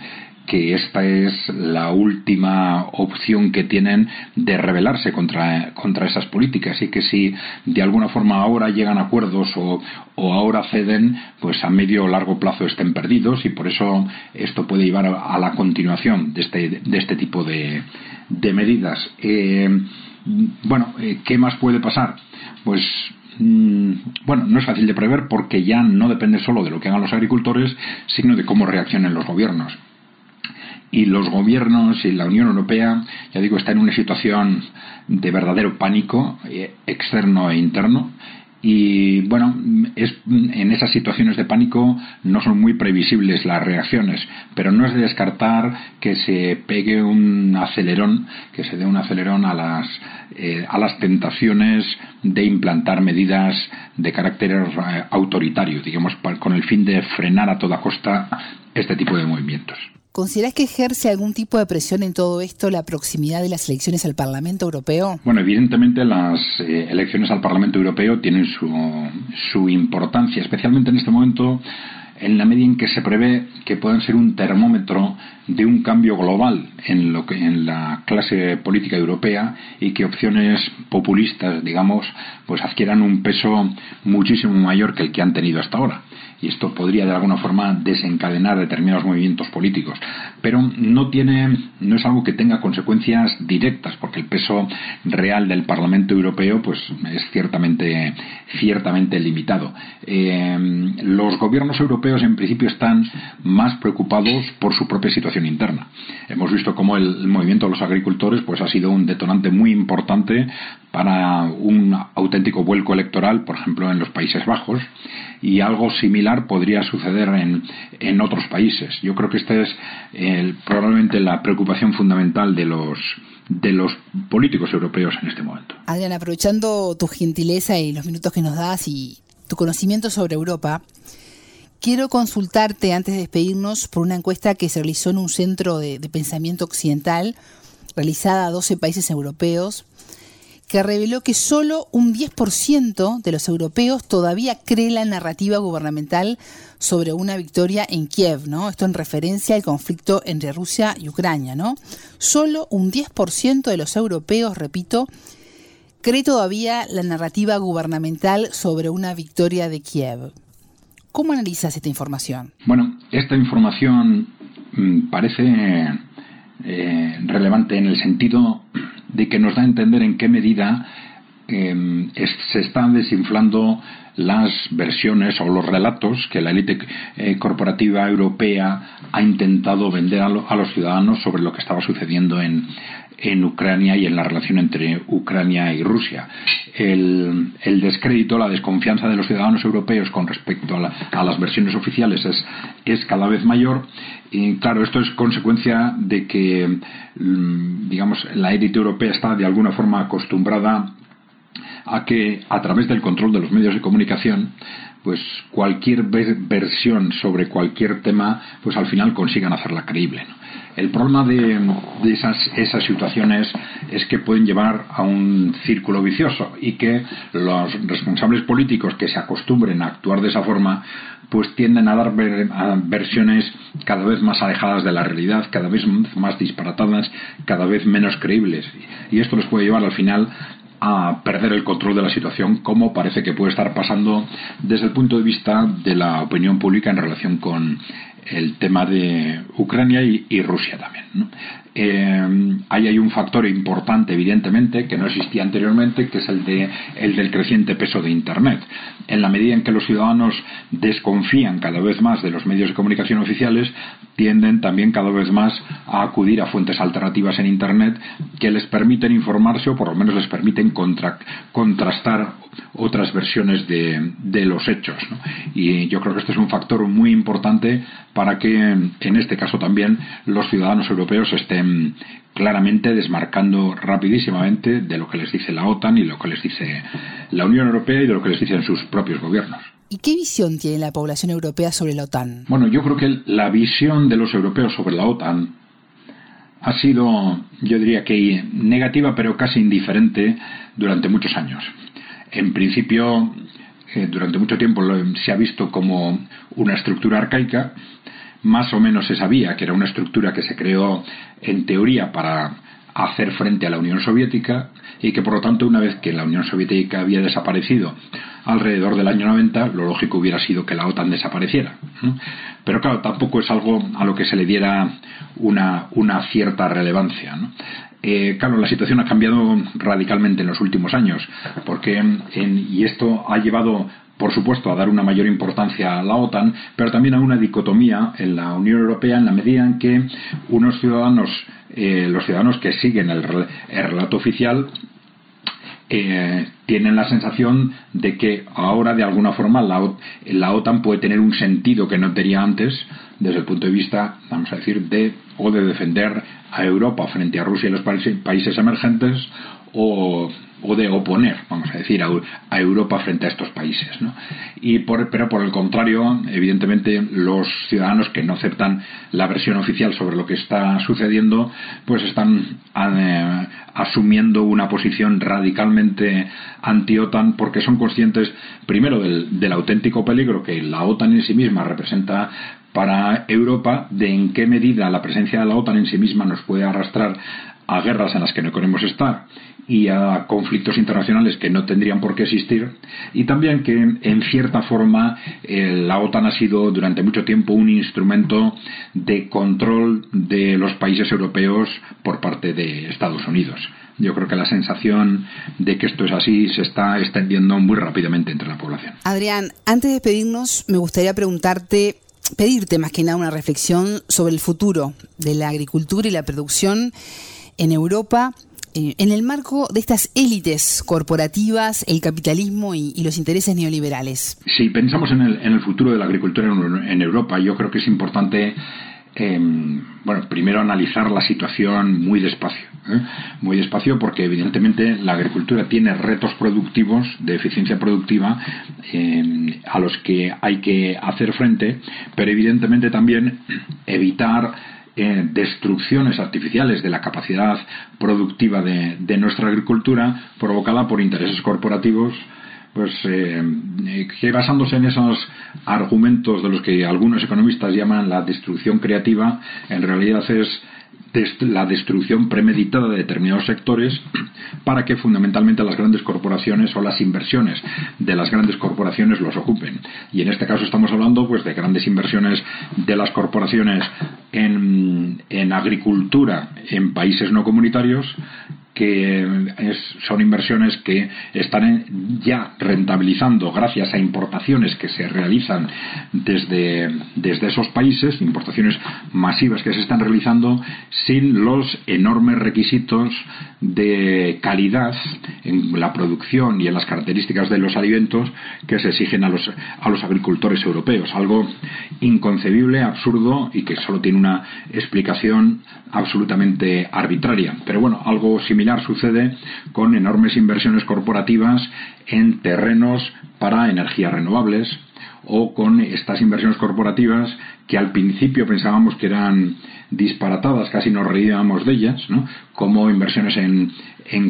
que esta es la última opción que tienen de rebelarse contra, contra esas políticas y que si de alguna forma ahora llegan a acuerdos o, o, ahora ceden, pues a medio o largo plazo estén perdidos y por eso esto puede llevar a, la continuación de este, de este tipo de, de medidas. Eh, bueno, eh, ¿qué más puede pasar? Pues mm, bueno, no es fácil de prever porque ya no depende solo de lo que hagan los agricultores, sino de cómo reaccionen los gobiernos y los gobiernos y la Unión Europea, ya digo, está en una situación de verdadero pánico eh, externo e interno. Y bueno, es, en esas situaciones de pánico no son muy previsibles las reacciones, pero no es de descartar que se pegue un acelerón, que se dé un acelerón a las, eh, a las tentaciones de implantar medidas de carácter eh, autoritario, digamos, con el fin de frenar a toda costa este tipo de movimientos. ¿Consideras que ejerce algún tipo de presión en todo esto la proximidad de las elecciones al Parlamento Europeo? Bueno, evidentemente las eh, elecciones al Parlamento Europeo tienen su, su importancia, especialmente en este momento en la medida en que se prevé que puedan ser un termómetro de un cambio global en lo que en la clase política europea y que opciones populistas, digamos, pues adquieran un peso muchísimo mayor que el que han tenido hasta ahora y esto podría de alguna forma desencadenar determinados movimientos políticos. Pero no tiene, no es algo que tenga consecuencias directas, porque el peso real del Parlamento Europeo, pues es ciertamente, ciertamente limitado. Eh, los gobiernos europeos en principio están más preocupados por su propia situación interna. Hemos visto cómo el, movimiento de los agricultores pues ha sido un detonante muy importante para un auténtico vuelco electoral, por ejemplo, en los Países Bajos, y algo similar podría suceder en, en otros países. Yo creo que esta es probablemente la preocupación fundamental de los de los políticos europeos en este momento. Adrián, aprovechando tu gentileza y los minutos que nos das y tu conocimiento sobre Europa, quiero consultarte antes de despedirnos por una encuesta que se realizó en un centro de, pensamiento occidental realizada a 12 países europeos que reveló que solo un 10% de los europeos todavía cree la narrativa gubernamental sobre una victoria en Kiev, ¿no? Esto en referencia al conflicto entre Rusia y Ucrania, ¿no? Solo un 10% de los europeos, repito, cree todavía la narrativa gubernamental sobre una victoria de Kiev. ¿Cómo analizas esta información? Bueno, esta información mm, parece eh, relevante en el sentido de que nos da a entender en qué medida em, se están desinflando las versiones o los relatos que la élite eh, corporativa europea ha intentado vender a, los ciudadanos sobre lo que estaba sucediendo en, en Ucrania y en la relación entre Ucrania y Rusia. El, descrédito, la desconfianza de los ciudadanos europeos con respecto a, las versiones oficiales es, es, cada vez mayor. Y claro, esto es consecuencia de que, mm, digamos, la élite europea está de alguna forma acostumbrada a que a través del control de los medios de comunicación pues cualquier versión sobre cualquier tema pues al final consigan hacerla creíble el problema de, esas, situaciones es que pueden llevar a un círculo vicioso y que los responsables políticos que se acostumbren a actuar de esa forma pues tienden a dar versiones cada vez más alejadas de la realidad, cada vez más disparatadas, cada vez menos creíbles. Y esto les puede llevar al final a perder el control de la situación, como parece que puede estar pasando desde el punto de vista de la opinión pública en relación con el tema de Ucrania y, Rusia también. Eh, ahí hay un factor importante, evidentemente, que no existía anteriormente, que es el, de, el del creciente peso de Internet. En la medida en que los ciudadanos desconfían cada vez más de los medios de comunicación oficiales, tienden también cada vez más a acudir a fuentes alternativas en Internet que les permiten informarse o por lo menos les permiten contrastar otras versiones de, los hechos. Y yo creo que este es un factor muy importante para que en este caso también los ciudadanos europeos estén claramente desmarcando rapidísimamente de lo que les dice la OTAN y lo que les dice la Unión Europea y de lo que les dicen sus propios gobiernos. ¿Y qué visión tiene la población europea sobre la OTAN? Bueno, yo creo que la visión de los europeos sobre la OTAN ha sido, yo diría que negativa, pero casi indiferente durante muchos años. En principio, eh, durante mucho tiempo se ha visto como una estructura arcaica, más o menos se sabía que era una estructura que se creó en teoría para hacer frente a la Unión Soviética y que por lo tanto una vez que la Unión Soviética había desaparecido alrededor del año 90, lo lógico hubiera sido que la OTAN desapareciera. Pero claro, tampoco es algo a lo que se le diera una, una cierta relevancia. Eh, claro, la situación ha cambiado radicalmente en los últimos años, porque y esto ha llevado por supuesto, a dar una mayor importancia a la OTAN, pero también a una dicotomía en la Unión Europea en la medida en que unos ciudadanos, eh, los ciudadanos que siguen el, relato oficial, eh, tienen la sensación de que ahora de alguna forma la, la, OTAN puede tener un sentido que no tenía antes desde el punto de vista, vamos a decir, de o de defender a Europa frente a Rusia y los países emergentes o o de oponer, vamos a decir, a, Europa frente a estos países. Y por, pero por el contrario, evidentemente, los ciudadanos que no aceptan la versión oficial sobre lo que está sucediendo, pues están eh, asumiendo una posición radicalmente anti-OTAN porque son conscientes, primero, del, del auténtico peligro que la OTAN en sí misma representa para Europa, de en qué medida la presencia de la OTAN en sí misma nos puede arrastrar a guerras en las que no queremos estar y a conflictos internacionales que no tendrían por qué existir y también que en cierta forma la OTAN ha sido durante mucho tiempo un instrumento de control de los países europeos por parte de Estados Unidos. Yo creo que la sensación de que esto es así se está extendiendo muy rápidamente entre la población. Adrián, antes de despedirnos, me gustaría preguntarte, pedirte más que nada una reflexión sobre el futuro de la agricultura y la producción en Europa eh, en el marco de estas élites corporativas, el capitalismo y, los intereses neoliberales? Si pensamos en el, futuro de la agricultura en, Europa, yo creo que es importante em, bueno, primero analizar la situación muy despacio. ¿Eh? Muy despacio porque evidentemente la agricultura tiene retos productivos, de eficiencia productiva, em, a los que hay que hacer frente, pero evidentemente también evitar eh, destrucciones artificiales de la capacidad productiva de, nuestra agricultura provocada por intereses corporativos pues eh, eh, que basándose en esos argumentos de los que algunos economistas llaman la destrucción creativa en realidad es la destrucción premeditada de determinados sectores para que fundamentalmente las grandes corporaciones o las inversiones de las grandes corporaciones los ocupen. Y en este caso estamos hablando pues de grandes inversiones de las corporaciones en, en agricultura en países no comunitarios que son inversiones que están ya rentabilizando gracias a importaciones que se realizan desde, desde esos países, importaciones masivas que se están realizando sin los enormes requisitos de calidad en la producción y en las características de los alimentos que se exigen a los, a los agricultores europeos. Algo inconcebible, absurdo y que solo tiene una explicación absolutamente arbitraria. Pero bueno, algo similar sucede con enormes inversiones corporativas en terrenos para energías renovables o con estas inversiones corporativas que al principio pensábamos que eran disparatadas, casi nos reíamos de ellas, ¿no? como inversiones en,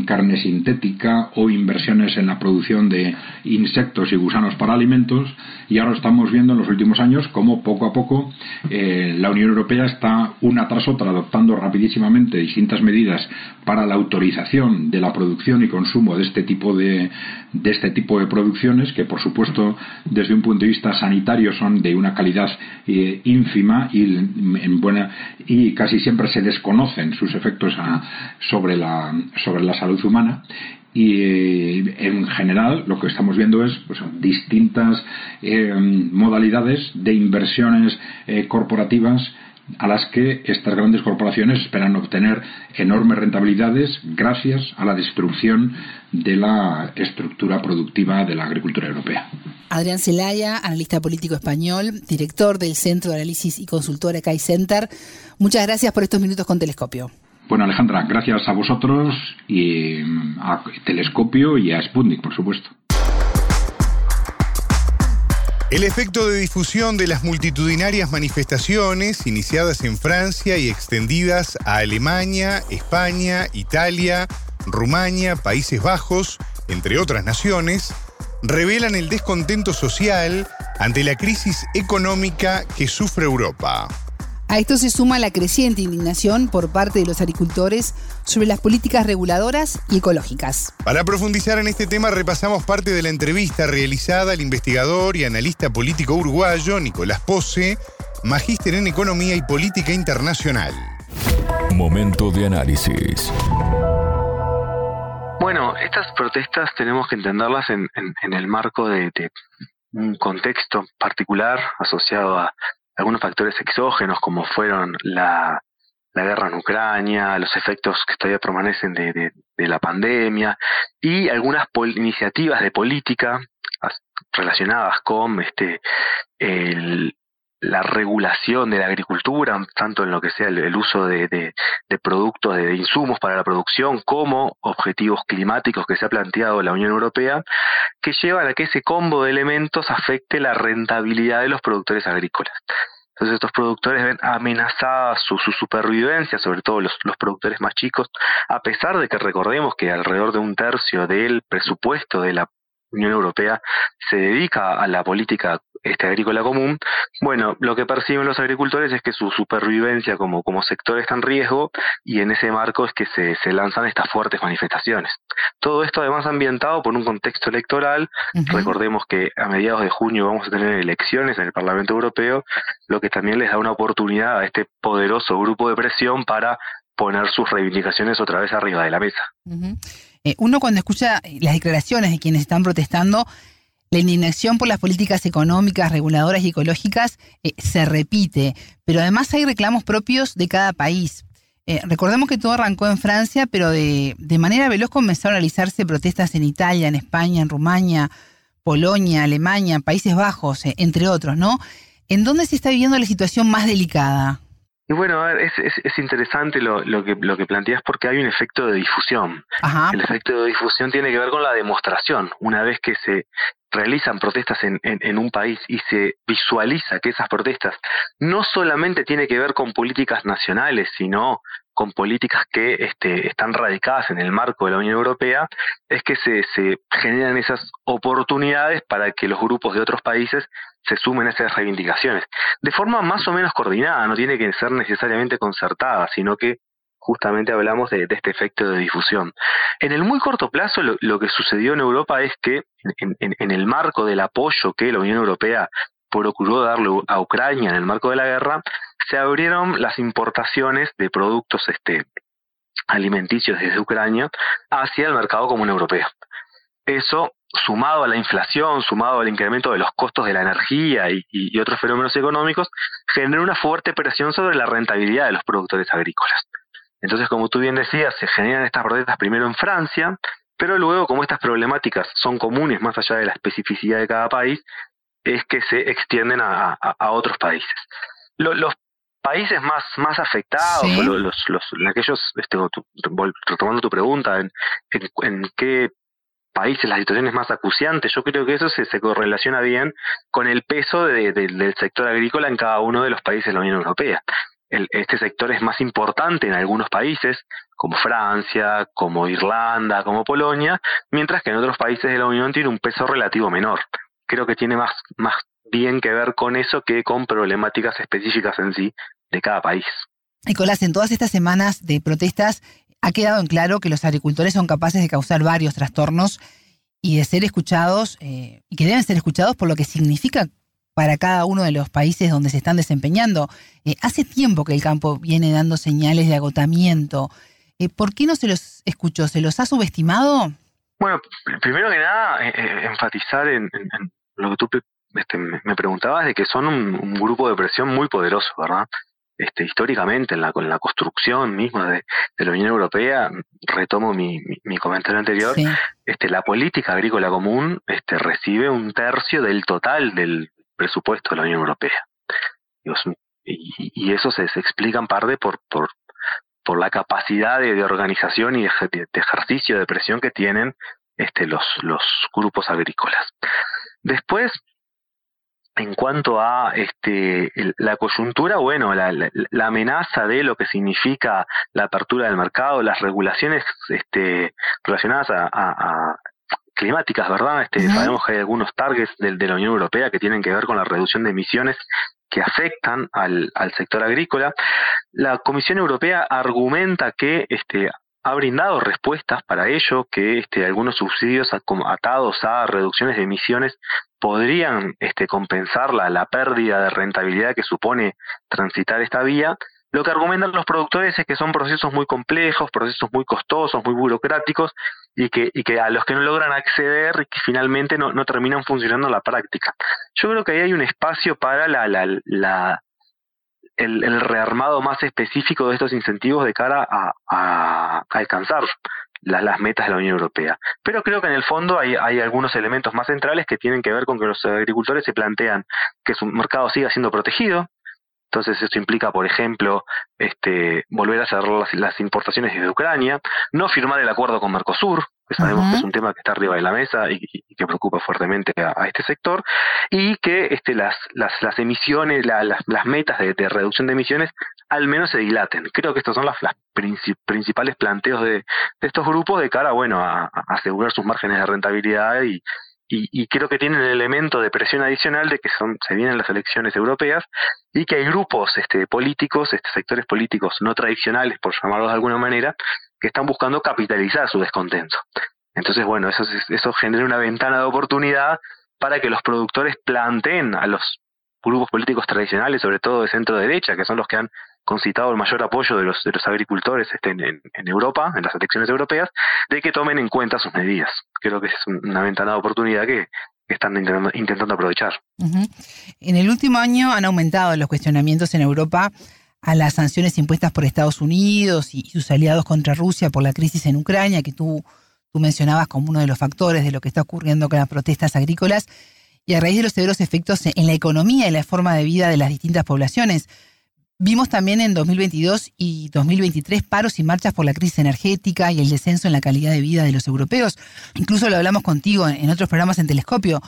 carne sintética o inversiones en la producción de insectos y gusanos para alimentos y ahora estamos viendo en los últimos años cómo poco a poco eh, la Unión Europea está una tras otra adoptando rapidísimamente distintas medidas para la autorización de la producción y consumo de este tipo de, de este tipo de producciones que por supuesto desde un punto de vista sanitario son de una calidad eh, ínfima y en buena y casi siempre se desconocen sus efectos sobre la sobre la salud humana. Y eh, en general lo que estamos viendo es pues, distintas eh, modalidades de inversiones corporativas a las que estas grandes corporaciones esperan obtener enormes rentabilidades gracias a la destrucción de la estructura productiva de la agricultura europea. Adrián Celaya, analista político español, director del Centro de Análisis y Consultora CAI Center. Muchas gracias por estos minutos con Telescopio. Bueno, Alejandra, gracias a vosotros y a Telescopio y a Sputnik, por supuesto. El efecto de difusión de las multitudinarias manifestaciones iniciadas en Francia y extendidas a Alemania, España, Italia, Rumania, Países Bajos, entre otras naciones, revelan el descontento social ante la crisis económica que sufre Europa. A esto se suma la creciente indignación por parte de los agricultores sobre las políticas reguladoras y ecológicas. Para profundizar en este tema repasamos parte de la entrevista realizada al investigador y analista político uruguayo Nicolás Pose, magíster en Economía y Política Internacional. Momento de análisis. Bueno, estas protestas tenemos que entenderlas en, el marco de, un contexto particular asociado a algunos factores exógenos como fueron la, guerra en Ucrania, los efectos que todavía permanecen de, la pandemia y algunas iniciativas de política relacionadas con este el, la regulación de la agricultura, tanto en lo que sea el, uso de, productos, de, insumos para la producción, como objetivos climáticos que se ha planteado la Unión Europea, que llevan a que ese combo de elementos afecte la rentabilidad de los productores agrícolas. Entonces estos productores ven amenazada su, su supervivencia, sobre todo los, los, productores más chicos, a pesar de que recordemos que alrededor de un tercio del presupuesto de la Unión Europea se dedica a la política este, agrícola común, bueno, lo que perciben los agricultores es que su supervivencia como, como sector está en riesgo y en ese marco es que se, se lanzan estas fuertes manifestaciones. Todo esto además ambientado por un contexto electoral. Recordemos que a mediados de junio vamos a tener elecciones en el Parlamento Europeo, lo que también les da una oportunidad a este poderoso grupo de presión para poner sus reivindicaciones otra vez arriba de la mesa. Eh, uno cuando escucha las declaraciones de quienes están protestando, la indignación por las políticas económicas, reguladoras y ecológicas eh, se repite, pero además hay reclamos propios de cada país. Eh, recordemos que todo arrancó en Francia, pero de, de, manera veloz comenzaron a realizarse protestas en Italia, en España, en Rumania, Polonia, Alemania, Países Bajos, entre otros, ¿no? ¿En dónde se está viviendo la situación más delicada? Y bueno, es, es, interesante lo, lo, que, lo que planteas porque hay un efecto de difusión. El efecto de difusión tiene que ver con la demostración. Una vez que se realizan protestas en, un país y se visualiza que esas protestas no solamente tiene que ver con políticas nacionales, sino con políticas que este, están radicadas en el marco de la Unión Europea, es que se, se generan esas oportunidades para que los grupos de otros países se sumen a esas reivindicaciones. De forma más o menos coordinada, no tiene que ser necesariamente concertada, sino que justamente hablamos de, este efecto de difusión. En el muy corto plazo, lo, que sucedió en Europa es que en, en, el marco del apoyo que la Unión Europea procuró darle a Ucrania en el marco de la guerra, se abrieron las importaciones de productos este, alimenticios desde Ucrania hacia el mercado común europeo. Eso, sumado a la inflación, sumado al incremento de los costos de la energía y, otros fenómenos económicos, genera una fuerte presión sobre la rentabilidad de los productores agrícolas. Entonces, como tú bien decías, se generan estas protestas primero en Francia, pero luego, como estas problemáticas son comunes más allá de la especificidad de cada país, es que se extienden a, otros países. los países más, más afectados, los, los, aquellos, este, retomando tu pregunta, en, en, qué países la situación es más acuciante, yo creo que eso se, se correlaciona bien con el peso del sector agrícola en cada uno de los países de la Unión Europea. Este sector es más importante en algunos países, como Francia, como Irlanda, como Polonia, mientras que en otros países de la Unión tiene un peso relativo menor. Creo que tiene más, más bien que ver con eso que con problemáticas específicas en sí de cada país. Nicolás, en todas estas semanas de protestas ha quedado en claro que los agricultores son capaces de causar varios trastornos y de ser escuchados, eh, y que deben ser escuchados por lo que significa para cada uno de los países donde se están desempeñando. Eh, hace tiempo que el campo viene dando señales de agotamiento. Eh, ¿Por qué no se los escuchó? ¿Se los ha subestimado? Bueno, primero que nada, enfatizar en, lo que tú este, me preguntabas de que son un, grupo de presión muy poderoso, ¿verdad? Este, históricamente en la, la construcción misma de, la Unión Europea, retomo mi, mi, comentario anterior, este, la política agrícola común este, recibe un tercio del total del presupuesto de la Unión Europea. Y, eso se, explica en parte por, la capacidad de, organización y de, ejercicio de presión que tienen este, los, grupos agrícolas. Después, en cuanto a este, la coyuntura, bueno, la, amenaza de lo que significa la apertura del mercado, las regulaciones este, relacionadas a, climáticas, ¿verdad? Este, Sabemos que hay algunos targets de, de, la Unión Europea que tienen que ver con la reducción de emisiones que afectan al, al sector agrícola. La Comisión Europea argumenta que este, ha brindado respuestas para ello, que este, algunos subsidios atados a reducciones de emisiones podrían este, compensar la, la pérdida de rentabilidad que supone transitar esta vía. Lo que argumentan los productores es que son procesos muy complejos, procesos muy costosos, muy burocráticos y que, a los que no logran acceder y que finalmente no, terminan funcionando en la práctica. Yo creo que ahí hay un espacio para el, rearmado más específico de estos incentivos de cara a, alcanzar las, metas de la Unión Europea. Pero creo que en el fondo hay algunos elementos más centrales que tienen que ver con que los agricultores se plantean que su mercado siga siendo protegido, entonces esto implica, por ejemplo, este, volver a cerrar las, importaciones desde Ucrania, no firmar el acuerdo con Mercosur, que sabemos que es un tema que está arriba de la mesa y, que preocupa fuertemente a, este sector, y que este, las, las, las emisiones, las, las metas de, reducción de emisiones al menos se dilaten. Creo que estos son las, principales planteos de, de, estos grupos de cara bueno, a, asegurar sus márgenes de rentabilidad y, y, creo que tienen el elemento de presión adicional de que son, se vienen las elecciones europeas y que hay grupos este, políticos, este, sectores políticos no tradicionales, por llamarlos de alguna manera, que están buscando capitalizar su descontento. Entonces, bueno, eso, eso genera una ventana de oportunidad para que los productores planteen a los grupos políticos tradicionales, sobre todo de centro derecha, que son los que han concitado el mayor apoyo de los, de los agricultores este, en, Europa, en las elecciones europeas, de que tomen en cuenta sus medidas. Creo que es una ventana de oportunidad que, están intentando, aprovechar. En el último año han aumentado los cuestionamientos en Europa a las sanciones impuestas por Estados Unidos y sus aliados contra Rusia por la crisis en Ucrania, que tú, tú mencionabas como uno de los factores de lo que está ocurriendo con las protestas agrícolas, y a raíz de los severos efectos en la economía y la forma de vida de las distintas poblaciones. Vimos también en 2022 y 2023 paros y marchas por la crisis energética y el descenso en la calidad de vida de los europeos. Incluso lo hablamos contigo en otros programas en Telescopio.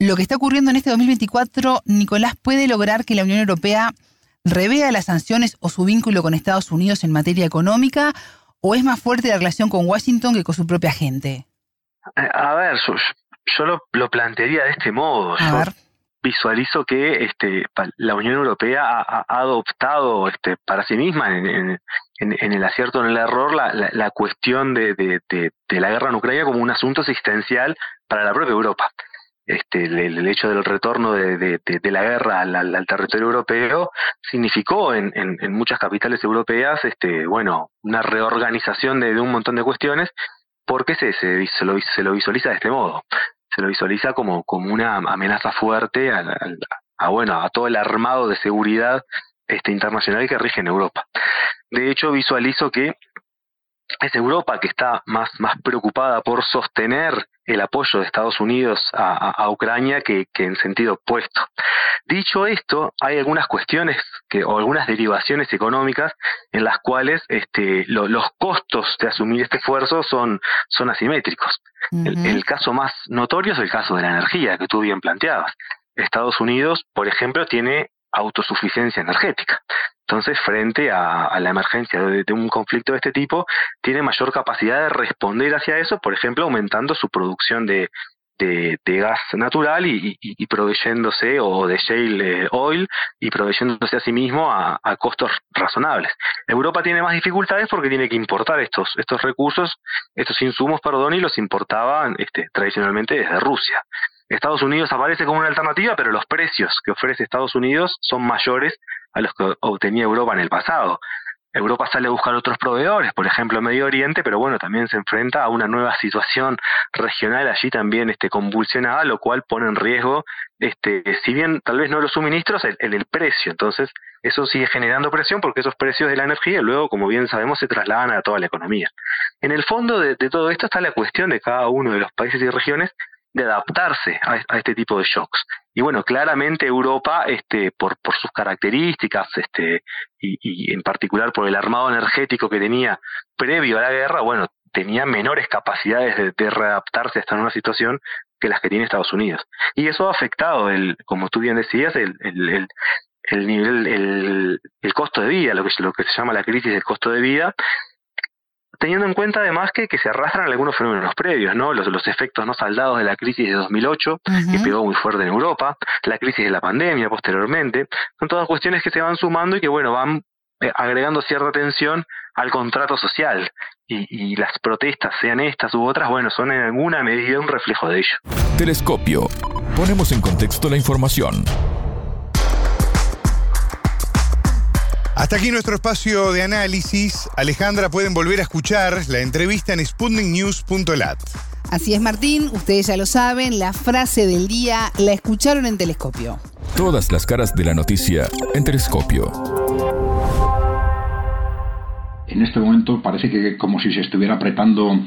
Lo que está ocurriendo en este 2024, Nicolás, ¿puede lograr que la Unión Europea revea las sanciones o su vínculo con Estados Unidos en materia económica? ¿O es más fuerte la relación con Washington que con su propia gente? Eh, a ver, yo, lo, plantearía de este modo. A ver visualizo que este, la Unión Europea ha, adoptado este, para sí misma en, el acierto o en el error la, la, cuestión de, de, la guerra en Ucrania como un asunto existencial para la propia Europa. este, el, hecho del retorno de, la guerra al, territorio europeo significó en, muchas capitales europeas, este, bueno, una reorganización de, un montón de cuestiones, porque se, se, se, lo, se lo visualiza de este modo. Se lo visualiza como, como una amenaza fuerte a, bueno, a todo el armado de seguridad este, internacional que rige en Europa. De hecho, visualizo que es Europa que está más, más preocupada por sostener el apoyo de Estados Unidos a, Ucrania que, en sentido opuesto. Dicho esto, hay algunas cuestiones que, o algunas derivaciones económicas en las cuales este, los costos de asumir este esfuerzo son, son asimétricos. el, el caso más notorio es el caso de la energía que tú bien planteabas. Estados Unidos, por ejemplo, tiene autosuficiencia energética. Entonces, frente a, la emergencia de, un conflicto de este tipo, tiene mayor capacidad de responder hacia eso, por ejemplo, aumentando su producción de, gas natural y, proveyéndose, o de shale eh, oil, y proveyéndose a sí mismo a, costos razonables. Europa tiene más dificultades porque tiene que importar estos, estos recursos, estos insumos, perdón, y los importaba este, tradicionalmente desde Rusia. Estados Unidos aparece como una alternativa, pero los precios que ofrece Estados Unidos son mayores a los que obtenía Europa en el pasado. Europa sale a buscar otros proveedores, por ejemplo Medio Oriente, pero bueno, también se enfrenta a una nueva situación regional allí también este, convulsionada, lo cual pone en riesgo, este, si bien tal vez no los suministros, el, precio. Entonces, eso sigue generando presión porque esos precios de la energía luego, como bien sabemos, se trasladan a toda la economía. En el fondo de todo esto está la cuestión de cada uno de los países y regiones de adaptarse a, este tipo de shocks. Y bueno, claramente Europa, este, por, por sus características, este, y, en particular por el armado energético que tenía previo a la guerra, bueno, tenía menores capacidades de, readaptarse a esta nueva situación que las que tiene Estados Unidos. Y eso ha afectado, el, como tú bien decías, el, el, el nivel, el, el, costo de vida, lo que, lo que se llama la crisis del costo de vida, teniendo en cuenta además que, que se arrastran algunos fenómenos previos, ¿no? Los, los efectos no saldados de la crisis de 2008, que pegó muy fuerte en Europa, la crisis de la pandemia posteriormente, son todas cuestiones que se van sumando y que, bueno, van eh, agregando cierta tensión al contrato social. Y, y, las protestas, sean estas u otras, bueno, son en alguna medida un reflejo de ello. Telescopio. Ponemos en contexto la información. Hasta aquí nuestro espacio de análisis. Alejandra, pueden volver a escuchar la entrevista en sputniknews.lat. Así es, Martín, ustedes ya lo saben, la frase del día la escucharon en Telescopio. Todas las caras de la noticia en Telescopio. En este momento parece que como si se estuviera apretando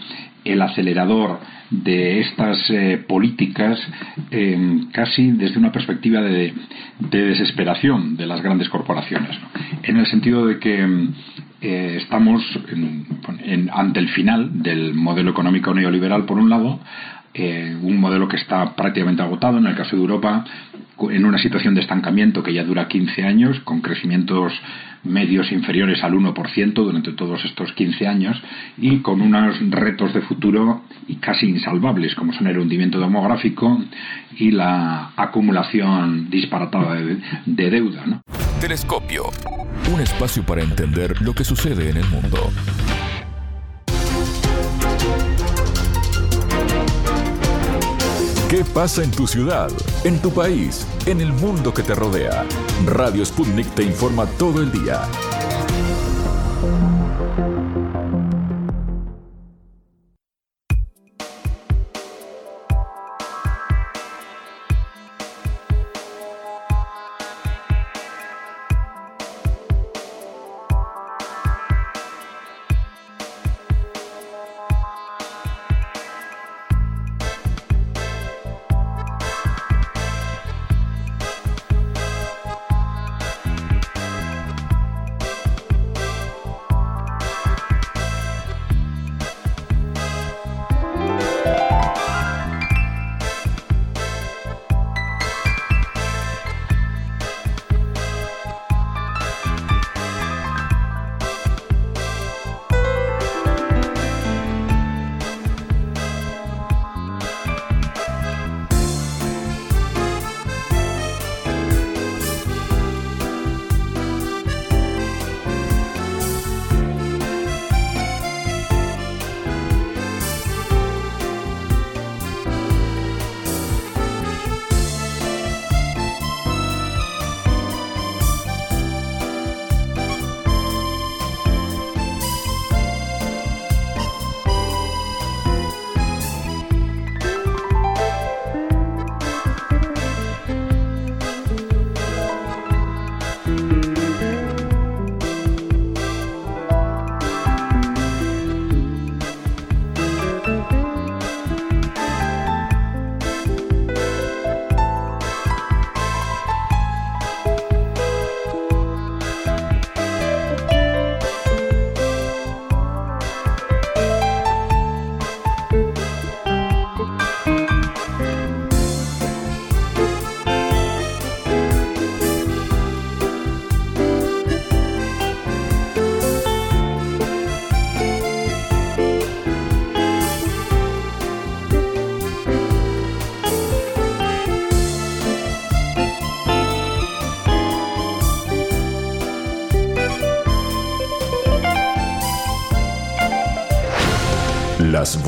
el acelerador de estas eh, políticas casi desde una perspectiva de, desesperación de las grandes corporaciones, en el sentido de que eh, estamos ante el final del modelo económico neoliberal, por un lado, eh, un modelo que está prácticamente agotado, en el caso de Europa, en una situación de estancamiento que ya dura 15 años, con crecimientos medios inferiores al 1% durante todos estos 15 años y con unos retos de futuro casi insalvables, como son el hundimiento demográfico y la acumulación disparatada de, deuda. Telescopio, un espacio para entender lo que sucede en el mundo. ¿Qué pasa en tu ciudad, en tu país, en el mundo que te rodea? Radio Sputnik te informa todo el día.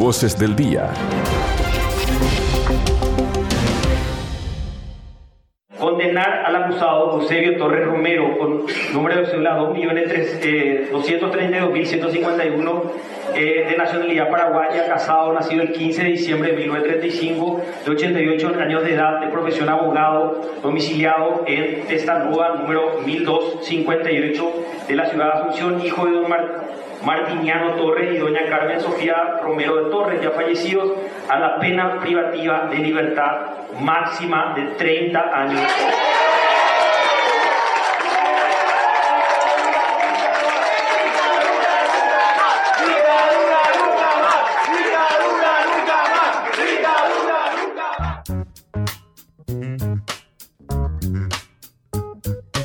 Voces del día. condenar al acusado Eusebio Torres Romero con número de cédula 2.232.151 eh, de nacionalidad paraguaya, casado, nacido el 15 de diciembre de 1935, de 88 años de edad, de profesión abogado, domiciliado en Testanúa, número 1258 de la ciudad de Asunción, hijo de don Martiniano Torres y doña Carmen Sofía Romero de Torres, ya fallecidos, a la pena privativa de libertad máxima de 30 años.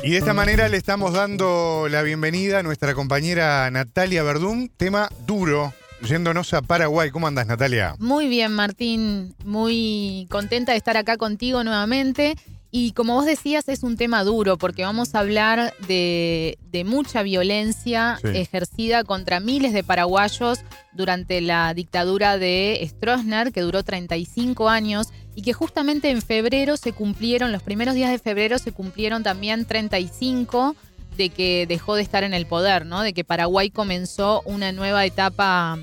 Y de esta manera le estamos dando la bienvenida a nuestra compañera Natalia Verdún, tema duro, yéndonos a Paraguay. ¿Cómo andas, Natalia? Muy bien, Martín. Muy contenta de estar acá contigo nuevamente. Y como vos decías, es un tema duro porque vamos a hablar de, mucha violencia ejercida contra miles de paraguayos durante la dictadura de Stroessner, que duró 35 años y que justamente en febrero se cumplieron, los primeros días de febrero se cumplieron también 35 de que dejó de estar en el poder, ¿no? De que Paraguay comenzó una nueva etapa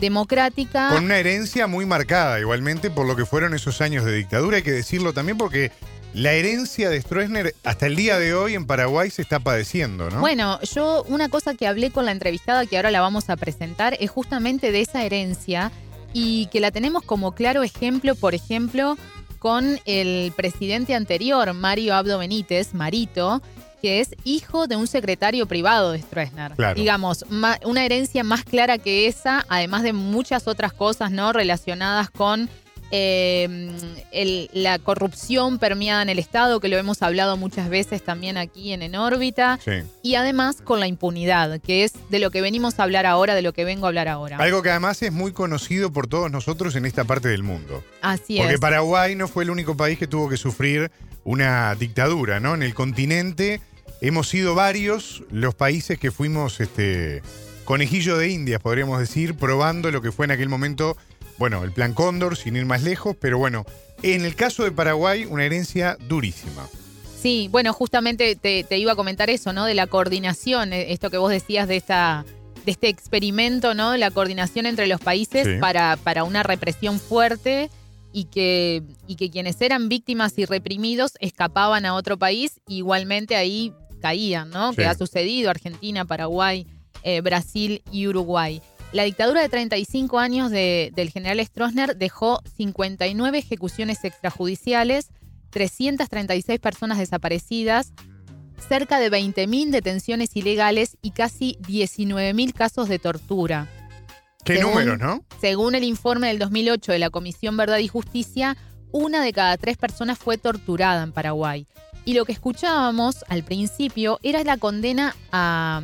democrática. Con una herencia muy marcada, igualmente, por lo que fueron esos años de dictadura, hay que decirlo también porque la herencia de Stroessner hasta el día de hoy en Paraguay se está padeciendo, ¿no? Bueno, yo una cosa que hablé con la entrevistada que ahora la vamos a presentar es justamente de esa herencia y que la tenemos como claro ejemplo, por ejemplo, con el presidente anterior, Mario Abdo Benítez, Marito, que es hijo de un secretario privado de Stroessner. Digamos, una herencia más clara que esa, además de muchas otras cosas no relacionadas con eh, la corrupción permeada en el Estado, que lo hemos hablado muchas veces también aquí en En órbita, y además con la impunidad, que es de lo que venimos a hablar ahora, de lo que vengo a hablar ahora. Algo que además es muy conocido por todos nosotros en esta parte del mundo. Así es. Porque Paraguay no fue el único país que tuvo que sufrir una dictadura, ¿no? En el continente hemos sido varios los países que fuimos este conejillo de indias, podríamos decir, probando lo que fue en aquel momento bueno, el plan Cóndor, sin ir más lejos, pero bueno, en el caso de Paraguay, una herencia durísima. Sí, bueno, justamente te, iba a comentar eso, ¿no? De la coordinación, eh, esto que vos decías de esta de este experimento, ¿no? De la coordinación entre los países para, para una represión fuerte y que, y que quienes eran víctimas y reprimidos escapaban a otro país, igualmente ahí caían, ¿no? Que ha sucedido Argentina, Paraguay, eh, Brasil y Uruguay. La dictadura de 35 años del general Stroessner dejó 59 ejecuciones extrajudiciales, 336 personas desaparecidas, cerca de 20.000 detenciones ilegales y casi 19.000 casos de tortura. ¿Qué números, no? Según el informe del 2008 de la Comisión Verdad y Justicia, una de cada tres personas fue torturada en Paraguay. Y lo que escuchábamos al principio era la condena a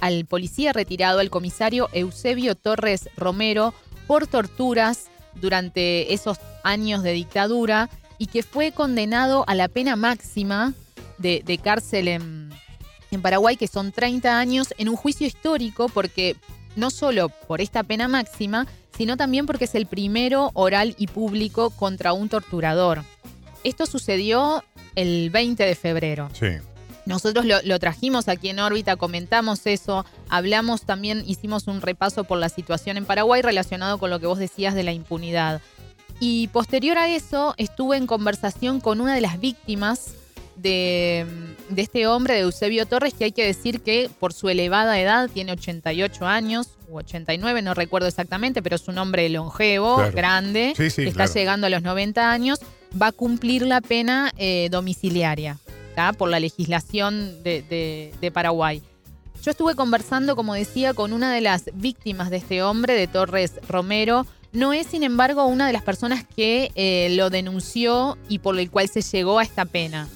al policía retirado, el comisario Eusebio Torres Romero, por torturas durante esos años de dictadura y que fue condenado a la pena máxima de, cárcel en, en Paraguay, que son 30 años, en un juicio histórico porque no solo por esta pena máxima, sino también porque es el primero oral y público contra un torturador. Esto sucedió el 20 de febrero. Sí. Nosotros lo, trajimos aquí en órbita, comentamos eso, hablamos también, hicimos un repaso por la situación en Paraguay relacionado con lo que vos decías de la impunidad. Y posterior a eso estuve en conversación con una de las víctimas de, este hombre, de Eusebio Torres, que hay que decir que por su elevada edad, tiene 88 años, u 89, no recuerdo exactamente, pero es un hombre longevo, grande, que está llegando a los 90 años, va a cumplir la pena eh, domiciliaria por la legislación de, Paraguay. Yo estuve conversando, como decía, con una de las víctimas de este hombre, de Torres Romero. No es, sin embargo, una de las personas que eh, lo denunció y por el cual se llegó a esta pena.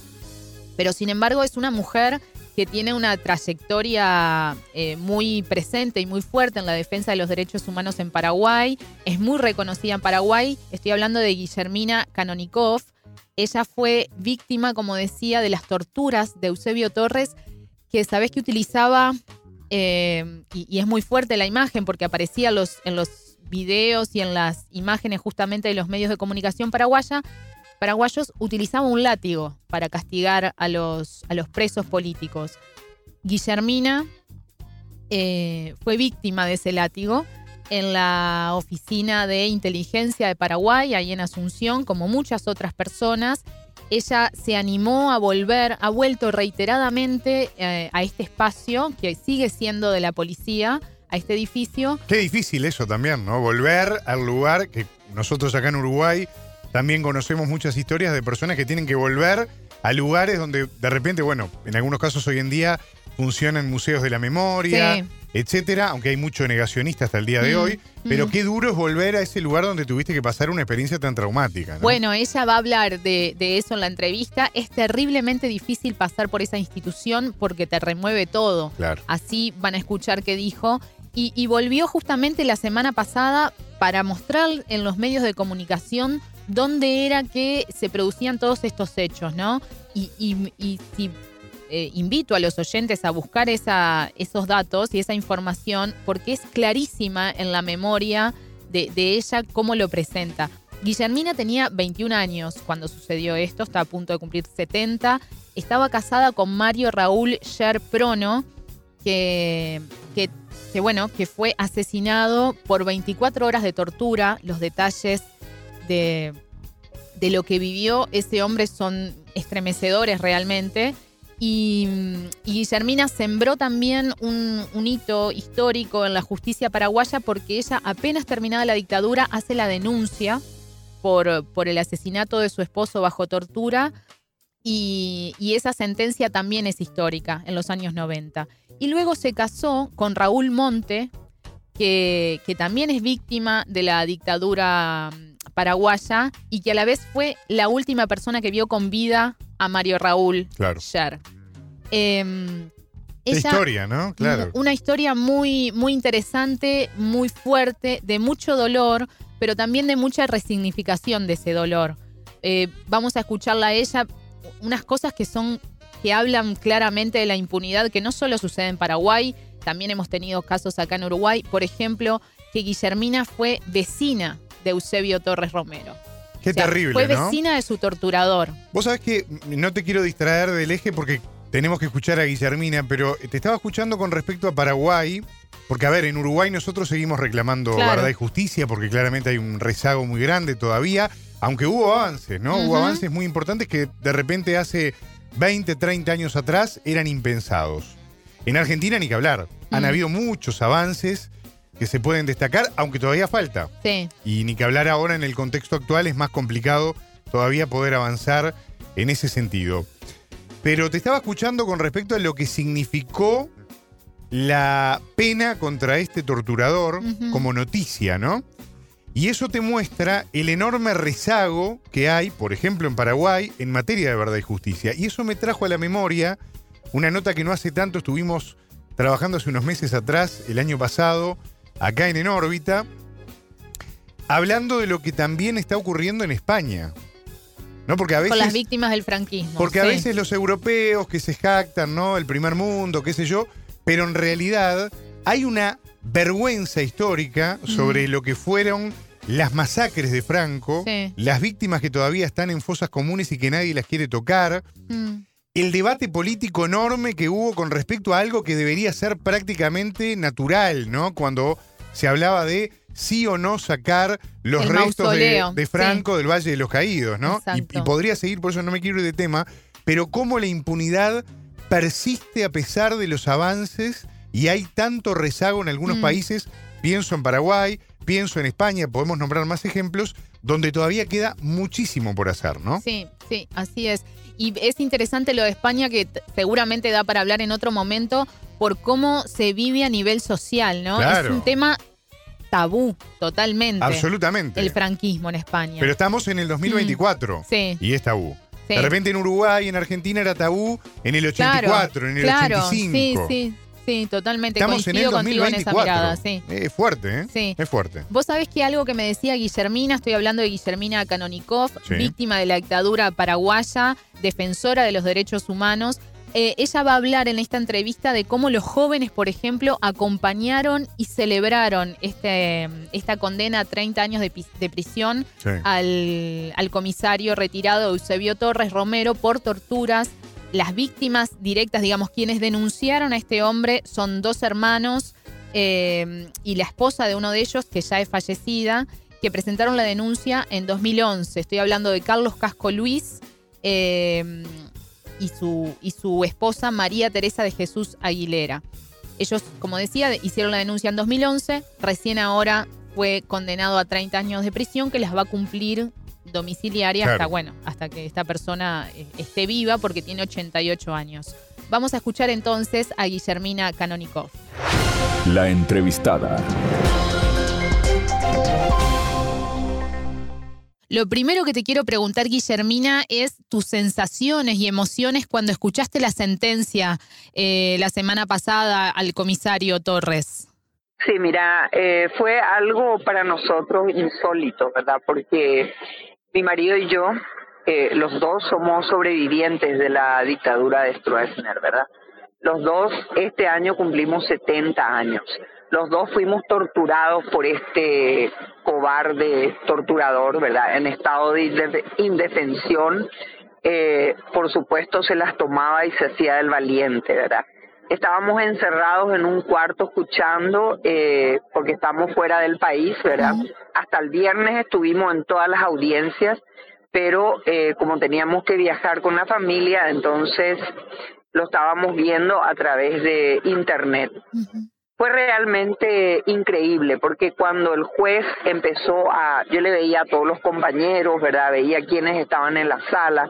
Pero, sin embargo, es una mujer que tiene una trayectoria eh, muy presente y muy fuerte en la defensa de los derechos humanos en Paraguay. Es muy reconocida en Paraguay. Estoy hablando de Guillermina Kanonikov. Ella fue víctima, como decía, de las torturas de Eusebio Torres, que sabés que utilizaba, eh, y, es muy fuerte la imagen porque aparecía los, en los videos y en las imágenes justamente de los medios de comunicación paraguaya, paraguayos utilizaban un látigo para castigar a los, a los presos políticos. Guillermina eh, fue víctima de ese látigo en la oficina de inteligencia de Paraguay, ahí en Asunción, como muchas otras personas. Ella se animó a volver, ha vuelto reiteradamente eh, a este espacio que sigue siendo de la policía, a este edificio. Qué difícil eso también, ¿no? Volver al lugar que nosotros acá en Uruguay también conocemos muchas historias de personas que tienen que volver a lugares donde de repente, bueno, en algunos casos hoy en día funcionan museos de la memoria, Sí. etcétera, aunque hay mucho negacionista hasta el día de Mm, hoy. Pero mm. qué duro es volver a ese lugar donde tuviste que pasar una experiencia tan traumática, ¿no? Bueno, ella va a hablar de, de eso en la entrevista. Es terriblemente difícil pasar por esa institución porque te remueve todo. Claro. Así van a escuchar qué dijo. Y, y volvió justamente la semana pasada para mostrar en los medios de comunicación dónde era que se producían todos estos hechos, ¿no? Y, y- y si eh, invito a los oyentes a buscar esos datos y esa información porque es clarísima en la memoria de, ella cómo lo presenta. Guillermina tenía 21 años cuando sucedió esto, está a punto de cumplir 70. Estaba casada con Mario Raúl Sher Prono, que, bueno, que fue asesinado por 24 horas de tortura. Los detalles de, de lo que vivió ese hombre son estremecedores realmente. Y, y Guillermina sembró también un, hito histórico en la justicia paraguaya porque ella, apenas terminada la dictadura, hace la denuncia por, por el asesinato de su esposo bajo tortura y, y esa sentencia también es histórica en los años 90. Y luego se casó con Raúl Monte, que, que también es víctima de la dictadura paraguaya y que a la vez fue la última persona que vio con vida a Mario Raúl Claro. Sher. Em, ella- historia, ¿no? Claro. una historia muy, muy interesante, muy fuerte, de mucho dolor, pero también de mucha resignificación de ese dolor. Eh, vamos a escucharla a ella, unas cosas que son, que hablan claramente de la impunidad, que no solo sucede en Paraguay, también hemos tenido casos acá en Uruguay, por ejemplo, que Guillermina fue vecina de Eusebio Torres Romero. Qué O sea, terrible, Fue ¿no? vecina de su torturador. Vos sabés que no te quiero distraer del eje porque tenemos que escuchar a Guillermina, pero te estaba escuchando con respecto a Paraguay, porque a ver, en Uruguay nosotros seguimos reclamando Claro. verdad y justicia, porque claramente hay un rezago muy grande todavía, aunque hubo avances, ¿no? Hubo avances muy importantes que de repente hace 20, 30 años atrás eran impensados. En Argentina ni que hablar, han Mm. habido muchos avances que se pueden destacar, aunque todavía falta. Sí. Y ni que hablar ahora en el contexto actual es más complicado todavía poder avanzar en ese sentido. Pero te estaba escuchando con respecto a lo que significó la pena contra este torturador como noticia, ¿no? Y eso te muestra el enorme rezago que hay, por ejemplo, en Paraguay, en materia de verdad y justicia. Y eso me trajo a la memoria una nota que no hace tanto estuvimos trabajando hace unos meses atrás, el año pasado, acá en En órbita, hablando de lo que también está ocurriendo en España. ¿No? Porque a veces. Con las víctimas del franquismo. Porque a veces los europeos que se jactan, ¿no? El primer mundo, qué sé yo, pero en realidad hay una vergüenza histórica sobre lo que fueron las masacres de Franco, Sí. las víctimas que todavía están en fosas comunes y que nadie las quiere tocar, Mm. El debate político enorme que hubo con respecto a algo que debería ser prácticamente natural, ¿no? Cuando se hablaba de sí o no sacar los El restos de, Franco del Valle de los Caídos, ¿no? Y podría seguir, por eso no me quiero ir de tema, pero cómo la impunidad persiste a pesar de los avances y hay tanto rezago en algunos Mm. países, pienso en Paraguay, pienso en España, podemos nombrar más ejemplos, donde todavía queda muchísimo por hacer, ¿no? Sí, sí, así es. Y es interesante lo de España que seguramente da para hablar en otro momento por cómo se vive a nivel social, ¿no? Claro. Es un tema tabú totalmente. Absolutamente. El franquismo en España. Pero estamos en el 2024 Mm, Sí. y es tabú. Sí. De repente en Uruguay, en Argentina era tabú en el 84, en el claro, 85. Sí, sí, sí, totalmente. Estamos en el Coincido contigo en esa 2024. mirada, sí. Es fuerte, ¿eh? Sí. Es fuerte. Vos sabés que algo que me decía Guillermina, estoy hablando de Guillermina Kanonikov, Sí. víctima de la dictadura paraguaya, defensora de los derechos humanos, eh, ella va a hablar en esta entrevista de cómo los jóvenes, por ejemplo, acompañaron y celebraron este, esta condena a 30 años de, prisión Sí. al, al comisario retirado Eusebio Torres Romero por torturas. Las víctimas directas, digamos, quienes denunciaron a este hombre son dos hermanos eh, y la esposa de uno de ellos, que ya es fallecida, que presentaron la denuncia en 2011. Estoy hablando de Carlos Casco Luis eh, y, su, y su esposa María Teresa de Jesús Aguilera. Ellos, como decía, de- hicieron la denuncia en 2011, recién ahora fue condenado a 30 años de prisión que las va a cumplir domiciliaria hasta, bueno, hasta que esta persona eh, esté viva porque tiene 88 años. Vamos a escuchar entonces a Guillermina Canonikov. La entrevistada. Lo primero que te quiero preguntar, Guillermina, es tus sensaciones y emociones cuando escuchaste la sentencia eh, la semana pasada al comisario Torres. Sí, mira, eh, fue algo para nosotros insólito, ¿verdad? Porque mi marido y yo, eh, los dos somos sobrevivientes de la dictadura de Stroessner, ¿verdad? Los dos este año cumplimos 70 años. Los dos fuimos torturados por este cobarde torturador, ¿verdad? En estado de inde- indefensión. Eh, por supuesto, se las tomaba y se hacía el valiente, ¿verdad? Estábamos encerrados en un cuarto escuchando, eh, porque estamos fuera del país, ¿verdad? Hasta el viernes estuvimos en todas las audiencias, pero eh, como teníamos que viajar con la familia, entonces lo estábamos viendo a través de internet. Fue realmente increíble porque cuando el juez empezó a, yo le veía a todos los compañeros, ¿verdad? Veía quienes estaban en la sala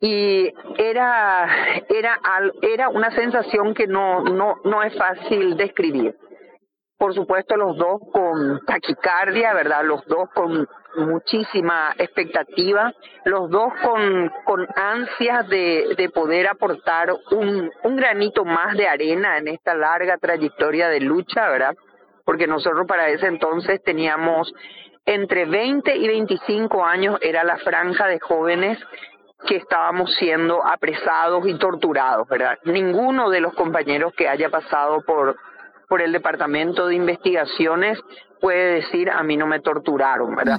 y era era era una sensación que no no no es fácil describir. Por supuesto los dos con taquicardia, ¿verdad? Los dos con muchísima expectativa, los dos con, con ansias de, de poder aportar un, un granito más de arena en esta larga trayectoria de lucha, ¿verdad? Porque nosotros para ese entonces teníamos entre 20 y 25 años, era la franja de jóvenes que estábamos siendo apresados y torturados, ¿verdad? Ninguno de los compañeros que haya pasado por por el departamento de investigaciones puede decir a mí no me torturaron, ¿verdad?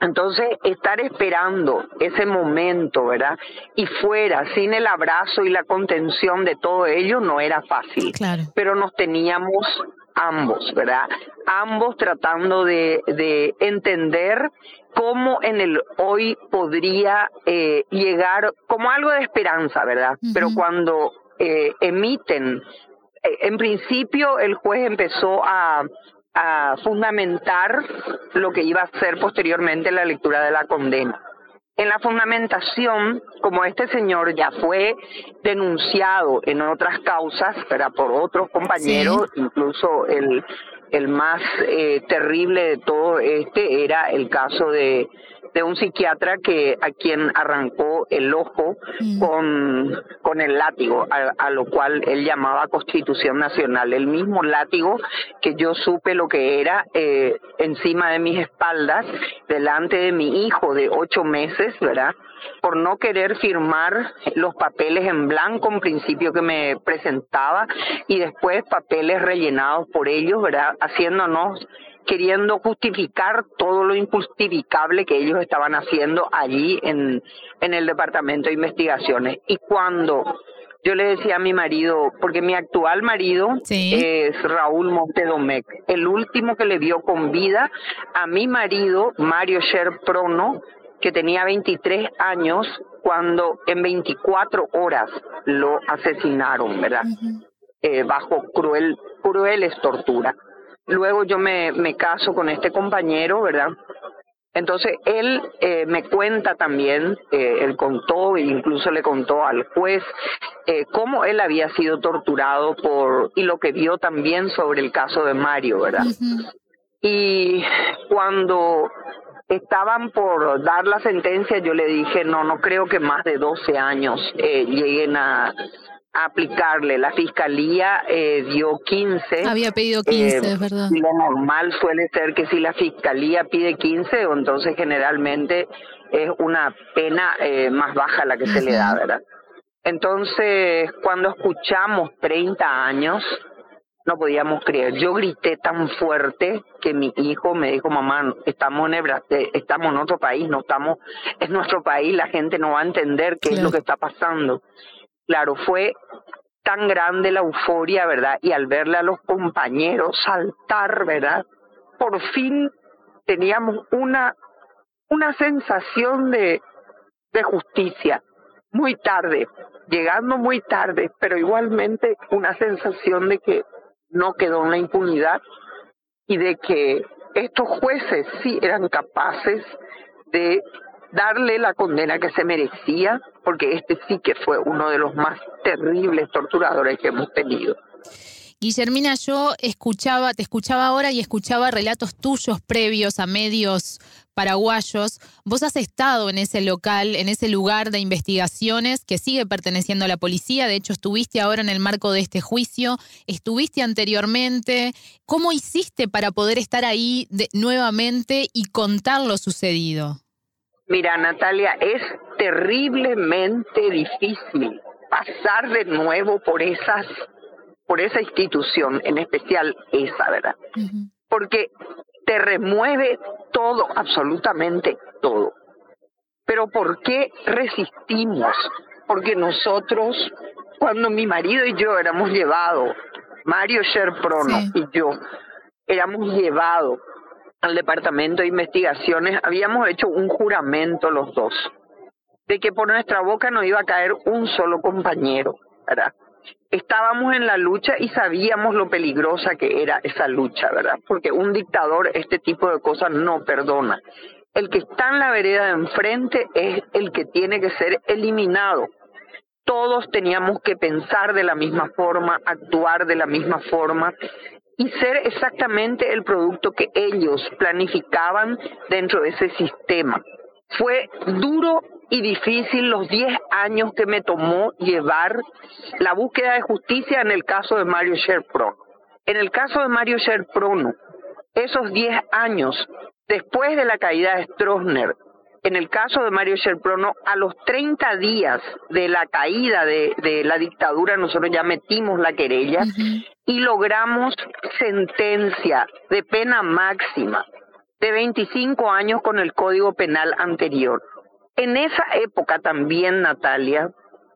Entonces, estar esperando ese momento, ¿verdad? Y fuera, sin el abrazo y la contención de todo ello, no era fácil. Claro. Pero nos teníamos ambos, ¿verdad? Ambos tratando de, de entender cómo en el hoy podría eh, llegar como algo de esperanza, ¿verdad? Pero cuando eh, emiten, eh, en principio el juez empezó a, a fundamentar lo que iba a ser posteriormente la lectura de la condena. En la fundamentación, como este señor ya fue denunciado en otras causas, ¿verdad? por otros compañeros, incluso el, el más eh, terrible de todo este era el caso de, de un psiquiatra que a quien arrancó el ojo con, con el látigo, a, a lo cual él llamaba Constitución Nacional, el mismo látigo que yo supe lo que era eh, encima de mis espaldas, delante de mi hijo de ocho meses, ¿verdad? Por no querer firmar los papeles en blanco en principio que me presentaba y después papeles rellenados por ellos, ¿verdad? Haciéndonos queriendo justificar todo lo injustificable que ellos estaban haciendo allí en, en el departamento de investigaciones. Y cuando yo le decía a mi marido, porque mi actual marido es Raúl Montedomec, el último que le vio con vida a mi marido, Mario Sher Prono, que tenía 23 años cuando en 24 horas lo asesinaron, ¿verdad? Eh, bajo cruel, crueles torturas. Luego yo me, me caso con este compañero, ¿verdad? Entonces él eh, me cuenta también, eh, él contó e incluso le contó al juez eh, cómo él había sido torturado por y lo que vio también sobre el caso de Mario, ¿verdad? Y cuando estaban por dar la sentencia, yo le dije, no, no creo que más de 12 años eh, lleguen a, a aplicarle. La fiscalía eh, dio 15. Había pedido 15, Eh, verdad. Lo normal suele ser que si la fiscalía pide 15, o entonces generalmente es una pena eh, más baja la que se le da, ¿verdad? Entonces, cuando escuchamos 30 años, no podíamos creer. Yo grité tan fuerte que mi hijo me dijo, mamá, estamos en, eh, estamos en otro país, no estamos, es nuestro país, la gente no va a entender qué es lo que está pasando. Claro, fue tan grande la euforia, ¿verdad? Y al verle a los compañeros saltar, ¿verdad? Por fin teníamos una, una sensación de, de justicia, muy tarde, llegando muy tarde, pero igualmente una sensación de que no quedó en la impunidad y de que estos jueces sí eran capaces de darle la condena que se merecía, porque este sí que fue uno de los más terribles torturadores que hemos tenido. Guillermina, yo escuchaba, te escuchaba ahora y escuchaba relatos tuyos previos a medios paraguayos. Vos has estado en ese local, en ese lugar de investigaciones que sigue perteneciendo a la policía. De hecho, estuviste ahora en el marco de este juicio. Estuviste anteriormente. ¿Cómo hiciste para poder estar ahí nuevamente y contar lo sucedido? Mira, Natalia, es terriblemente difícil pasar de nuevo por esas por esa institución, en especial esa, ¿verdad? Porque te remueve todo, absolutamente todo. Pero ¿por qué resistimos? Porque nosotros, cuando mi marido y yo éramos llevados, Mario Sherprono y yo, éramos llevados al Departamento de Investigaciones, habíamos hecho un juramento los dos, de que por nuestra boca no iba a caer un solo compañero, ¿verdad? Estábamos en la lucha y sabíamos lo peligrosa que era esa lucha, ¿verdad? Porque un dictador este tipo de cosas no perdona. El que está en la vereda de enfrente es el que tiene que ser eliminado. Todos teníamos que pensar de la misma forma, actuar de la misma forma y ser exactamente el producto que ellos planificaban dentro de ese sistema. Fue duro y difícil los 10 años que me tomó llevar la búsqueda de justicia en el caso de Mario Sherprono. En el caso de Mario Sherprono, esos 10 años después de la caída de Stroessner, en el caso de Mario Sherprono, a los 30 días de la caída de, la dictadura, nosotros ya metimos la querella y logramos sentencia de pena máxima de 25 años con el Código Penal anterior. En esa época también, Natalia,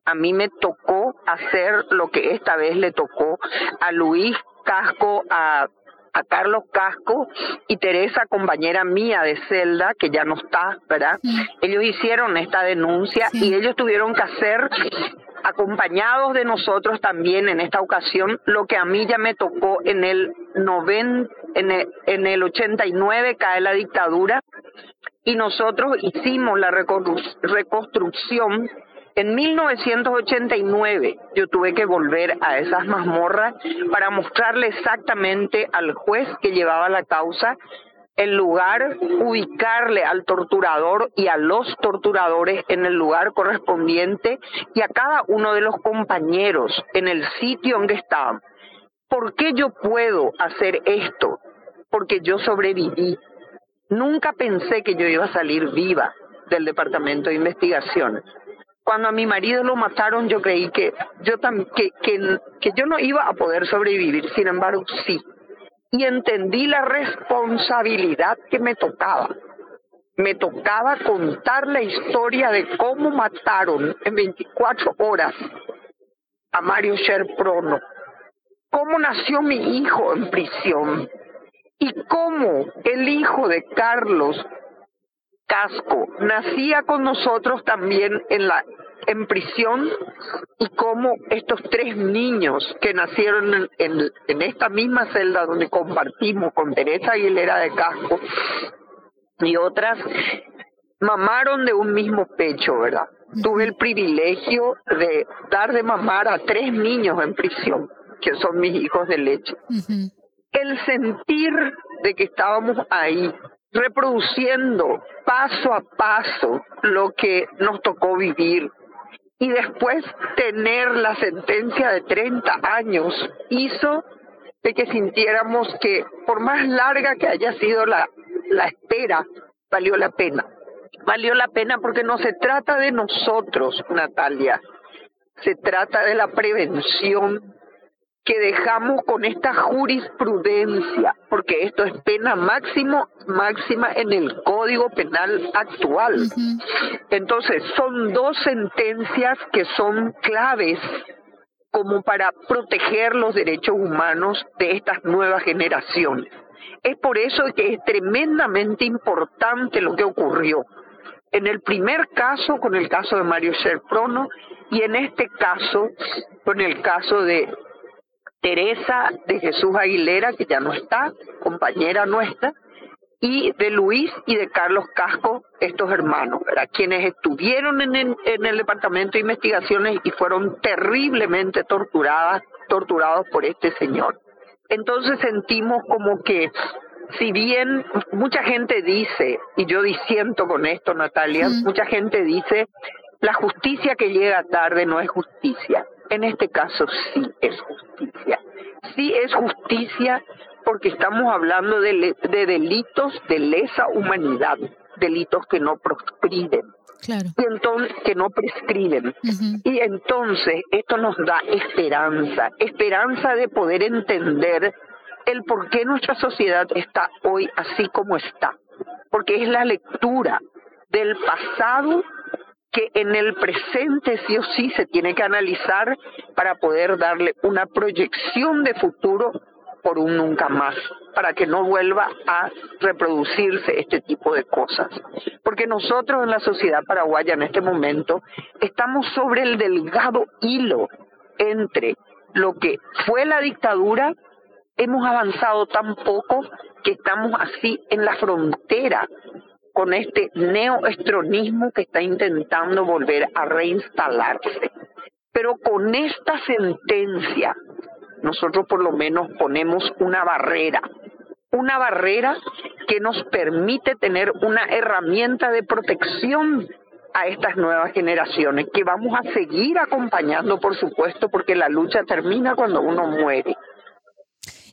a mí me tocó hacer lo que esta vez le tocó a Luis Casco, a, a Carlos Casco y Teresa, compañera mía de celda, que ya no está, ¿verdad? Ellos hicieron esta denuncia y ellos tuvieron que hacer acompañados de nosotros también en esta ocasión, lo que a mí ya me tocó en el, noven, en el, en el 89 cae la dictadura y nosotros hicimos la reconstrucción. En 1989 yo tuve que volver a esas mazmorras para mostrarle exactamente al juez que llevaba la causa el lugar, ubicarle al torturador y a los torturadores en el lugar correspondiente y a cada uno de los compañeros en el sitio en que estaban. ¿Por qué yo puedo hacer esto? Porque yo sobreviví, Nunca pensé que yo iba a salir viva del departamento de investigaciones. Cuando a mi marido lo mataron, yo creí que yo, que, que yo no iba a poder sobrevivir, sin embargo, sí. Y entendí la responsabilidad que me tocaba. Me tocaba contar la historia de cómo mataron en 24 horas a Mario Sherprono, cómo nació mi hijo en prisión, y cómo el hijo de Carlos Casco nacía con nosotros también en la en prisión y cómo estos tres niños que nacieron en, en, esta misma celda donde compartimos con Teresa Aguilera de Casco y otras mamaron de un mismo pecho, ¿verdad? Tuve el privilegio de dar de mamar a tres niños en prisión, que son mis hijos de leche el sentir de que estábamos ahí, reproduciendo paso a paso lo que nos tocó vivir. Y después tener la sentencia de 30 años hizo de que sintiéramos que por más larga que haya sido la, la espera, valió la pena. Valió la pena porque no se trata de nosotros, Natalia. se trata de la prevención que dejamos con esta jurisprudencia, porque esto es pena máximo, máxima en el Código Penal actual. Entonces, son dos sentencias que son claves como para proteger los derechos humanos de estas nuevas generaciones. Es por eso que es tremendamente importante lo que ocurrió. En el primer caso, con el caso de Mario Serprono, y en este caso, con el caso de Teresa de Jesús Aguilera, que ya no está, compañera nuestra, y de Luis y de Carlos Casco, estos hermanos, quienes estuvieron en el, en el Departamento de Investigaciones y fueron terriblemente torturadas, torturados por este señor. Entonces sentimos como que si bien mucha gente dice, y yo disiento con esto, Natalia, mucha gente dice, la justicia que llega tarde no es justicia. En este caso sí es justicia. Sí es justicia porque estamos hablando de, delitos de lesa humanidad, delitos que no proscriben. Claro. Y entonces, que no prescriben. Y entonces esto nos da esperanza, esperanza de poder entender el por qué nuestra sociedad está hoy así como está. Porque es la lectura del pasado que en el presente sí o sí se tiene que analizar para poder darle una proyección de futuro por un nunca más, para que no vuelva a reproducirse este tipo de cosas. Porque nosotros en la sociedad paraguaya en este momento estamos sobre el delgado hilo entre lo que fue la dictadura, hemos avanzado tan poco que estamos así en la frontera con este neoestronismo que está intentando volver a reinstalarse. Pero con esta sentencia, nosotros por lo menos ponemos una barrera, una barrera que nos permite tener una herramienta de protección a estas nuevas generaciones, que vamos a seguir acompañando, por supuesto, porque la lucha termina cuando uno muere.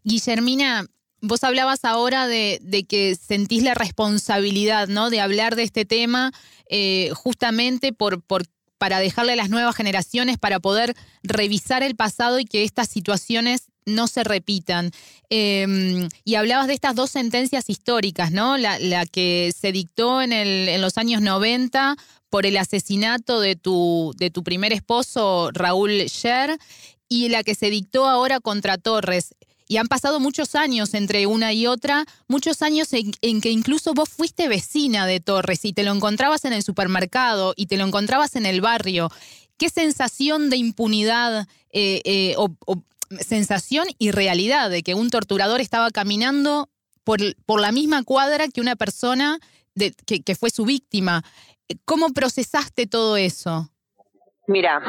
Guillermina, Vos hablabas ahora de, que sentís la responsabilidad, ¿no? De hablar de este tema eh, justamente por, para dejarle a las nuevas generaciones, para poder revisar el pasado y que estas situaciones no se repitan. Em, y hablabas de estas dos sentencias históricas, ¿no? La, que se dictó en, el, en, los años 90 por el asesinato de tu, de tu primer esposo, Raúl Sher, y la que se dictó ahora contra Torres. Y han pasado muchos años entre una y otra, muchos años en, que incluso vos fuiste vecina de Torres y te lo encontrabas en el supermercado y te lo encontrabas en el barrio. ¿Qué sensación de impunidad eh, eh, o, sensación y realidad de que un torturador estaba caminando por, la misma cuadra que una persona de, que, fue su víctima? ¿Cómo procesaste todo eso? Mira,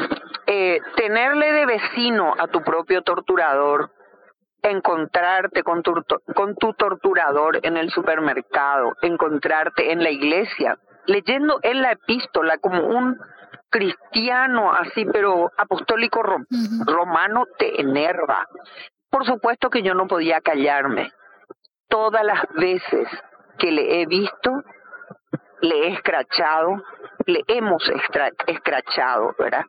eh, tenerle de vecino a tu propio torturador encontrarte con tu, con tu torturador en el supermercado, encontrarte en la iglesia, leyendo en la epístola como un cristiano así, pero apostólico romano, te enerva. Por supuesto que yo no podía callarme. Todas las veces que le he visto, le he escrachado, le hemos escrachado, ¿verdad?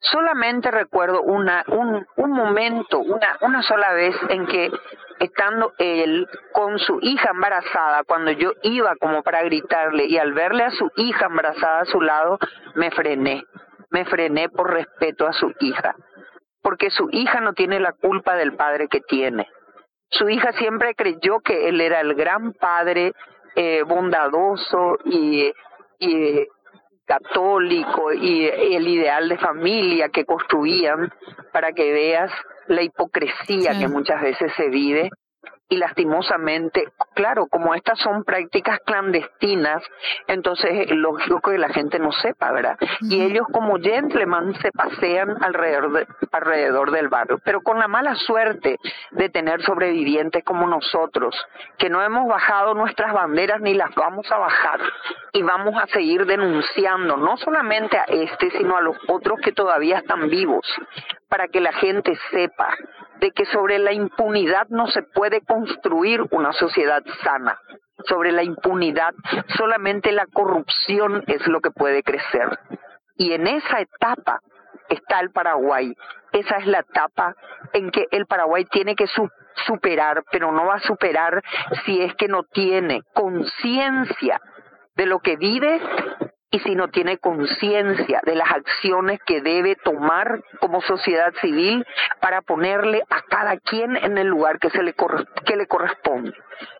Solamente recuerdo una, un, un momento, una, una sola vez en que estando él con su hija embarazada, cuando yo iba como para gritarle y al verle a su hija embarazada a su lado, me frené, me frené por respeto a su hija, porque su hija no tiene la culpa del padre que tiene. Su hija siempre creyó que él era el gran padre eh, bondadoso y, y católico y el ideal de familia que construían para que veas la hipocresía que muchas veces se vive y lastimosamente, claro, como estas son prácticas clandestinas, entonces es lógico que la gente no sepa, ¿verdad? Y ellos como gentlemen se pasean alrededor, alrededor del barrio, pero con la mala suerte de tener sobrevivientes como nosotros, que no hemos bajado nuestras banderas ni las vamos a bajar y vamos a seguir denunciando no solamente a este, sino a los otros que todavía están vivos, para que la gente sepa de que sobre la impunidad no se puede construir una sociedad sana. Sobre la impunidad solamente la corrupción es lo que puede crecer. Y en esa etapa está el Paraguay. Esa es la etapa en que el Paraguay tiene que superar, pero no va a superar si es que no tiene conciencia de lo que vive y si no tiene conciencia de las acciones que debe tomar como sociedad civil para ponerle a cada quien en el lugar que se le que le corresponde.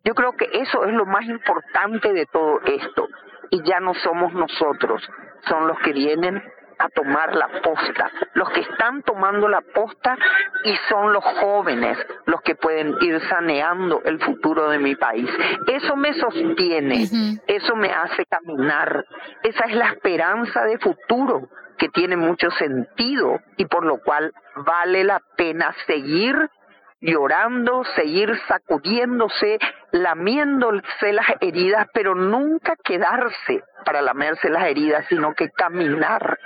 Yo creo que eso es lo más importante de todo esto y ya no somos nosotros, son los que vienen a tomar la posta, los que están tomando la posta y son los jóvenes los que pueden ir saneando el futuro de mi país. Eso me sostiene, eso me hace caminar, esa es la esperanza de futuro que tiene mucho sentido y por lo cual vale la pena seguir llorando, seguir sacudiéndose, lamiéndose las heridas, pero nunca quedarse para lamerse las heridas, sino que caminar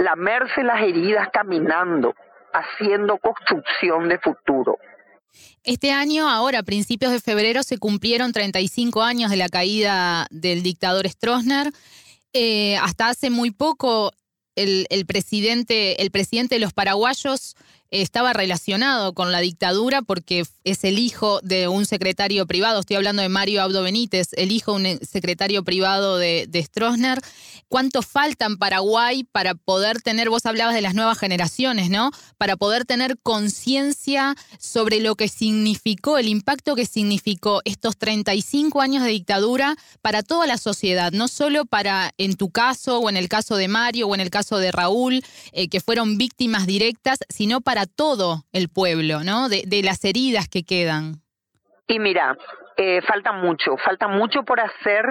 lamerse las heridas caminando, haciendo construcción de futuro. Este año, ahora, a principios de febrero, se cumplieron 35 años de la caída del dictador Stroessner. Eh, hasta hace muy poco, el, presidente, el presidente de los paraguayos estaba relacionado con la dictadura porque es el hijo de un secretario privado, estoy hablando de Mario Abdo Benítez, el hijo de un secretario privado de, de Stroessner. ¿Cuánto falta en Paraguay para poder tener, vos hablabas de las nuevas generaciones, ¿no? Para poder tener conciencia sobre lo que significó, el impacto que significó estos 35 años de dictadura para toda la sociedad, no solo para, en tu caso, o en el caso de Mario, o en el caso de Raúl, eh, que fueron víctimas directas, sino para todo el pueblo, ¿no? De, las heridas que quedan. Y mira, eh, falta mucho, falta mucho por hacer.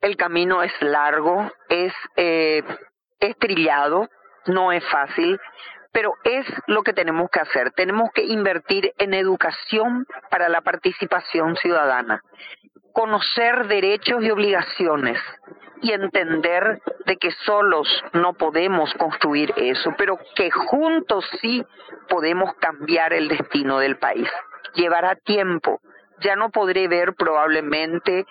El camino es largo, es eh, estrillado, no es fácil, pero es lo que tenemos que hacer. Tenemos que invertir en educación para la participación ciudadana, conocer derechos y obligaciones, y entender de que solos no podemos construir eso, pero que juntos sí podemos cambiar el destino del país. Llevará tiempo. Ya no podré ver probablemente,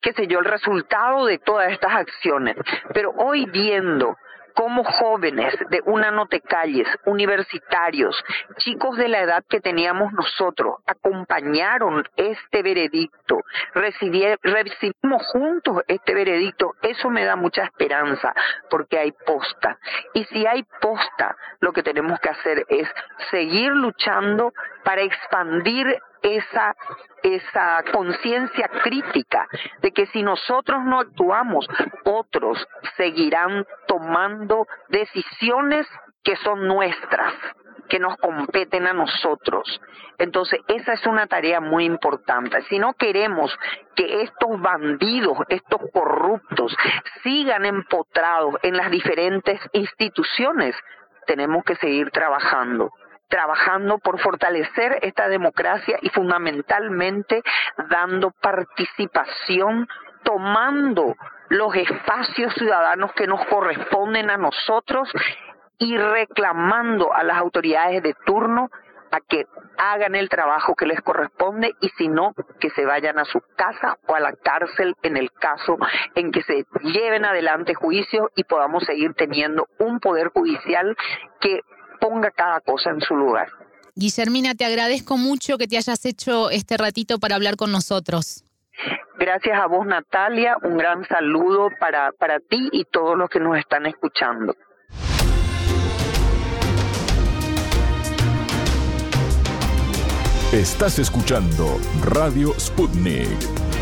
qué sé yo, el resultado de todas estas acciones, pero hoy viendo cómo jóvenes de una calles, universitarios, chicos de la edad que teníamos nosotros, acompañaron este veredicto, recibimos juntos este veredicto, eso me da mucha esperanza, porque hay posta. Y si hay posta, lo que tenemos que hacer es seguir luchando para expandir esa, conciencia crítica de que si nosotros no actuamos, otros seguirán tomando decisiones que son nuestras, que nos competen a nosotros. Entonces, esa es una tarea muy importante. Si no queremos que estos bandidos, estos corruptos, sigan empotrados en las diferentes instituciones, tenemos que seguir trabajando trabajando por fortalecer esta democracia y fundamentalmente dando participación, tomando los espacios ciudadanos que nos corresponden a nosotros y reclamando a las autoridades de turno a que hagan el trabajo que les corresponde y si no, que se vayan a su casa o a la cárcel en el caso en que se lleven adelante juicios y podamos seguir teniendo un poder judicial que ponga cada cosa en su lugar. Guillermina, te agradezco mucho que te hayas hecho este ratito para hablar con nosotros. Gracias a vos, Natalia. Un gran saludo para, para ti y todos los que nos están escuchando. Estás escuchando Radio Sputnik.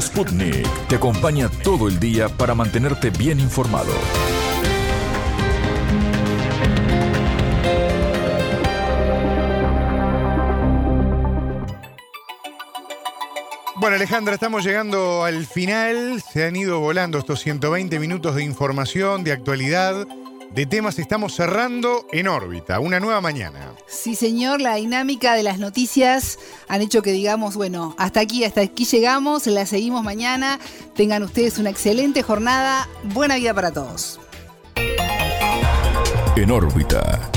Sputnik te acompaña todo el día para mantenerte bien informado. Bueno, Alejandra, estamos llegando al final. Se han ido volando estos 120 minutos de información, de actualidad, de temas. Estamos cerrando en órbita, una nueva mañana. Sí, señor, la dinámica de las noticias han hecho que digamos, bueno, hasta aquí, hasta aquí llegamos, la seguimos mañana. Tengan ustedes una excelente jornada. Buena vida para todos. En órbita.